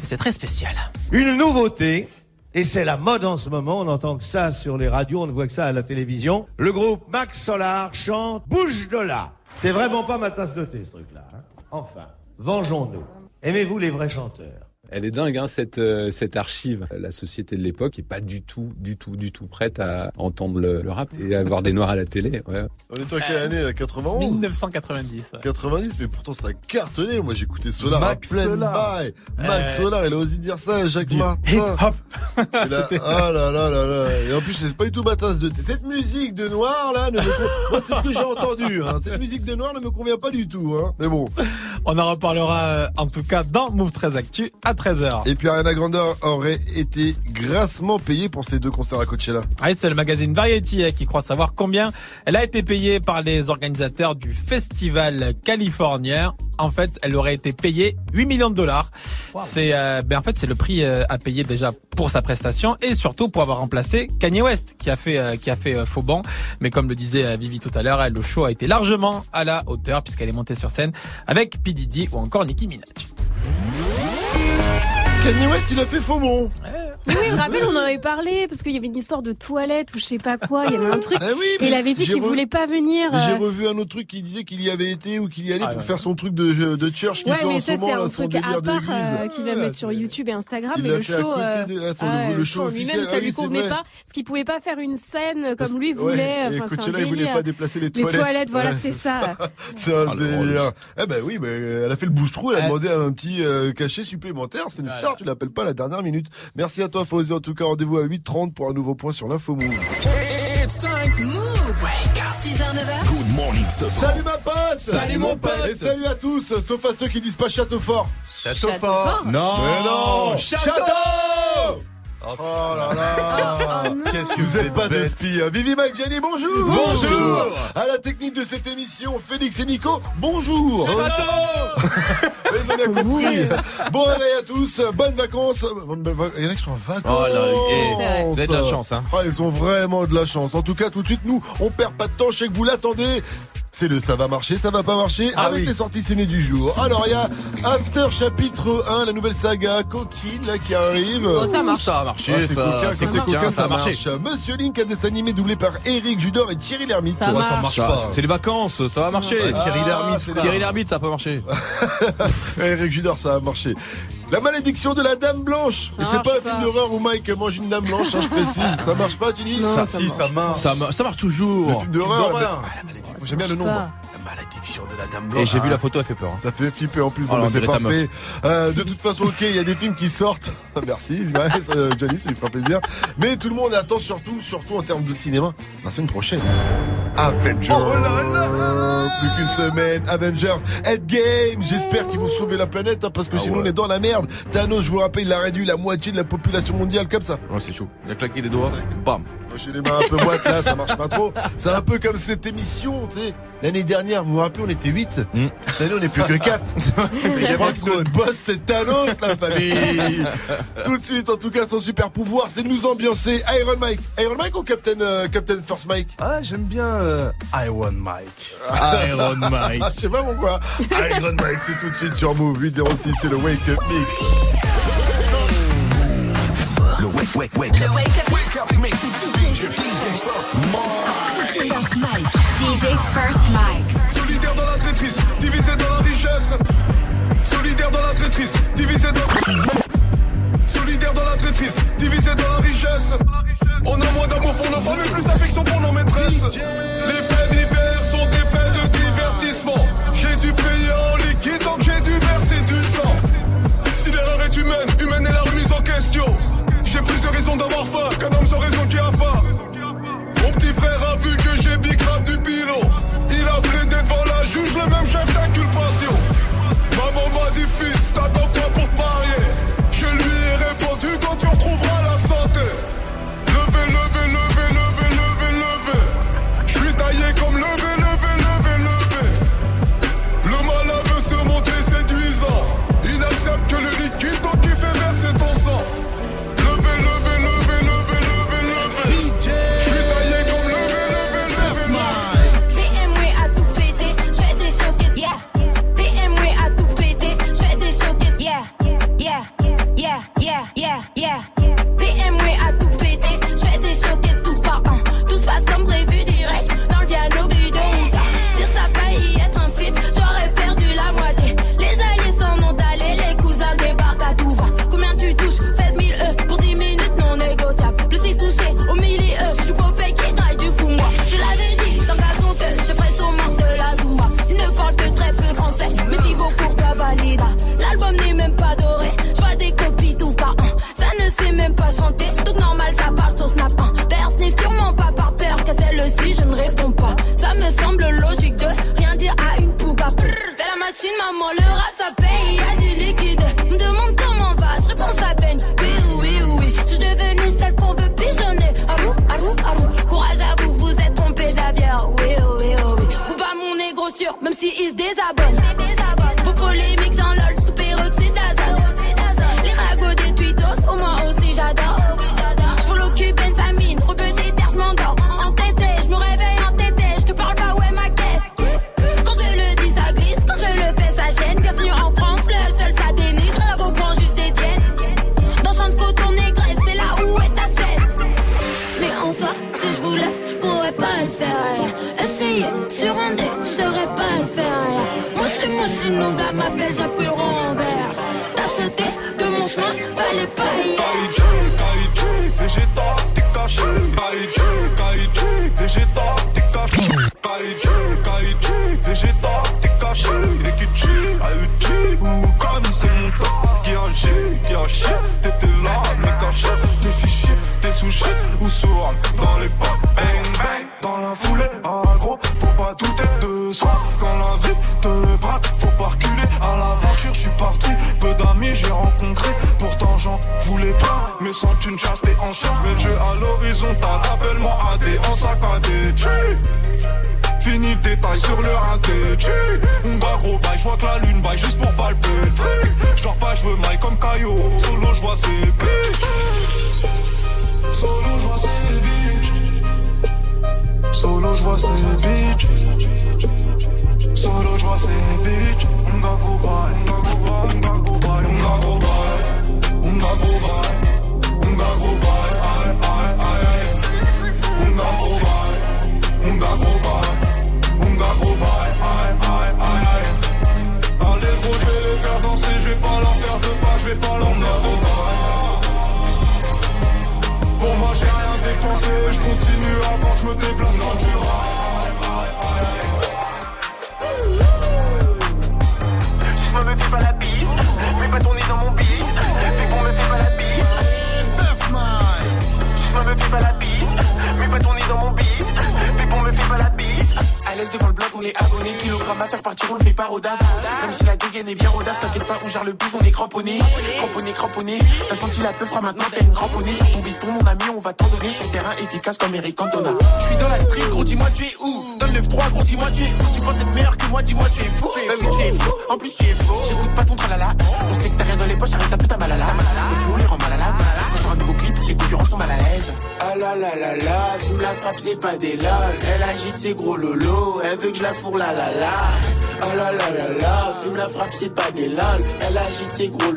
et c'est très spécial. Une nouveauté, et c'est la mode en ce moment, on n'entend que ça sur les radios, on ne voit que ça à la télévision. Le groupe Max Solar chante Bouge de là. C'est vraiment pas ma tasse de thé ce truc-là. hein. Enfin, vengeons-nous. Aimez-vous les vrais chanteurs? Elle est dingue, hein, cette, euh, cette archive. La société de l'époque est pas du tout, du tout, du tout prête à entendre le, le rap et à voir des noirs à la télé. Ouais. On est en quelle année là 91 1990. ouais. 90, mais pourtant ça a cartonné. Moi j'écoutais Solar Max à pleine Solar. bail. Max Euh, Solar, il a osé dire ça, Jacques du Martin. là, ah là là là là. Et en plus, c'est pas du tout ma tasse de thé. Cette musique de noir là, ne me con- moi c'est ce que j'ai entendu. Hein. Cette musique de noir ne me convient pas du tout. Hein. Mais bon. On en reparlera euh, en tout cas dans Move 13 Actu à 13h. Et puis Ariana Grande aurait été grassement payée pour ces deux concerts à Coachella. Ah, c'est le magazine Variety euh, qui croit savoir combien elle a été payée par les organisateurs du festival californien. En fait, elle aurait été payée 8 millions de dollars. C'est euh, ben en fait c'est le prix euh, à payer déjà pour sa prestation et surtout pour avoir remplacé Kanye West qui a fait euh, qui a fait euh, faux banc. Mais comme le disait euh, Vivi tout à l'heure, elle, le show a été largement à la hauteur puisqu'elle est montée sur scène avec P Diddy ou encore Nicki Minaj. Kanye West, il a fait faux bon. Oui, je me rappelle, on en avait parlé parce qu'il y avait une histoire de toilette ou je sais pas quoi. Il y avait un truc. Ah oui, et il avait dit qu'il re- voulait pas venir. J'ai euh, revu un autre truc qui disait qu'il y avait été ou qu'il y allait Ah pour ouais. faire son truc de, de church Ouais, fait mais en ça ce moment c'est un truc à part euh, qu'il va mettre sur YouTube et Instagram. Il mais l'a le show, euh, ah, le show lui-même, officiel. ça Ah lui convenait pas, parce qu'il pouvait pas faire une scène comme lui voulait. Coachella, il voulait pas déplacer les Les toilettes. toilettes, voilà, c'était c'est ça. C'est un Ah, délire. Eh ben oui, elle a fait le bouche-trou, elle a demandé un petit euh, cachet supplémentaire. C'est une star, tu l'appelles pas à la dernière minute. Merci à toi, Fawzi. En tout cas, rendez-vous à 8h30 pour un nouveau point sur l'info Move. It's time. Move. 6h, 9h. Good morning, Salut ma pote Salut, mon pote. Et salut à tous, sauf à ceux qui disent pas château fort. Château Château fort. fort. Non. Mais non Château Oh là là Oh. Qu'est-ce que Vous vous êtes êtes pas des bête. spies. hein. Vivi Mike Jenny, bonjour Bonjour. À la technique de cette émission, Félix et Nico, bonjour compris. Bon réveil à tous, bonnes vacances. Il y en a qui sont en vacances. Oh vous avez de la chance, hein. Ah, ils ont vraiment de la chance. En tout cas, tout de suite, nous, on perd pas de temps. Je sais que vous l'attendez. C'est le ça va marcher, ça va pas marcher Ah avec oui. les sorties ciné du jour. Alors, il y a After chapitre 1, la nouvelle saga coquine là qui arrive. Oh, ça marche. Ça a marché, Ah, c'est ça. coquin, quand c'est c'est coquin, ça a marché. marche. Monsieur Link, un dessin animé doublé par Eric Judor et Thierry Lhermitte. Ça Ouais, marche. Ça, C'est les vacances, ça va marcher. Ah, Thierry Lhermitte, c'est Thierry. Lhermitte, ça a pas marché. Eric Judor, ça a marché. La malédiction de la Dame Blanche. Ça Et c'est pas un pas. film d'horreur où Mike mange une Dame Blanche, hein, je précise. Ça marche pas, tu dis Non, Ça, ça si, marche ça marche. Ça, ma- ça marche toujours. Le film d'horreur. Ah, la malédiction. J'aime bien le nom. Malédiction de la Dame Blanche. Et j'ai vu la photo, elle fait peur. hein. Ça fait flipper en plus, Oh là, c'est parfait. Euh, de toute façon, ok, il y a des films qui sortent. Merci, ouais, ça, Johnny, ça lui fera plaisir. Mais tout le monde attend surtout, surtout en termes de cinéma, la semaine prochaine. Avenger. Plus qu'une semaine. Avenger Endgame. J'espère qu'ils vont sauver la planète, hein, parce que Ah sinon ouais. on est dans la merde. Thanos, je vous rappelle, il a réduit la moitié de la population mondiale comme ça. Ouais, c'est chaud. Il a claqué des doigts. Bam. Moi, j'ai les mains un peu moites là, ça marche pas trop. C'est un peu comme cette émission, tu sais. L'année dernière, vous vous rappelez, on était 8. Mm. Cette année, on est plus que 4. Je crois que notre boss, c'est Thanos, la famille. Tout de suite, en tout cas, son super pouvoir, c'est de nous ambiancer. Iron Mike. Iron Mike ou Captain, euh, Captain First Mike? Ah, j'aime bien euh, Iron Mike. Iron Mike. Je sais pas pourquoi. Iron Mike, c'est tout de suite sur Move 806, c'est le Wake Up Mix. Wake, wake, wake up. Wake up mix. DJ First Mike. DJ First Mike. Solidaire dans la traîtrise, divisé dans la richesse. Solidaire dans la traîtrise, divisé dans. Solidaire dans la traîtrise, divisé dans la richesse. On a moins d'amour pour nos femmes et plus d'affection pour nos maîtresses. Les faits divers sont des faits de divertissement. J'ai dû payer en liquide, donc j'ai dû verser du sang. Si l'erreur est humaine, humaine est la remise en question. J'ai plus de raisons d'avoir faim qu'un homme sans raison qui a faim. Mon petit frère a vu que j'ai big du pilot. Il a plaidé devant la juge, le même chef d'inculpation. Maman m'a dit fils, t'attends quoi c'est pas des lales. Elle agite ses gros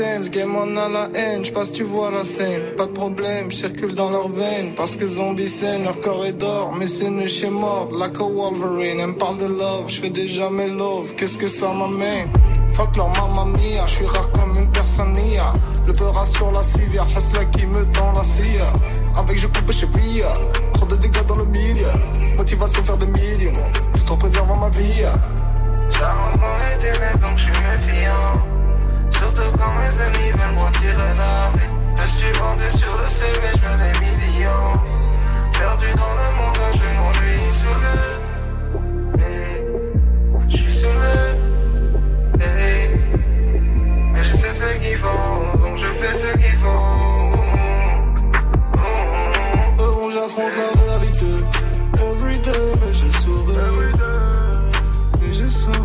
le game on a la haine, je passe tu vois la scène, pas de problème, je circule dans leurs veines, parce que zombie scène, leur corps est d'or, mais c'est une chez mort, like a Wolverine, elle me parle de love, je fais déjà mes love, qu'est-ce que ça m'amène? Fuck leur mamma mia, je suis rare comme une personne nia. Le peur sur la civia, Hasla qui me tend la scia. Avec je coupe chez Via, trop de dégâts dans le milieu. Motivation faire de millions, tout en préservant ma vie. J'avance dans les ténèbres donc je suis méfiant surtout quand mes amis veulent m'en tirer la vie. Je suis vendu sur le CV, je veux des millions. Perdu dans le monde, je m'ennuie sur le. Je suis sur le. Mais je sais ce qu'ils font, donc je fais ce qu'ils font. J'affronte la réalité, everyday, mais je souris. Mais je souris.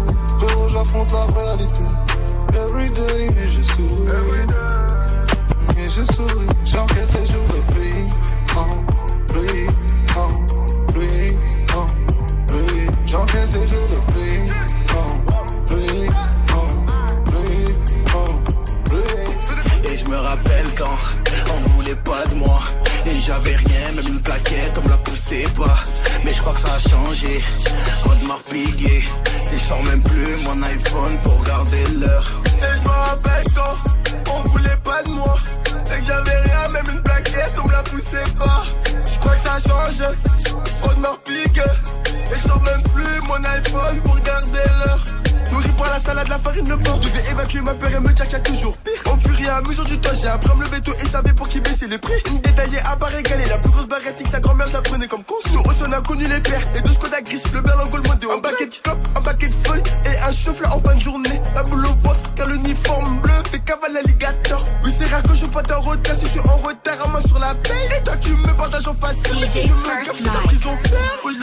J'affronte la réalité, everyday souris. Et je souris, j'encaisse les jours de pluie. En pluie, en pluie, en pluie. J'encaisse les jours de pluie. En pluie, en pluie, en pluie. Et je me rappelle quand voulait pas de moi. Et j'avais rien, même une plaquette, on me la poussait pas Mais je crois que ça a changé, Audemars Piguet Et je sors même plus mon iPhone pour garder l'heure. Et je me rappelle quand on voulait pas de moi. Et que j'avais rien, même une plaquette, on me la poussait pas Je crois que ça change, Audemars Piguet et j'en même plus mon iPhone pour garder l'heure. Nourri par la salade, la farine, le blanc Je devais évacuer ma peur et me tchatcha toujours pire. Au fur et à mesure du temps, j'ai appris à me lever tôt Et j'avais pour qui baisser les prix. Une détaillée à part régaler La plus grosse barrette que sa grand-mère prenait comme conçu Nous aussi on a connu les pères. Et deux ce qu'on gris Le berlingot, le modé, un paquet de clopes, un paquet de feuilles Et un chauffeur en fin de journée. La boule au ventre, car l'uniforme bleu fait cavale l'alligator Oui c'est rare que je pas en retard Si je suis en retard, à main sur la paix Et toi tu me partages en facile Si je me capte la prison. Ferme,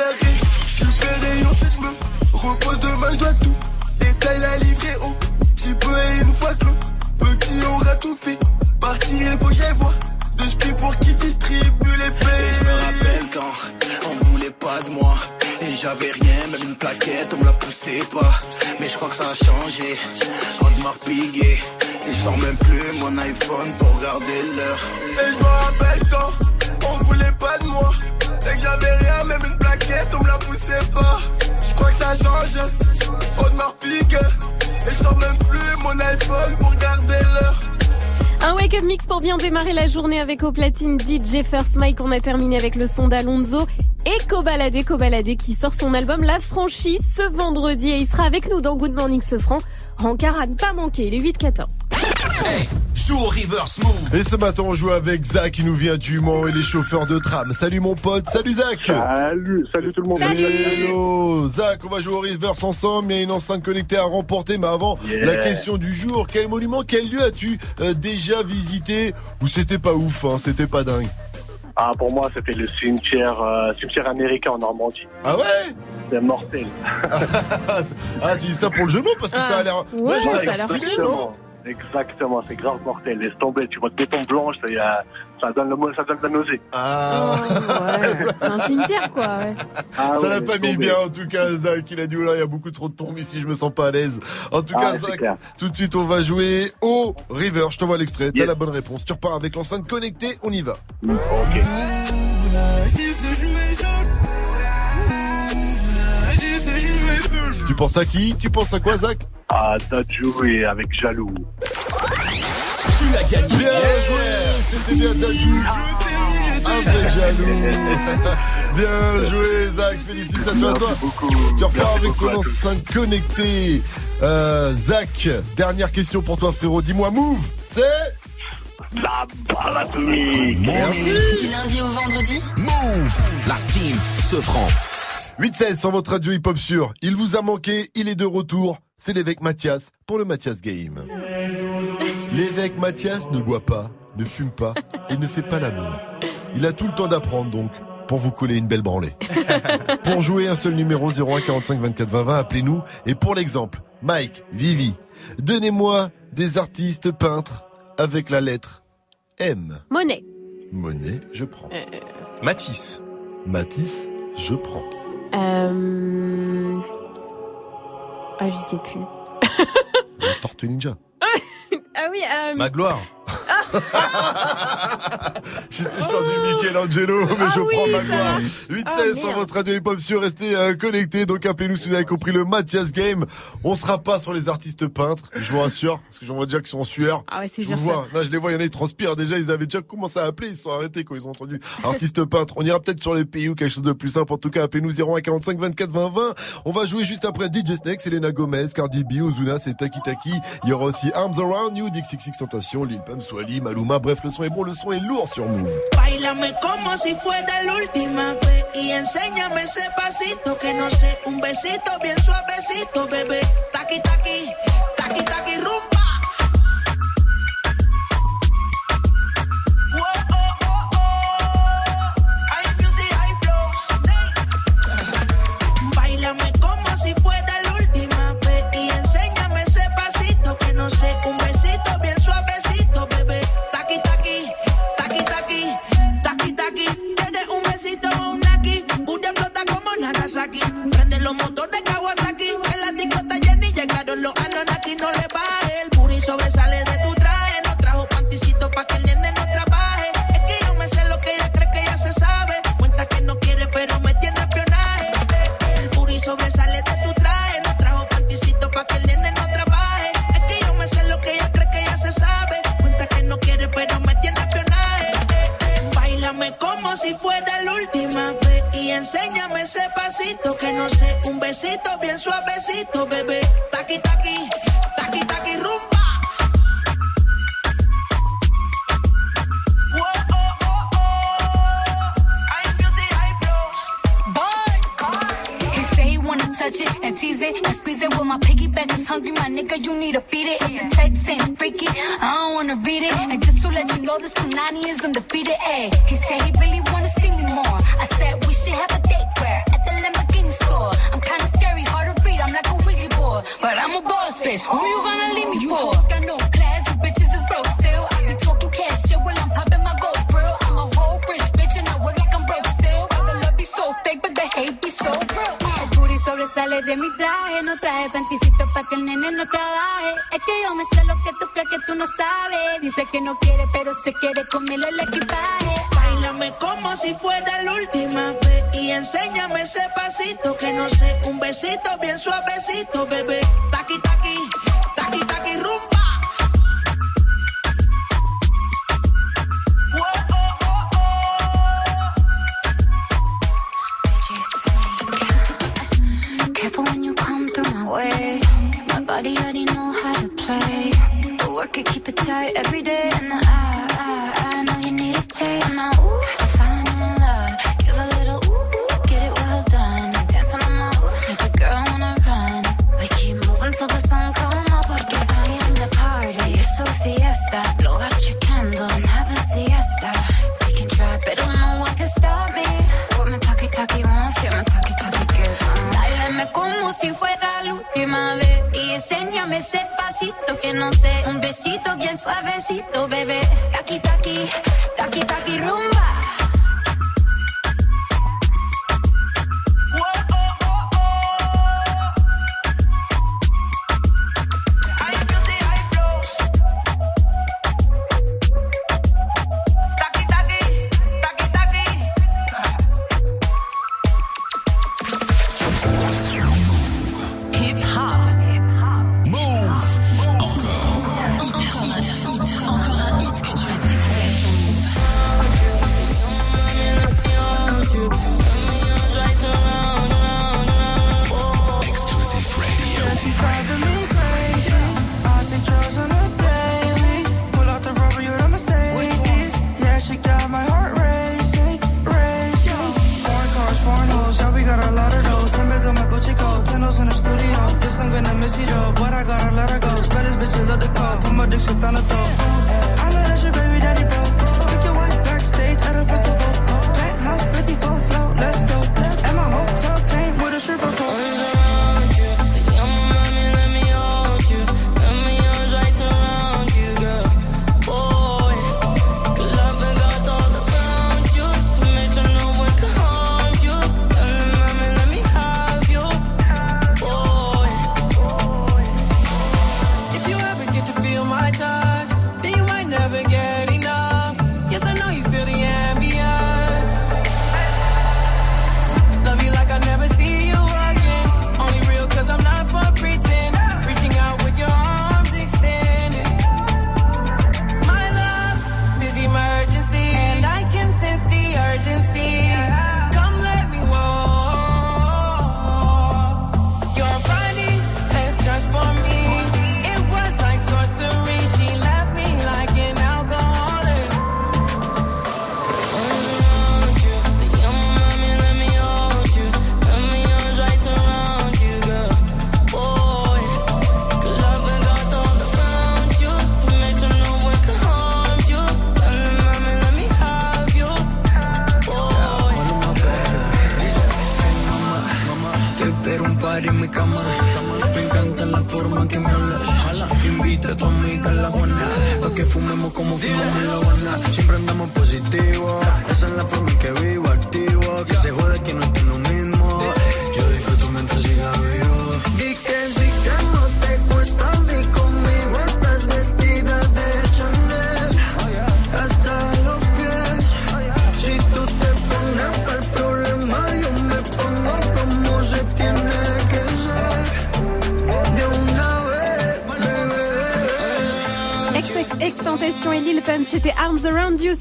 récupérer et ensuite me repose demain, je dois tout. Détail la livrée haut. Petit peu et une fois que le petit aura tout fait. Partir, il faut que j'aille voir. De ce pour qui distribue les pays. Je me rappelle quand on voulait pas de moi Et j'avais rien, même une plaquette, on me la poussait pas Mais je crois que ça a changé Quand m'a pigué Et je sors même plus mon iPhone pour regarder l'heure Et je me rappelle quand on Un wake-up mix pour bien démarrer la journée avec au platine DJ First Mike. On a terminé avec le son d'Alonso et Cobaladé, Cobaladé qui sort son album La Franchise ce vendredi. Et il sera avec nous dans Good Morning Sofran. Rencard à ne pas manquer, les 8-14. Hey, joue au reverse move. Et ce matin, on joue avec Zach qui nous vient du Mans et les chauffeurs de tram. Salut mon pote, salut Zach. Salut, salut tout le monde. Hello, Zach, on va jouer au reverse ensemble. Il y a une enceinte connectée à remporter, mais avant, Yeah. la question du jour quel monument, quel lieu as-tu euh, déjà visité? Ou c'était pas ouf, hein, c'était pas dingue Ah, pour moi, c'était le cimetière, euh, cimetière américain en Normandie. Ah ouais? C'est mortel. Ah, tu dis ça pour le jeu de mots parce que ça a l'air. Ouais, ça a ça l'air a l'air stylé, non? Exactement, c'est grave mortel. Laisse tomber, tu vois le béton blanche, ça, y a- ça donne le mot, ça donne la nausée. Ah, C'est un cimetière quoi, ouais. Ah ça ouais, l'a pas mis tomber. bien en tout cas Zach il a dit oh là il y a beaucoup trop de tombes ici je me sens pas à l'aise en tout Ah, cas Zach clair. tout de suite on va jouer au river je t'envoie l'extrait t'as la bonne réponse tu repars avec l'enceinte connectée on y va Ok. Tu penses à qui tu penses à quoi Zach Ah, Dadju et avec Jaloux. Tu as gagné. bien joué c'était bien Dadju avec jaloux bien joué Zach félicitations à toi. Tu repars avec ton enceinte connectée. Euh, Zach dernière question pour toi frérot. Dis-moi move c'est La balle atomique. Merci. Du lundi au vendredi. Move, la team se franc. 8-16 sur votre radio hip-hop sûr. Il vous a manqué, il est de retour. C'est l'évêque Mathias pour le Mathias Game. L'évêque Mathias ne boit pas, ne fume pas et ne fait pas l'amour. Il a tout le temps d'apprendre donc pour vous coller une belle branlée. pour jouer un seul numéro 01 45 24 20 20, appelez-nous. Et pour l'exemple, Mike, Vivi, donnez-moi des artistes peintres avec la lettre M. Monnaie. Monnaie, je prends. Matisse. Matisse, je prends. Euh... Ah, je sais plus. Tortue Ninja. Ah oui, euh... Magloire. J'étais sur du Michelangelo, mais je oui, prends ma gloire. marche. 8 Ah, 16 sur votre radio hip-hop sur restez euh, connectés. Donc appelez-nous si vous avez compris le Mathias Game. On sera pas sur les artistes peintres, je vous rassure, parce que j'en vois déjà qui sont en sueur. Ah ouais, c'est Je vois, là je les vois, il y en a ils transpirent déjà, ils avaient déjà commencé à appeler, ils sont arrêtés quand ils ont entendu artiste peintre. On ira peut-être sur les pays ou quelque chose de plus simple. En tout cas, appelez-nous 01 45 24 20 20. On va jouer juste après DJ Snake, Selena Gomez, Cardi B, Ozuna, c'est Taki Taki. Il y aura aussi Arms Around You, Dixie Six Tentation, Lil Pump, Swally, Maluma. Bref, le son est bon, le son est lourd sur Move. Bailame como si fuera la última vez y enséñame ese pasito que no sé, un besito bien suavecito, bebé. Taqui taqui, taqui taqui rumba. Bien suavecito,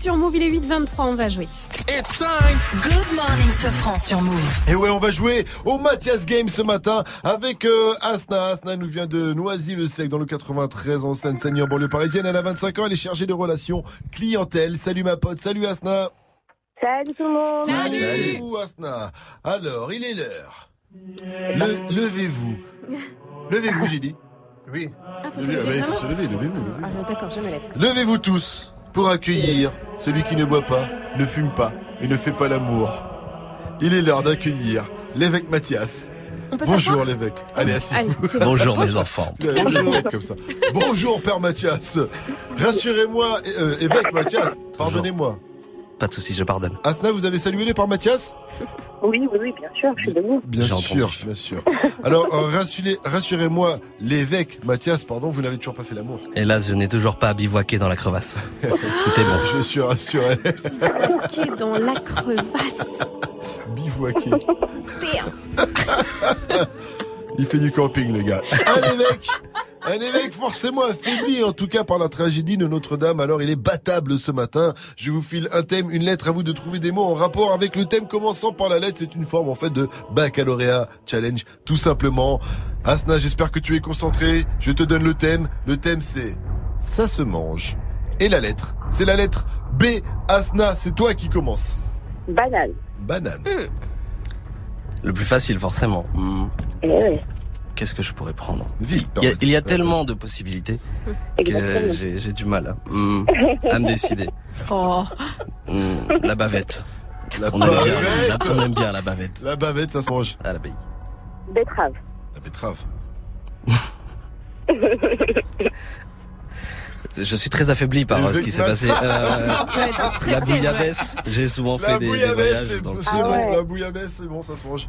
sur Move. Il est 8-23, on va jouer. It's time. Good morning, Sofran sur Move. Et ouais, on va jouer au Mathias Game ce matin avec euh, Asna. Asna nous vient de Noisy-le-Sec dans le 93 en Seine-Saint-Denis en banlieue parisienne. Elle a 25 ans, elle est chargée de relations clientèle. Salut ma pote, salut Asna. Salut tout le monde. Salut Asna. Alors, il est l'heure. Le- Levez-vous. Levez-vous, j'ai dit. Oui. Ah, faut se Levez- lever ah bah, il faut se lever, levez-vous, levez-vous. Ah, d'accord, je me lève. Levez-vous tous pour accueillir celui qui ne boit pas, ne fume pas et ne fait pas l'amour. Il est l'heure d'accueillir l'évêque Mathias. Bonjour l'évêque. Allez, assis. Bonjour, mes enfants. Bonjour, comme ça. Bonjour père Mathias. Rassurez-moi, euh, évêque Mathias, pardonnez-moi. Pas de soucis, je pardonne. Asna, vous avez salué les père Mathias Oui, oui, oui, bien sûr, je suis debout. Bien sûr, bien sûr. Alors, euh, rassurez- rassurez-moi, l'évêque Mathias, pardon, vous n'avez toujours pas fait l'amour. Hélas, je n'ai toujours pas bivouaqué dans la crevasse. Tout est bon. Je suis rassuré. Est dans la crevasse. Bivouaqué. Il fait du camping, le gars. Un évêque un évêque forcément affaibli, en tout cas par la tragédie de Notre-Dame. Alors il est battable ce matin. Je vous file un thème, une lettre à vous de trouver des mots en rapport avec le thème commençant par la lettre. C'est une forme en fait de baccalauréat challenge, tout simplement. Asna, j'espère que tu es concentré. Je te donne le thème. Le thème c'est ça se mange. Et la lettre, c'est la lettre B. Asna, c'est toi qui commence. Banane. Banane. Le plus facile, forcément. Hmm, Eh ouais. Qu'est-ce que je pourrais prendre Vite. Il y a, il y a tellement de possibilités que j'ai j'ai du mal hmm, à me décider. Oh. Hmm, la bavette. La on, aime bien, bavette. la- on aime bien la bavette. La bavette, ça se mange. À l'abbaye. Betterave. La betterave. Je suis très affaibli par euh, ce qui s'est passé. Euh, la bouillabaisse, j'ai souvent fait des, voyages c'est dans le c'est sud. bon. La bouillabaisse, c'est bon, ça se mange.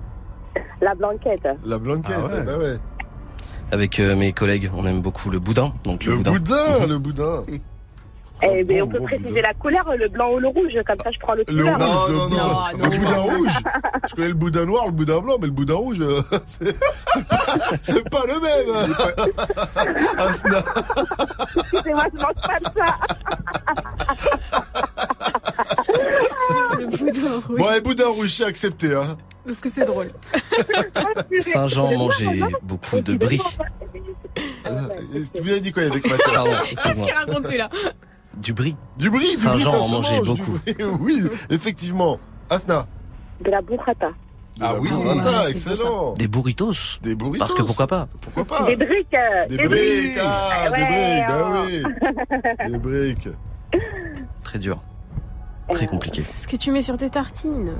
La blanquette. La blanquette, Ah ouais. bah ouais. Avec euh, mes collègues, on aime beaucoup le boudin. Donc le, Le boudin, le boudin. Eh ben, on peut préciser la couleur, le blanc ou le rouge, comme ça je prends le Le couleur. rouge, le boudin, le boudin rouge. Je connais le boudin noir, le boudin blanc, mais le boudin rouge, euh, c'est c'est pas, pas le même. Asna. Excusez-moi, je mange pas de ça. Le boudin rouge. Bon, et boudin rouge, c'est accepté. Hein. Parce que c'est drôle. Saint-Jean mangeait beaucoup de brie. Vous avez dit quoi avec Pardon, Qu'est-ce qu'il raconte celui-là Du brie. Du brie, du Saint-Jean en mangeait mange, beaucoup. Oui, effectivement. Asna. De la burrata. Ah oui, Ah, excellent. Des burritos. Des burritos. Parce que pourquoi pas Pourquoi pas Des briques. euh, Des briques, ah, des briques, bah oh. oui. Des briques. Très dur. Très compliqué. Ce que tu mets sur tes tartines.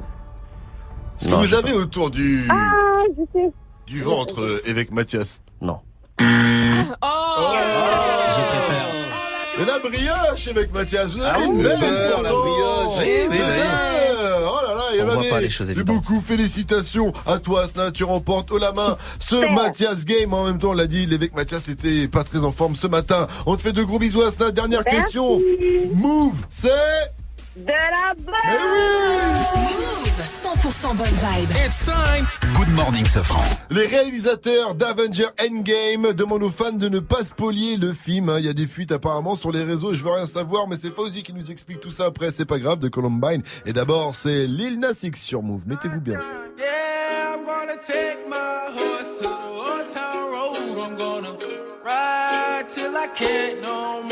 Ce que vous avez autour du, Ah, je sais. du ventre, euh, évêque Mathias Non. Oh Je préfère. Et la brioche, évêque Mathias, vous avez Ah une oui, belle beurre, la brioche. Oui, oui, oui. Oh là là, il y On en voit avait pas les choses beaucoup. Félicitations à toi, Asna. Tu remportes haut la main ce Mathias Game. En même temps, on l'a dit, l'évêque Mathias était pas très en forme ce matin. On te fait de gros bisous, Asna. Dernière Merci. question. Move, c'est... De la bonne. Move 100% bonne vibe. It's time. Good morning, Sofran. Les réalisateurs d'Avenger Endgame demandent aux fans de ne pas spolier le film. hein. Il y a des fuites apparemment sur les réseaux. Je veux rien savoir, mais c'est Fauzi qui nous explique tout ça après. C'est pas grave de Columbine. Et d'abord, c'est Lil Nas X sur Move. Mettez-vous bien. Yeah, I'm gonna take my horse to the old town road. I'm gonna ride till I can't no more.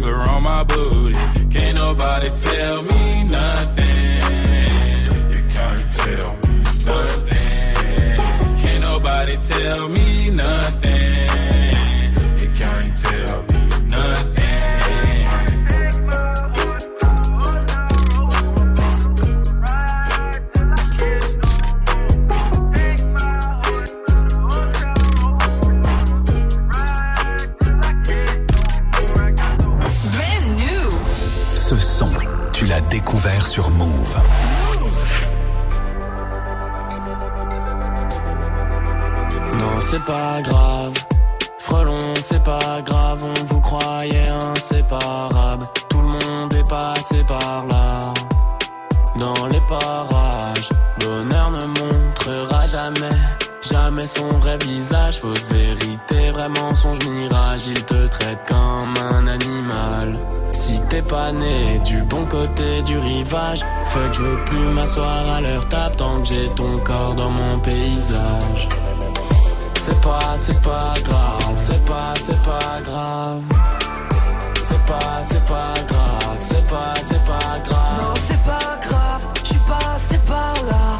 Wrangler on my booty. Can't nobody tell me nothing. You can't tell me nothing. Can't nobody tell me nothing. Clair sur Move. Non, c'est pas grave. Frelon, c'est pas grave, on vous croyait inséparable. Tout le monde est passé par là. Dans les parages, bonheur ne montrera jamais, jamais son vrai visage. Fausse vérité, vraiment songe mirage. Il te traite comme un animal. Pas né du bon côté du rivage, fuck, je veux plus m'asseoir à leur table tant que j'ai ton corps dans mon paysage. C'est pas, c'est pas grave, c'est pas, c'est pas grave. C'est pas, c'est pas grave, c'est pas, c'est pas grave. Non, c'est pas grave, je suis passé par là.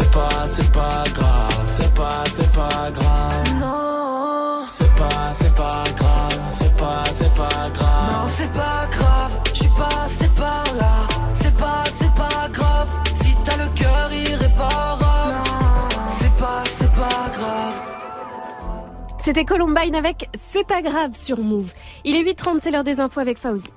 C'est pas, c'est pas grave, c'est pas, c'est pas grave. Non, c'est pas, c'est pas grave, c'est pas, c'est pas grave. Non, c'est pas C'était Columbine avec C'est pas grave sur Move. Il est 8h30, c'est l'heure des infos avec Fauzi.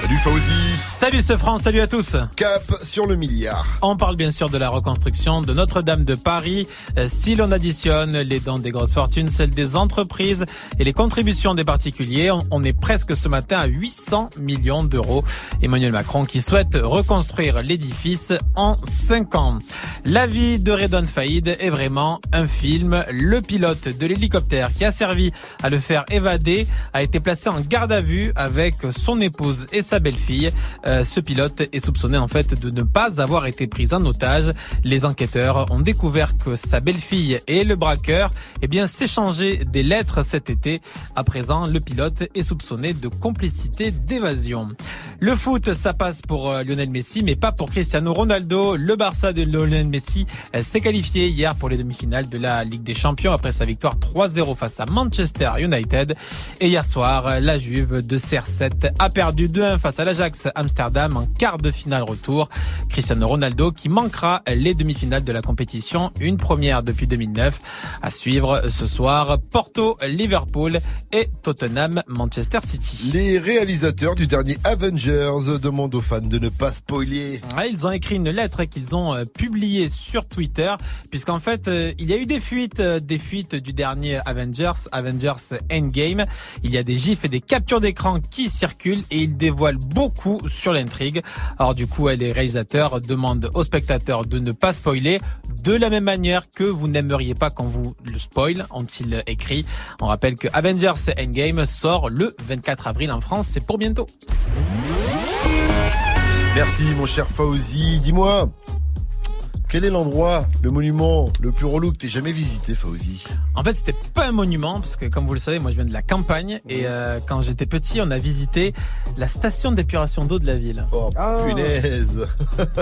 Salut Fauzi. Salut ce France, salut à tous. Cap sur le milliard. On parle bien sûr de la reconstruction de Notre-Dame de Paris. Euh, si l'on additionne les dons des grosses fortunes, celles des entreprises et les contributions des particuliers, on, on est presque ce matin à 800 millions d'euros. Emmanuel Macron qui souhaite reconstruire l'édifice en 5 ans. La vie de Redon Faïd est vraiment un film. Le pilote de l'hélicoptère qui a servi à le faire évader a été placé en garde à vue avec son épouse et sa belle-fille. Euh, ce pilote est soupçonné en fait de ne pas avoir été pris en otage. Les enquêteurs ont découvert que sa belle-fille et le braqueur eh bien s'échangeaient des lettres cet été. À présent, le pilote est soupçonné de complicité d'évasion. Le foot, ça passe pour euh, Lionel Messi, mais pas pour Cristiano Ronaldo. Le Barça de Lionel Messi euh, s'est qualifié hier pour les demi-finales de la Ligue des Champions après sa victoire 3-0 face à Manchester United. Et hier soir, la Juve de CR7 a perdu 2-1 face à l'Ajax Amsterdam en quart de finale retour. Cristiano Ronaldo qui manquera les demi-finales de la compétition, une première depuis 2009. À suivre ce soir, Porto, Liverpool et Tottenham, Manchester City. Les réalisateurs du dernier Avengers demandent aux fans de ne pas spoiler. Ils ont écrit une lettre qu'ils ont euh, publiée sur Twitter, puisqu'en fait, euh, il y a eu des fuites, euh, des fuites du dernier Avengers, Avengers Endgame. Il y a des gifs et des captures d'écran qui circulent et ils dévoilent beaucoup sur l'intrigue. Alors du coup, les réalisateurs demandent aux spectateurs de ne pas spoiler de la même manière que vous n'aimeriez pas quand vous le spoil, ont-ils écrit. On rappelle que Avengers Endgame sort le 24 avril en France, c'est pour bientôt. Merci mon cher Fauzi. Dis-moi, quel est l'endroit, le monument le plus relou que t'aies jamais visité, Fauzi? En fait, c'était pas un monument parce que, comme vous le savez, moi je viens de la campagne et euh, quand j'étais petit, on a visité la station d'épuration d'eau de la ville. Oh punaise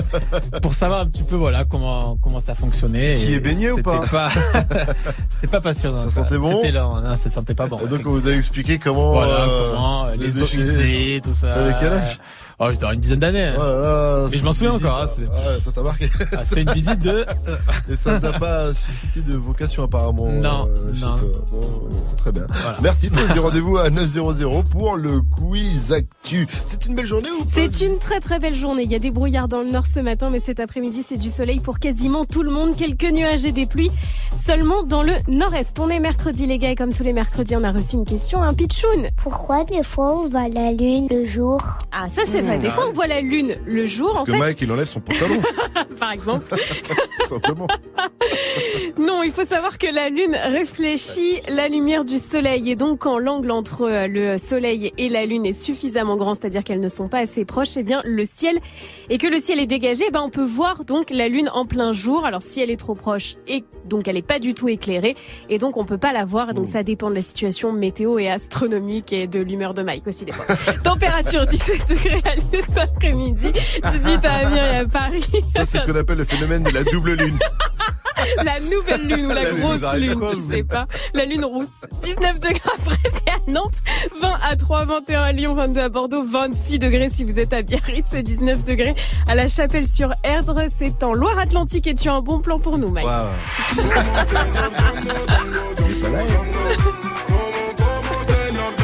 Pour savoir un petit peu, voilà, comment comment ça fonctionnait. Tu y es baigné ou pas C'était pas, c'était pas passionnant. Ça sentait bon? C'était là, non, ça sentait pas bon. Donc on vous a expliqué comment, Voilà, euh, comment les eaux usées, tout ça. T'avais quel âge? Oh, j'étais une dizaine d'années. hein. Oh là là, Mais je m'en souviens visite, encore. hein, c'est- ouais, ça t'a marqué. Ah, c'était une visite de. Et ça n'a pas suscité de vocation apparemment. Non, euh, non. Bon, très bien. Merci Fauzi, rendez-vous à 900 pour le quiz actu. C'est une belle journée ou pas C'est une très très belle journée. Il y a des brouillards dans le nord ce matin, mais cet après-midi c'est du soleil pour quasiment tout le monde. Quelques nuages et des pluies seulement dans le nord-est. On est mercredi les gars et comme tous les mercredis on a reçu une question, un pitchoun. Pourquoi des fois on voit la lune le jour? Ah ça c'est vrai, des fois on voit la lune le jour Parce en que fait. Mike, il enlève son pantalon, Par exemple. Simplement. Non, il faut savoir que la Lune réfléchit la lumière du Soleil et donc quand l'angle entre euh, le Soleil et la Lune est suffisamment grand, c'est-à-dire qu'elles ne sont pas assez proches, eh bien le ciel et que le ciel est dégagé, eh ben on peut voir donc la Lune en plein jour. Alors si elle est trop proche et donc elle est pas du tout éclairée et donc on peut pas la voir. Et donc ça dépend de la situation météo et astronomique et de l'humeur de Mike aussi des fois. Température 17 degrés à cet après-midi, 18 à Amiens et à Paris. Ça, c'est ce qu'on appelle le phénomène de la double lune. La nouvelle lune ou la, La lune, grosse lune, quoi, je sais pas. La lune rousse. 19 degrés et à Nantes, 20 à 3, 21 à Lyon, 22 à Bordeaux, 26 degrés si vous êtes à Biarritz, 19 degrés à la Chapelle sur Erdre. C'est en Loire-Atlantique et tu as un bon plan pour nous, Mike.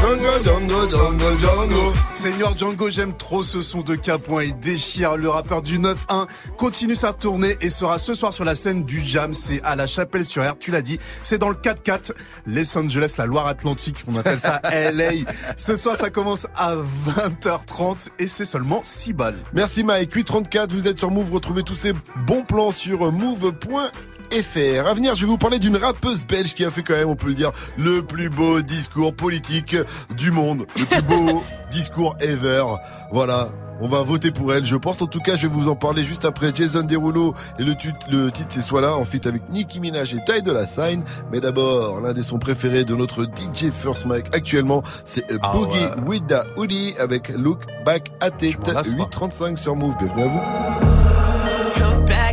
Django, Django, Django, Django. Seigneur Django, j'aime trop ce son de K. Il déchire. Le rappeur du 9-1 continue sa tournée et sera ce soir sur la scène du Jam. C'est à la chapelle sur R, tu l'as dit. C'est dans le 4-4, Los Angeles, la Loire-Atlantique. On appelle ça LA. Ce soir, ça commence à 20h30 et c'est seulement 6 balles. Merci Mike. 834, vous êtes sur Move. Retrouvez tous ces bons plans sur move.fr. À venir, je vais vous parler d'une rappeuse belge qui a fait quand même, on peut le dire, le plus beau discours politique du monde. Le plus beau discours ever. Voilà. On va voter pour elle, je pense. En tout cas, je vais vous en parler juste après Jason Derulo. Et le, tut- le titre, c'est Soit là, en feat avec Nicki Minaj et Ty de la Sign. Mais d'abord, l'un des sons préférés de notre DJ First Mike actuellement, c'est A Ah Boogie ouais. with the Hoodie avec Look Back at It. lasse pas. 835 sur Move. Bienvenue à vous.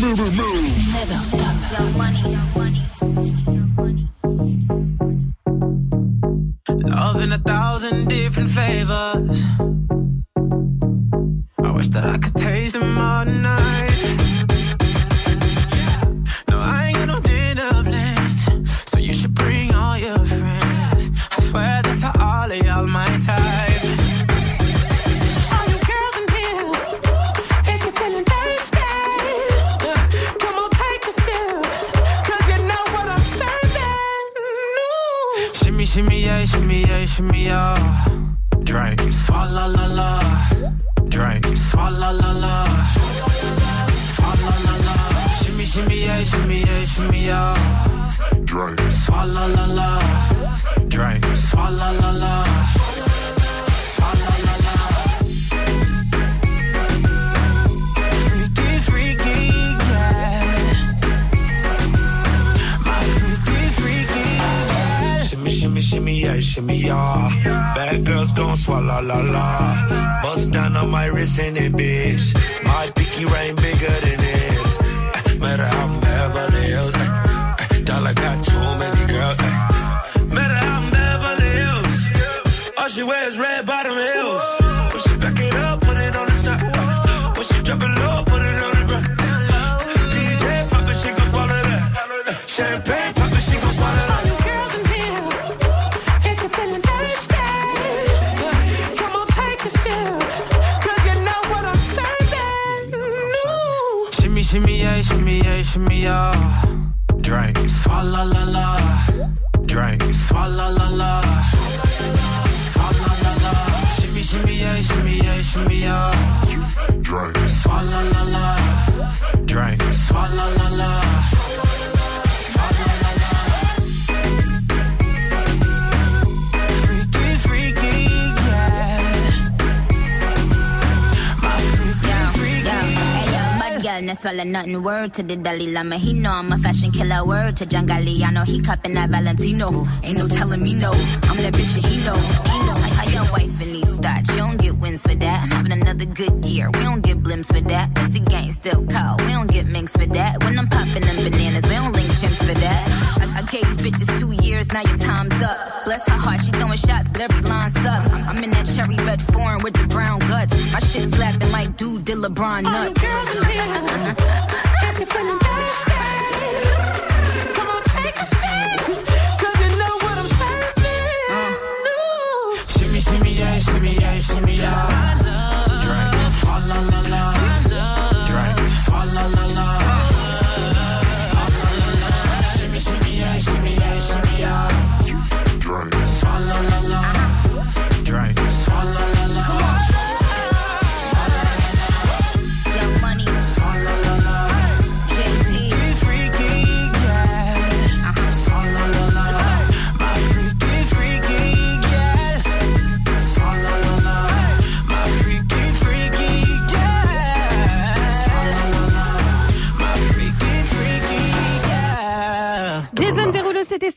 Never stop. Money, money, money. Love in a thousand different flavors. I wish that I could taste shimmy ya. Drink, swalla la la. Drink, swalla la la. Swalla la la. Shimmy, shimmy, yeah, shimmy, yeah, shimmy, yeah. Drink, swalla la la. Drink, swalla la la. Shimmy, yeah, shimmy, yeah. Bad girls gon' swallow la la. Bust down on my wrist in it, bitch. My pinky ring bigger than this. Eh, Matter how I'm Beverly Hills. eh, eh, Dollar got too many girls. Matter how I'm Beverly Hills. All she wears red bottom heels. Shimmy, yeah, shimmy, yeah. Drink, swalla la la. Drink, swalla la la. Swalla la la. Shimmy, shimmy, yeah, shimmy, yeah, shimmy, yeah. Drink, swalla la la. Drink, swalla la la. Yo, bad girl, no swallow nothing. Word to the Dalai Lama. He know I'm a fashion killer. Word to John Galliano. He cupping that Valentino. Ain't no telling me no. I'm that bitch that he know. Like how your wife in needs that. You don't get wins for that. I'm having another good year. We don't get blimps for that. That's the gang still cold. We don't get minks for that. When I'm popping them bananas, we don't link chimps for that. I, I gave these bitches two years. Now your time's up. Bless her heart, she throwing shots, but every line sucks. I'm, I'm in that cherry red foreign with the brown guts. My shit slapping like dude did LeBron nuts. If you're feeling thirsty, come on, take a sip, 'cause you know what I'm serving. Uh. Shimmy, shimmy, yeah, shimmy, yeah, shimmy, yeah.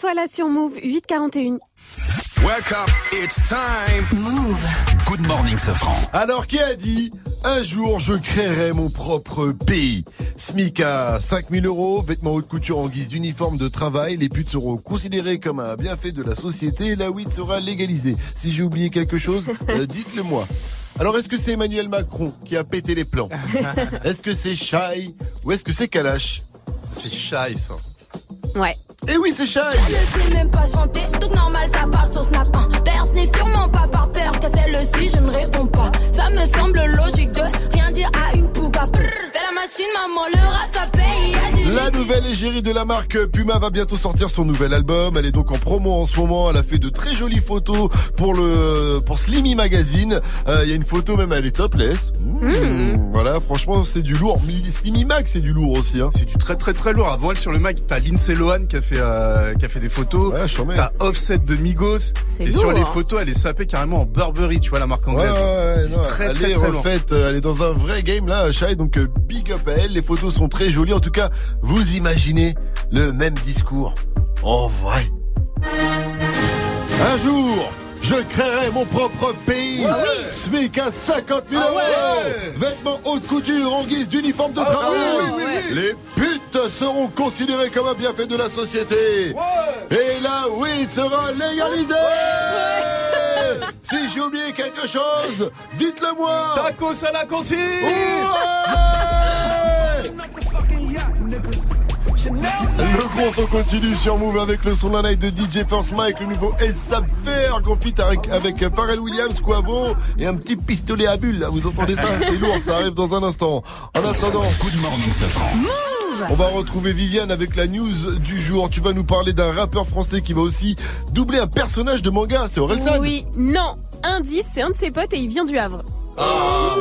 Soit là sur Move 841. Wake up, it's time. Move. Good morning, Sofran. Alors, qui a dit un jour je créerai mon propre pays? SMIC à 5000 euros, vêtements haute couture en guise d'uniforme de travail, les putes seront considérées comme un bienfait de la société et la weed sera légalisée. Si j'ai oublié quelque chose, euh, dites-le moi. Alors, est-ce que c'est Emmanuel Macron qui a pété les plans? Est-ce que c'est Shai ou est-ce que c'est Kalash? C'est Shai, ça. Ouais. Eh oui, c'est Shai Je sais même pas chanter, donc normal ça parle sur Snap 1. D'ailleurs, ce n'est sûrement pas par peur qu'à celle-ci je ne réponds pas. Ça me semble logique de rien dire à une pouga. Brrr, Fais la machine, maman, le rap ça paye. y a du La nouvelle égérie de la marque Puma va bientôt sortir son nouvel album. Elle est donc en promo en ce moment. Elle a fait de très jolies photos pour le pour Slimmy Magazine. Euh, Il y a une photo même, elle est topless. Mmh. Voilà, franchement, c'est du lourd. Mi- Slimmy Mag, c'est du lourd aussi. Hein. C'est du très très très lourd. Avant elle sur le mag, t'as Lindsay Lohan qui a fait euh, qui a fait des photos. t'as Offset de Migos. C'est Et sur les hein. photos, elle est sapée carrément en Burberry, tu vois la marque Ouais, anglaise. ouais, ouais, non, très elle très est très refaite, euh, elle est dans un vrai game là, Shai, donc euh, big up à elle. Les photos sont très jolies. En tout cas, vous imaginez le même discours en vrai. Un jour, je créerai mon propre pays. SMIC à 50 000 Ah euros. ouais. Vêtements haute couture en guise d'uniforme de Ah travail. oui, oui, oui, oui. Les putes seront considérées comme un bienfait de la société. Et la weed sera légalisée. Si j'ai oublié quelque chose, dites-le moi. Tacos à la cantine. Le gros son continue sur Move avec le son d'un night de DJ Force Mike, le nouveau S.A.P. Faire confit avec, avec Pharrell Williams, Quavo et un petit pistolet à bulles. là. Vous entendez ça? C'est lourd, ça arrive dans un instant. En attendant. Good morning, Sofran. On va retrouver Viviane avec la news du jour. Tu vas nous parler d'un rappeur français qui va aussi doubler un personnage de manga. C'est Orelsan Oui, non. Indice, c'est un de ses potes et il vient du Havre. Ah,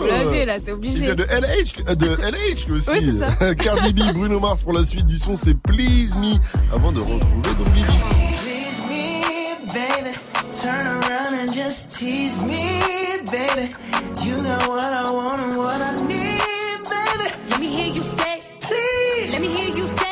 Vous l'avez là, c'est Il obligé. vient de LH, euh, de LH aussi. Oui, c'est ça. Cardi B, Bruno Mars pour la suite du son, c'est Please Me. Avant de retrouver donc Vivi. Please me, baby. Turn around and just tease me, baby. You got what I want and what I need, baby. Let me hear you say, please. Let me hear you say,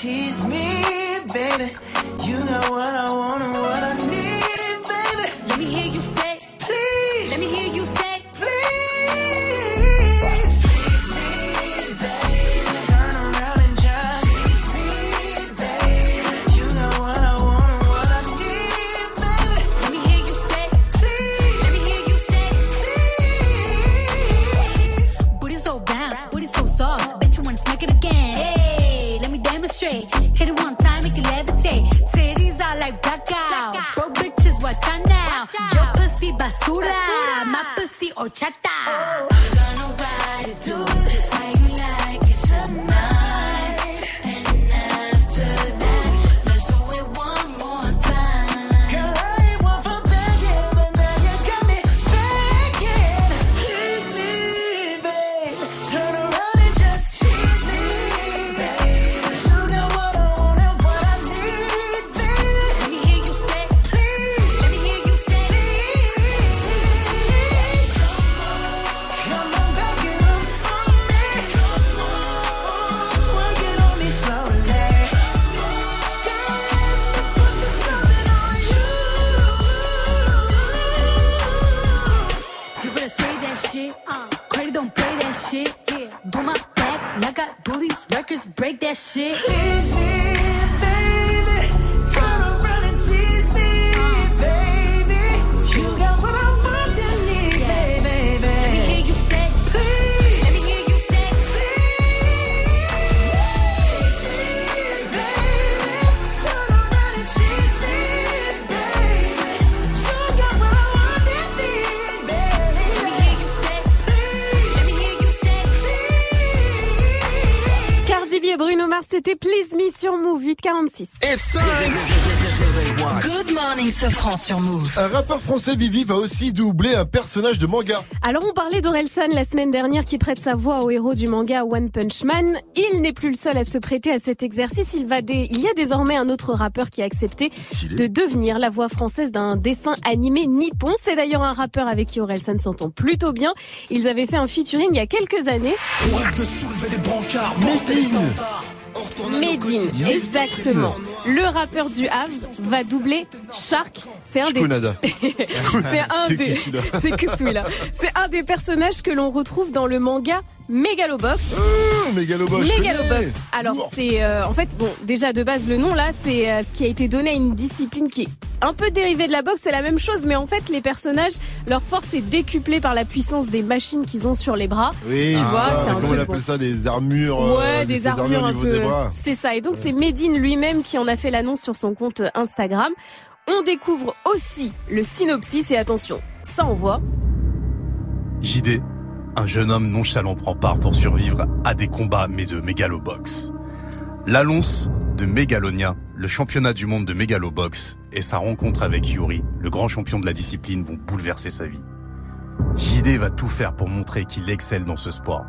tease me, baby. You got what I want basura. basura. Mapa si ochata. Oh. Break that shit. C'était Please Me sur Move 846. It's time. Good morning, Sofran sur Move. Un rappeur français, Vivi, va aussi doubler un personnage de manga. Alors on parlait d'Orelsan la semaine dernière qui prête sa voix au héros du manga One Punch Man. Il n'est plus le seul à se prêter à cet exercice. Il, va dé- Il y a désormais un autre rappeur qui a accepté de devenir la voix française d'un dessin animé nippon. C'est d'ailleurs un rappeur avec qui Orelsan s'entend plutôt bien. Ils avaient fait un featuring il y a quelques années. Medine Medine, exactement. Le rappeur du Havre va doubler Shark. C'est un des c'est un des c'est que celui-là. C'est un des personnages que l'on retrouve dans le manga Megalobox. Oh, Mégalobox. je Megalobox. Alors c'est euh, en fait bon déjà de base le nom là c'est euh, ce qui a été donné à une discipline qui est un peu dérivée de la boxe c'est la même chose mais en fait les personnages leur force est décuplée par la puissance des machines qu'ils ont sur les bras. Oui, Tu vois, ça, c'est un comment on appelle bon. ça Des armures. euh, Ouais, des, armures, un peu. C'est ça. Et donc c'est Medine lui-même qui en fait l'annonce sur son compte Instagram. On découvre aussi le synopsis et attention, ça envoie. JD, un jeune homme nonchalant prend part pour survivre à des combats mais de mégalobox. L'annonce de Megalonia, le championnat du monde de mégalobox, et sa rencontre avec Yuri, le grand champion de la discipline, vont bouleverser sa vie. JD va tout faire pour montrer qu'il excelle dans ce sport.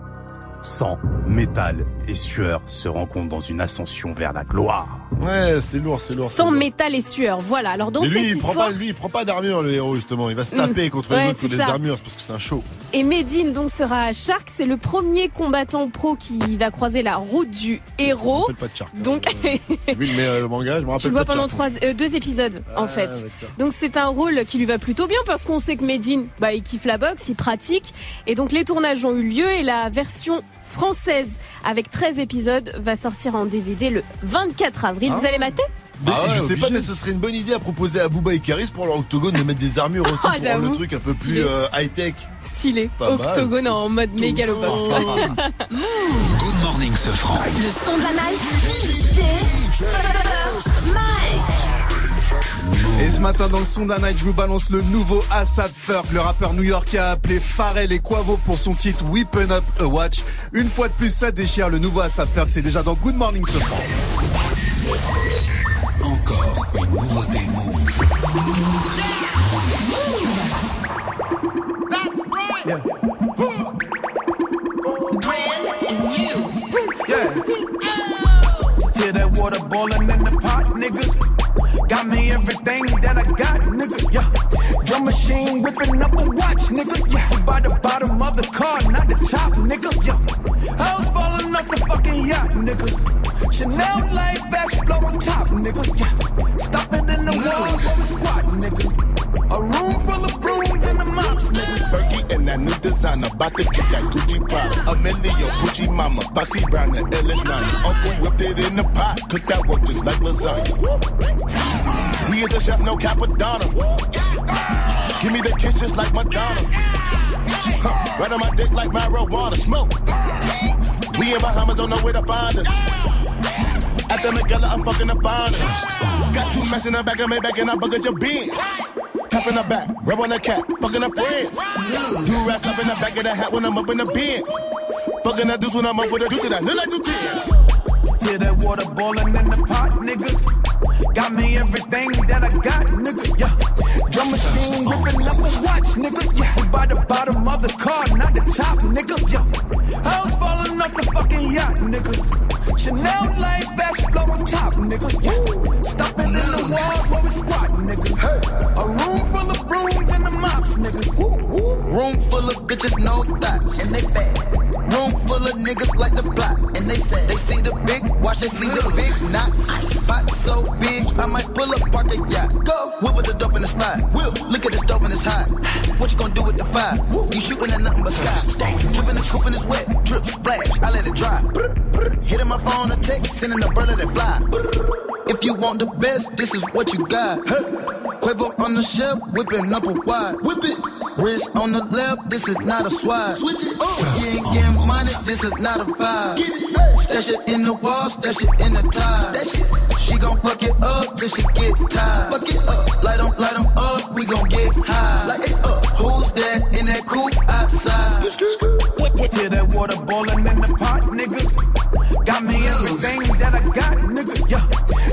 Sang, métal et sueur se rencontrent dans une ascension vers la gloire. Ouais, c'est lourd, c'est lourd. lourd. métal et sueur. Voilà. Alors dans Mais lui, cette il prend histoire, pas, lui, il prend pas d'armure, le héros, justement. Il va se taper Mm. contre Ouais, les autres ça. armures, c'est parce que c'est un show. Et Medine donc sera à Shark, c'est le premier combattant pro qui va croiser la route du héros. Pas de Shark. Donc J'ai vu le, mais, euh, le manga, je me rappelle tu le vois pas de pendant Shark. trois, euh, deux épisodes en Ah, fait. d'accord. Donc c'est un rôle qui lui va plutôt bien parce qu'on sait que Medine, bah, il kiffe la boxe, il pratique. Et donc les tournages ont eu lieu et la version française avec 13 épisodes va sortir en DVD le 24 avril. Ah. Vous allez mater? Mais Ah ouais, je sais pas, mais ce serait une bonne idée à proposer à Booba et Karis pour leur octogone de mettre des armures aussi Ah, pour rendre le truc un peu Stylé. plus euh, high-tech. Stylé. Pas mal. Octogone en mode mégalobox. Good morning, ce franc. Le son de la night. DJ Mike. Et ce matin dans le son d'un night, je vous balance le nouveau ASAP Ferg, le rappeur new-yorkais a appelé Pharrell et Quavo pour son titre Whippen Up a Watch. Une fois de plus, ça déchire le nouveau ASAP Ferg, c'est déjà dans Good Morning ce. Encore une nouveauté Move. Brand new. Yeah. Hear that water boiling in the pot, nigga. Got me everything that I got, nigga. Yeah. Drum machine whipping up a watch, nigga. Yeah. By the bottom of the car, not the top, nigga. Yeah. I was falling off the fucking yacht, nigga. Chanel light flow on top, nigga. Yeah. Stop it in the wall for the squat, nigga. A room full of brooms and the mops, nigga. Fergie and that new designer, about to get that Gucci Prada. Emilio, Gucci Mama, Foxy Brown, the illest nine. Uncle whipped it in the pot, cooked that work just like lasagna. We is the chef, no Capadonna. Give me the kiss just like Madonna. Huh, right on my dick like marijuana, smoke. We in Bahamas, don't know where to find us. At the Miguel, I'm fucking the finest. Got two mess in the back of my back and I bucket your beans. Tough in the back, rub on the cat, fucking her friends. Do rack up in the back of the hat when I'm up in the bed. Fucking the deuce when I'm up with the juice and I look like. Hear that water boiling in the pot, nigga. Got me everything that I got, nigga. Yeah. Drum machine whipping up a watch, nigga. Yeah. We by the bottom of the car, not the top, nigga. Yeah. Was falling off the fucking yacht, nigga. Chanel light flow on top, nigga. Yeah. Stop it in the wall we squat, nigga. A the mops, nigga. Room full of bitches, no thoughts, and they bad. Room full of niggas like the block, and they say they see the big watch, they see the big knots. Spot so big, I might pull up, park a yacht. Go, whip with the dope in the spot. Whip, look at this dope and it's hot. What you gonna do with the fire? You shooting at nothing but sky. Dripping and it's wet, drip splash. I let it dry. Hitting my phone, a text, sending a bird that fly. If you want the best, this is what you got. Quavo on the shelf, whipping up a wide. Whip it. Wrist on the left, this is not a swat. Switch it up. You ain't getting money, this is not a vibe. Stash it in the wall, stash it in the tie. Stash it. She gon' fuck it up till she get tired. Fuck it up. light Light 'em, light 'em up, we gon' get high. Light it up. Who's that in that coupe outside? Hear that water boiling in the pot, nigga. Got me everything that I got, nigga. Yeah.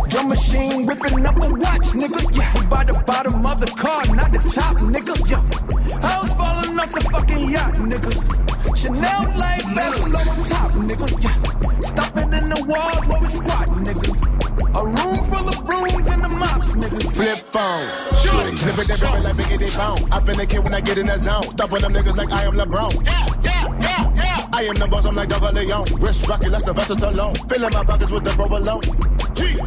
Drum machine whipping up a watch, nigga. Yeah. We by the bottom of the car, not the top, nigga. Yeah. I was falling off the fucking yacht, nigga. Chanel light best flow on top, nigga. Yeah. Stop it in the wall while we squat, nigga. A room full of brooms and the mops, nigga. Flip phone. Flip it, they rip it like Biggie, they bone. I finna kill when I get in that zone. Stopping them niggas like I am LeBron. Yeah, yeah, yeah, yeah. I am the boss, I'm like Dogger Leon. Wrist rocky like Sylvester Stallone. Filling my pockets with the provolone. Jeez.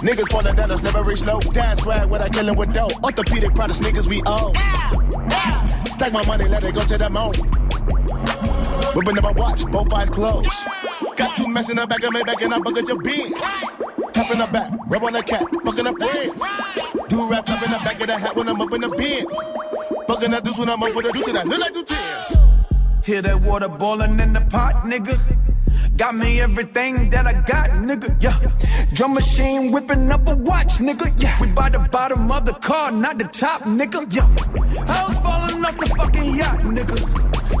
Niggas falling down the slippery slope. Dad swag, what I killin' with dough. Orthopedic products, niggas we owe. Stack my money, let it go to the moon. Whipping up my watch, both eyes closed. Got two mess in the back of my back and I bucket your beans. Tough in the back, rub on the cat, fucking the friends. Do rap up in the back of the hat when I'm up in the bed. Fucking that deuce when I'm up with the juice and I look like two tears. Hear that water boiling in the pot, nigga. Got me everything that I got, nigga. Yeah. Drum machine whipping up a watch, nigga. Yeah. We by the bottom of the car, not the top, nigga. Yeah. I was falling off the fucking yacht, nigga.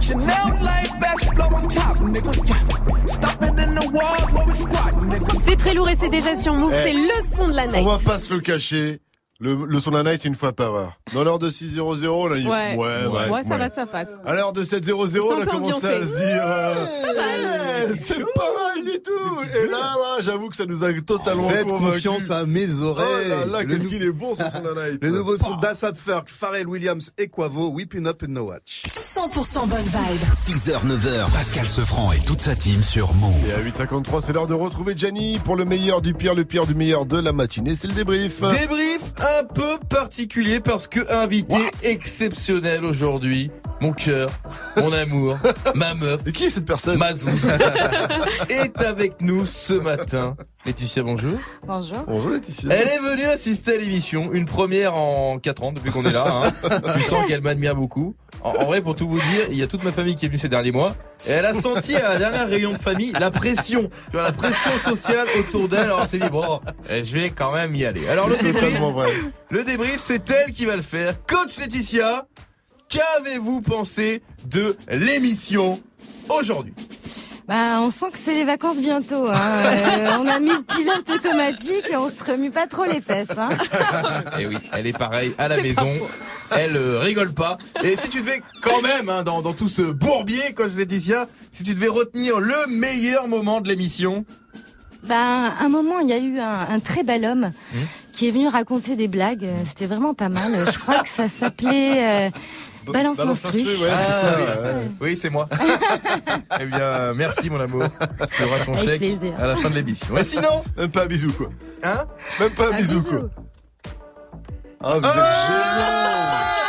Chanel light best flow on top, nigga. Yeah. Stop it in the wall while we squat, nigga. C'est très lourd et c'est déjà sur Move. Eh. C'est le son de la night. On va pas se le cacher. Le, le son d'un night, c'est une fois par heure. Dans l'heure de 6-0-0, on a dit, ouais, ouais, Ouais, ça va, ça passe. À l'heure de 7-0-0, on a commencé à se dire, euh, C'est pas mal. ouais, c'est pas mal du tout. Et là, là, j'avoue que ça nous a totalement Faites convaincus. confiance à mes oreilles. Oh là là, qu'est-ce qu'il est bon ce son d'un night. Le nouveau son d'Assad Ferg, Pharrell Williams et Quavo, Whipping Up in No Watch. 100% bonne vibe. 6h, 9h, Pascal Sefranc et toute sa team sur Move. Et à 8h53, c'est l'heure de retrouver Gianni pour le meilleur du pire, le pire du meilleur de la matinée. C'est le débrief. Débrief un peu particulier parce que invité exceptionnel aujourd'hui. Mon cœur, mon amour, ma meuf. Et qui est cette personne Ma zouze est avec nous ce matin. Laetitia, bonjour. Bonjour. Bonjour Laetitia. Elle est venue assister à l'émission, une première en 4 ans depuis qu'on est là. Hein. Tu sens qu'elle m'admire beaucoup. En, en vrai, pour tout vous dire, il y a toute ma famille qui est venue ces derniers mois. Et elle a senti à la dernière réunion de famille la pression, tu vois, la pression sociale autour d'elle. Alors elle s'est dit bon, eh, je vais quand même y aller. Alors le débrief, le débrief, c'est elle qui va le faire. Coach Laetitia, qu'avez-vous pensé de l'émission aujourd'hui? Bah, on sent que c'est les vacances bientôt. Hein. Euh, on a mis le pilote automatique et on se remue pas trop les fesses. Hein. Et Eh oui, elle est pareille à la maison. Elle euh, rigole pas. Et si tu devais quand même, hein, dans, dans tout ce bourbier, coach Laetitia, si tu devais retenir le meilleur moment de l'émission, Bah, un moment, il y a eu un, un très bel homme qui est venu raconter des blagues. Euh, C'était vraiment pas mal. Je crois que ça s'appelait euh, Balance Balance ouais, c'est Ah, ça. oui. ouais. Oui, c'est moi. eh bien, merci mon amour. Tu auras ton Avec chèque plaisir. à la fin de l'émission. Et sinon, Même pas un bisou, quoi. hein? Même pas un, Un bisou, bisou. quoi. Ah, vous êtes génial.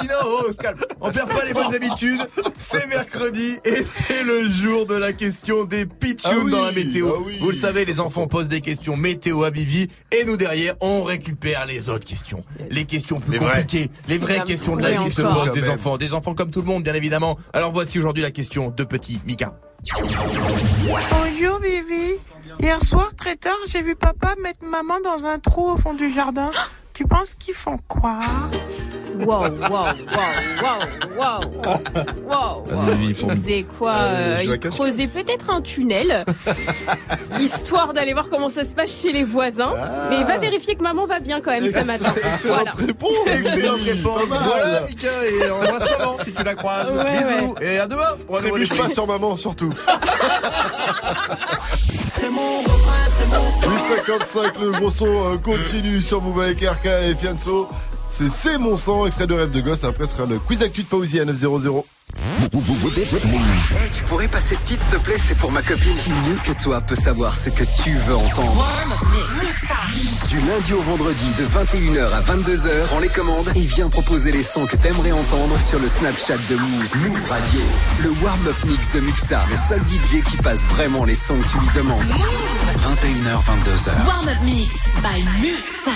Sinon, oh, on se calme. On perd pas les bonnes habitudes. C'est mercredi et c'est le jour de la question des pitchouns Ah oui, dans la météo. ah oui. Vous le savez, les enfants posent des questions météo à Bivi et nous derrière, on récupère les autres questions. Les questions plus Les compliquées. Les vraies questions de la vie se posent des enfants. Des enfants comme tout le monde, bien évidemment. Alors voici aujourd'hui la question de petit Mika. Bonjour Vivi. Hier soir, très tard, j'ai vu papa mettre maman dans un trou au fond du jardin. Tu penses qu'ils font quoi? Wow, wow, wow, wow, wow, wow. Vas-y, Vivi, pour Il faisait quoi Euh, euh, je la Il cache. creusait peut-être un tunnel, histoire d'aller voir comment ça se passe chez les voisins. Mais il va vérifier que maman va bien quand même ce matin. Excellente Voilà. réponse. Excellente réponse. Voilà, Mika, et embrasse maman si tu la croises. Ouais, Bisous et à demain. nouveau Trébuche pas sur maman, surtout. C'est mon refrain, c'est mon son. 855, le gros son euh, continue sur Move avec RK et Fianso. C'est C'est mon sang, extrait de rêve de gosse. Après ce sera le quiz actu de Fauzi à 900. Tu pourrais passer ce titre, s'il te plaît, c'est pour ma copine. Qui mieux que toi peut savoir ce que tu veux entendre? Du lundi au vendredi de 21h à 22h, prends les commandes et viens proposer les sons que t'aimerais entendre sur le Snapchat de Move. Move Radio. Le warm-up mix de Muxa, le seul DJ qui passe vraiment les sons que tu lui demandes. 21h, 22h. Warm Up Mix by Muxa.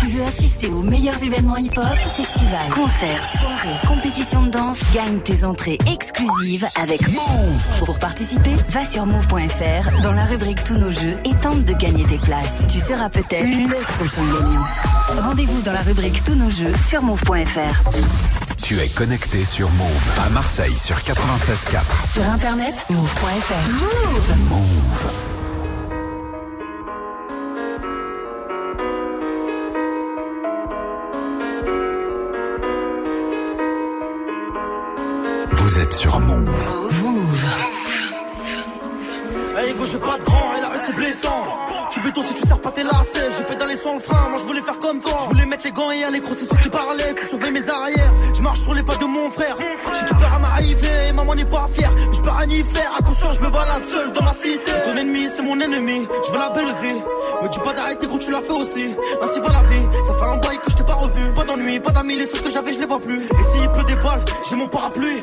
Tu veux assister aux meilleurs événements hip-hop, festivals, concerts, soirées, compétitions de danse, gagne tes entrées exclusives avec Move. Pour participer, va sur move.fr dans la rubrique Tous nos jeux et tente de gagner tes places. Tu seras peut-être le prochain gagnant. Rendez-vous dans la rubrique Tous nos jeux sur move.fr. Tu es connecté sur Move à Marseille sur 96.4. Sur internet, move.fr. Move. Move. Vous êtes sur Move. Move. Hey go, j'ai pas de grand, et la rue c'est blessant. Tu béton si tu sers pas tes lacets. J'ai pédalé sans le frein, moi je voulais faire comme toi. Je voulais mettre les gants et aller crosser ceux qui parlaient. Tu sauvais mes arrières, je marche sur les pas de mon frère. J'ai tout peur à m'arriver, et maman n'est pas fière. Je peux rien y faire, attention, je me balade seul dans ma cité. Ton ennemi, c'est mon ennemi, je veux la belle vie. Me dis pas d'arrêter quand tu l'as fait aussi. Ainsi va la vie, ça fait un bail que je t'ai pas revu. Pas d'ennui, pas d'amis, les seuls que j'avais, je les vois plus. Et s'il pleut des balles, j'ai mon parapluie.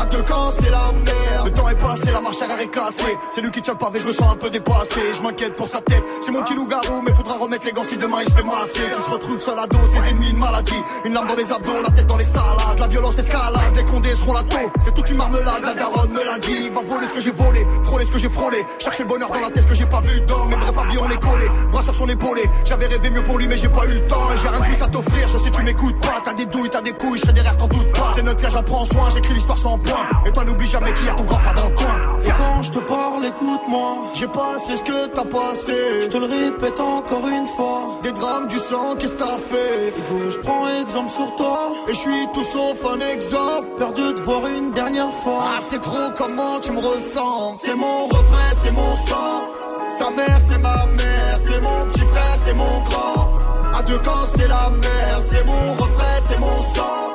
À deux camps, c'est la merde. Le temps est passé, la marche arrière est cassée. C'est lui qui tient le pavé, je me sens un peu dépassé. Je m'inquiète pour sa tête. C'est mon petit loup-garou, mais faudra remettre les gants si demain il se fait masser. Qui se retrouve seul à dos, ses ennemis, une maladie. Une lame dans les abdos, la tête dans les salades. La violence escalade, les condés seront la taux. C'est toute une marmelade, la daronne me l'a dit. Va voler ce que j'ai volé, frôler ce que j'ai frôlé. Chercher le bonheur dans la tête, ce que j'ai pas vu dans. Mais bref, avis, on est collé. Bras sur son épaulé. J'avais rêvé mieux pour lui, mais j'ai pas eu le temps. J'ai rien de plus à t'offrir, sauf si tu m'écoutes pas. T'as des douilles, t'as des couilles, je serai derrière, t'en doute pas. C'est notre cas, j'en prends soin, j'écris l'histoire sans Et toi, n'oublie jamais qu'il y a ton grand frère dans le coin. Et quand je te parle, écoute-moi. J'ai passé ce que t'as passé. Je te le répète encore une fois. Des drames, du sang, qu'est-ce que t'as fait? Je prends exemple sur toi. Et je suis tout sauf un exemple. Perdu de voir une dernière fois. Ah, c'est trop comment tu me ressens? C'est mon refrain, c'est mon sang. Sa mère, c'est ma mère. C'est mon petit frère, c'est mon grand. À deux camps, c'est la merde. C'est mon refrain, c'est mon sang.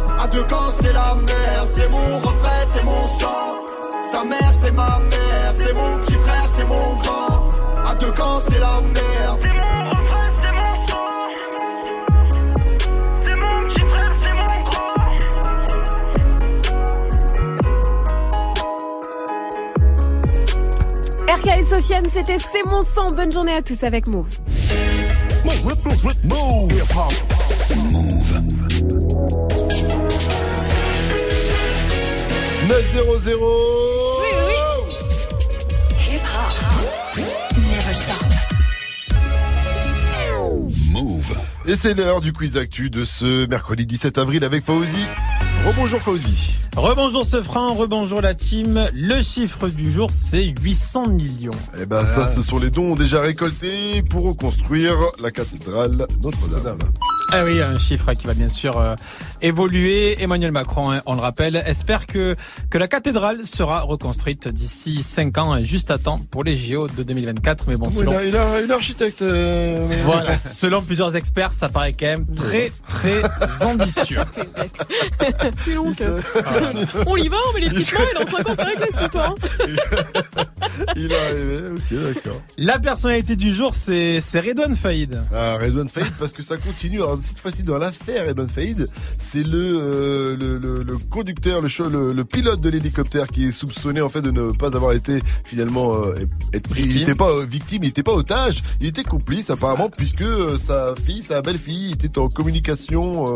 À deux camps, c'est la merde. C'est mon refrain, c'est mon sang. Sa mère, c'est ma mère. C'est mon petit frère, c'est mon grand. À deux camps, c'est la merde. C'est mon refrain, c'est mon sang. C'est mon petit frère, c'est mon grand. RK et Sofiane, c'était C'est mon sang. Bonne journée à tous avec Move. Move. 900 Hip hop. Never stop. Move. Et c'est l'heure du quiz actu de ce mercredi 17 avril avec Fauzi. Rebonjour Fauzi. Rebonjour ce franc, rebonjour la team. Le chiffre du jour, c'est 800 millions. Eh ben ça, ce sont les dons déjà récoltés pour reconstruire la cathédrale Notre-Dame. Ah oui, un chiffre qui va bien sûr euh, évoluer. Emmanuel Macron, hein, on le rappelle, espère que, que la cathédrale sera reconstruite d'ici 5 ans, hein, juste à temps pour les JO de 2024. Mais bon, Il selon, a, il a une architecte. euh, voilà, selon plusieurs experts, ça paraît quand même très très ambitieux. Plus long Il que- se- On y va, on met les petites mains et dans 5 ans, c'est réglé cette histoire. Il est arrivé, ok, d'accord. La personnalité du jour, c'est c'est Redouane Faïd. Ah, Redouane Faïd, parce que ça continue. Alors, cette fois-ci, dans l'affaire Redouane Faïd, c'est le, euh, le, le, le conducteur, le, pilote de l'hélicoptère qui est soupçonné en fait de ne pas avoir été finalement euh, être pris. Il Victime. n'était pas euh, victime, il n'était pas otage, il était complice apparemment puisque euh, sa fille, sa belle-fille, était en communication euh,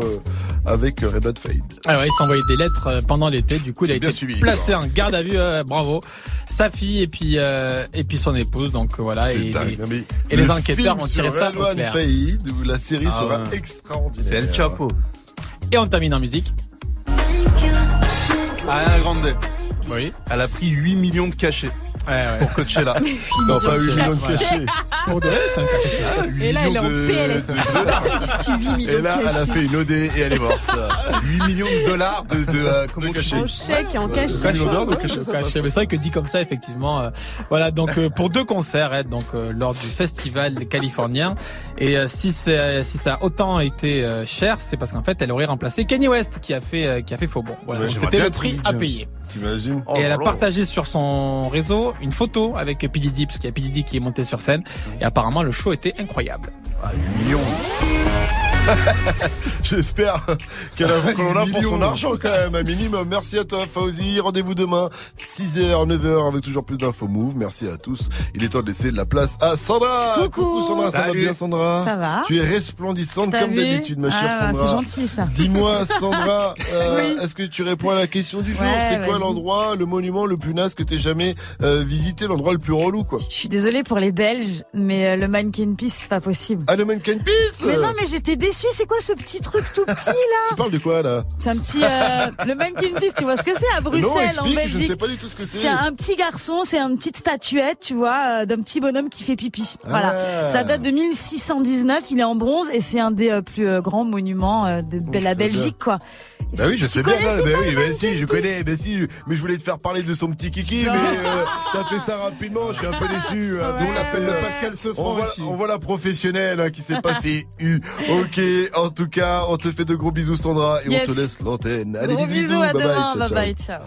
avec euh, Redouane Faïd. Alors, il s'envoyait des lettres euh, pendant l'été. Du coup, il a été suivi placé en garde à vue. euh, bravo. Sa fille et puis euh, et puis son épouse. Donc euh, voilà. Et, les enquêteurs film ont tiré sur ça au clair. Faïd, la série Ah sera ouais. Extraordinaire. C'est El Chapo. et on termine en musique. Ariana Grande. Oui. Elle a pris 8 millions de cachets pour coacher là. Non, pas 8 millions de cachets. Pour de vrai, c'est un cachet. Et là, elle est en de- PLS. 8 millions Et là, de elle a fait une OD et elle est morte. 8 millions de dollars de, de, euh, comment tu cachets. En chèque et en Ouais, cachet. millions d'heures de Ouais, cachet, de ça cachet. passe. Mais c'est vrai que dit comme ça, effectivement. euh, voilà, donc euh, pour deux concerts, hein, donc euh, lors du festival californien. Et euh, si c'est si ça a autant été euh, cher, c'est parce qu'en fait, elle aurait remplacé Kanye West qui a fait euh, qui a fait faux bon. Voilà, Ouais, c'était le prix à payer. T'imagines Et elle a partagé sur son réseau une photo avec P. Diddy, parce qu'il y a P. Diddy qui est monté sur scène. Et apparemment, le show était incroyable. Ah, 8 millions. J'espère qu'elle a qu'on a pour son argent quand même, un minimum. Merci à toi, Fauzi. Rendez-vous demain, 6h, 9h, avec toujours plus d'infos move. Merci à tous. Il est temps de laisser de la place à Sandra. Coucou. Sandra, ça va bien, Sandra Ça va. Tu es resplendissante comme d'habitude, ma chère Ah, Sandra. c'est gentil, ça. Dis-moi, Sandra, euh, Oui. est-ce que tu réponds à la question du jour? Ouais, C'est quoi l'endroit, le monument le plus naze que t'aies jamais euh, visité, l'endroit le plus relou, quoi? Je suis désolée pour les Belges, mais euh, le mannequin peace, c'est pas possible. Ah, le mannequin peace Mais non, mais j'étais déçue. C'est quoi ce petit truc tout petit là Tu parles de quoi là C'est un petit euh, le Fist. Tu vois ce que c'est à Bruxelles Non, en explique, je Belgique sais pas du tout ce que c'est. C'est un petit garçon, c'est une petite statuette, tu vois, euh, d'un petit bonhomme qui fait pipi. Voilà. Ah. Ça date de 1619. Il est en bronze et c'est un des euh, plus euh, grands monuments euh, de la Belgique, quoi. Bah oui, je Tu sais bien. Bah oui, bah si, je connais. Bah si, mais je voulais te faire parler de son petit kiki, mais euh, t'as fait ça rapidement. Je suis un peu déçu. hein. Donc, On l'appelle euh, Pascal Sefranc On voit, ici. on voit la professionnelle hein, qui s'est pas fait eu. Ok, en tout cas, on te fait de gros bisous, Sandra, et Yes. on te laisse l'antenne. Allez, Gros bisous, bisous, à bye demain. bye, ciao, Bye ciao. bye, ciao.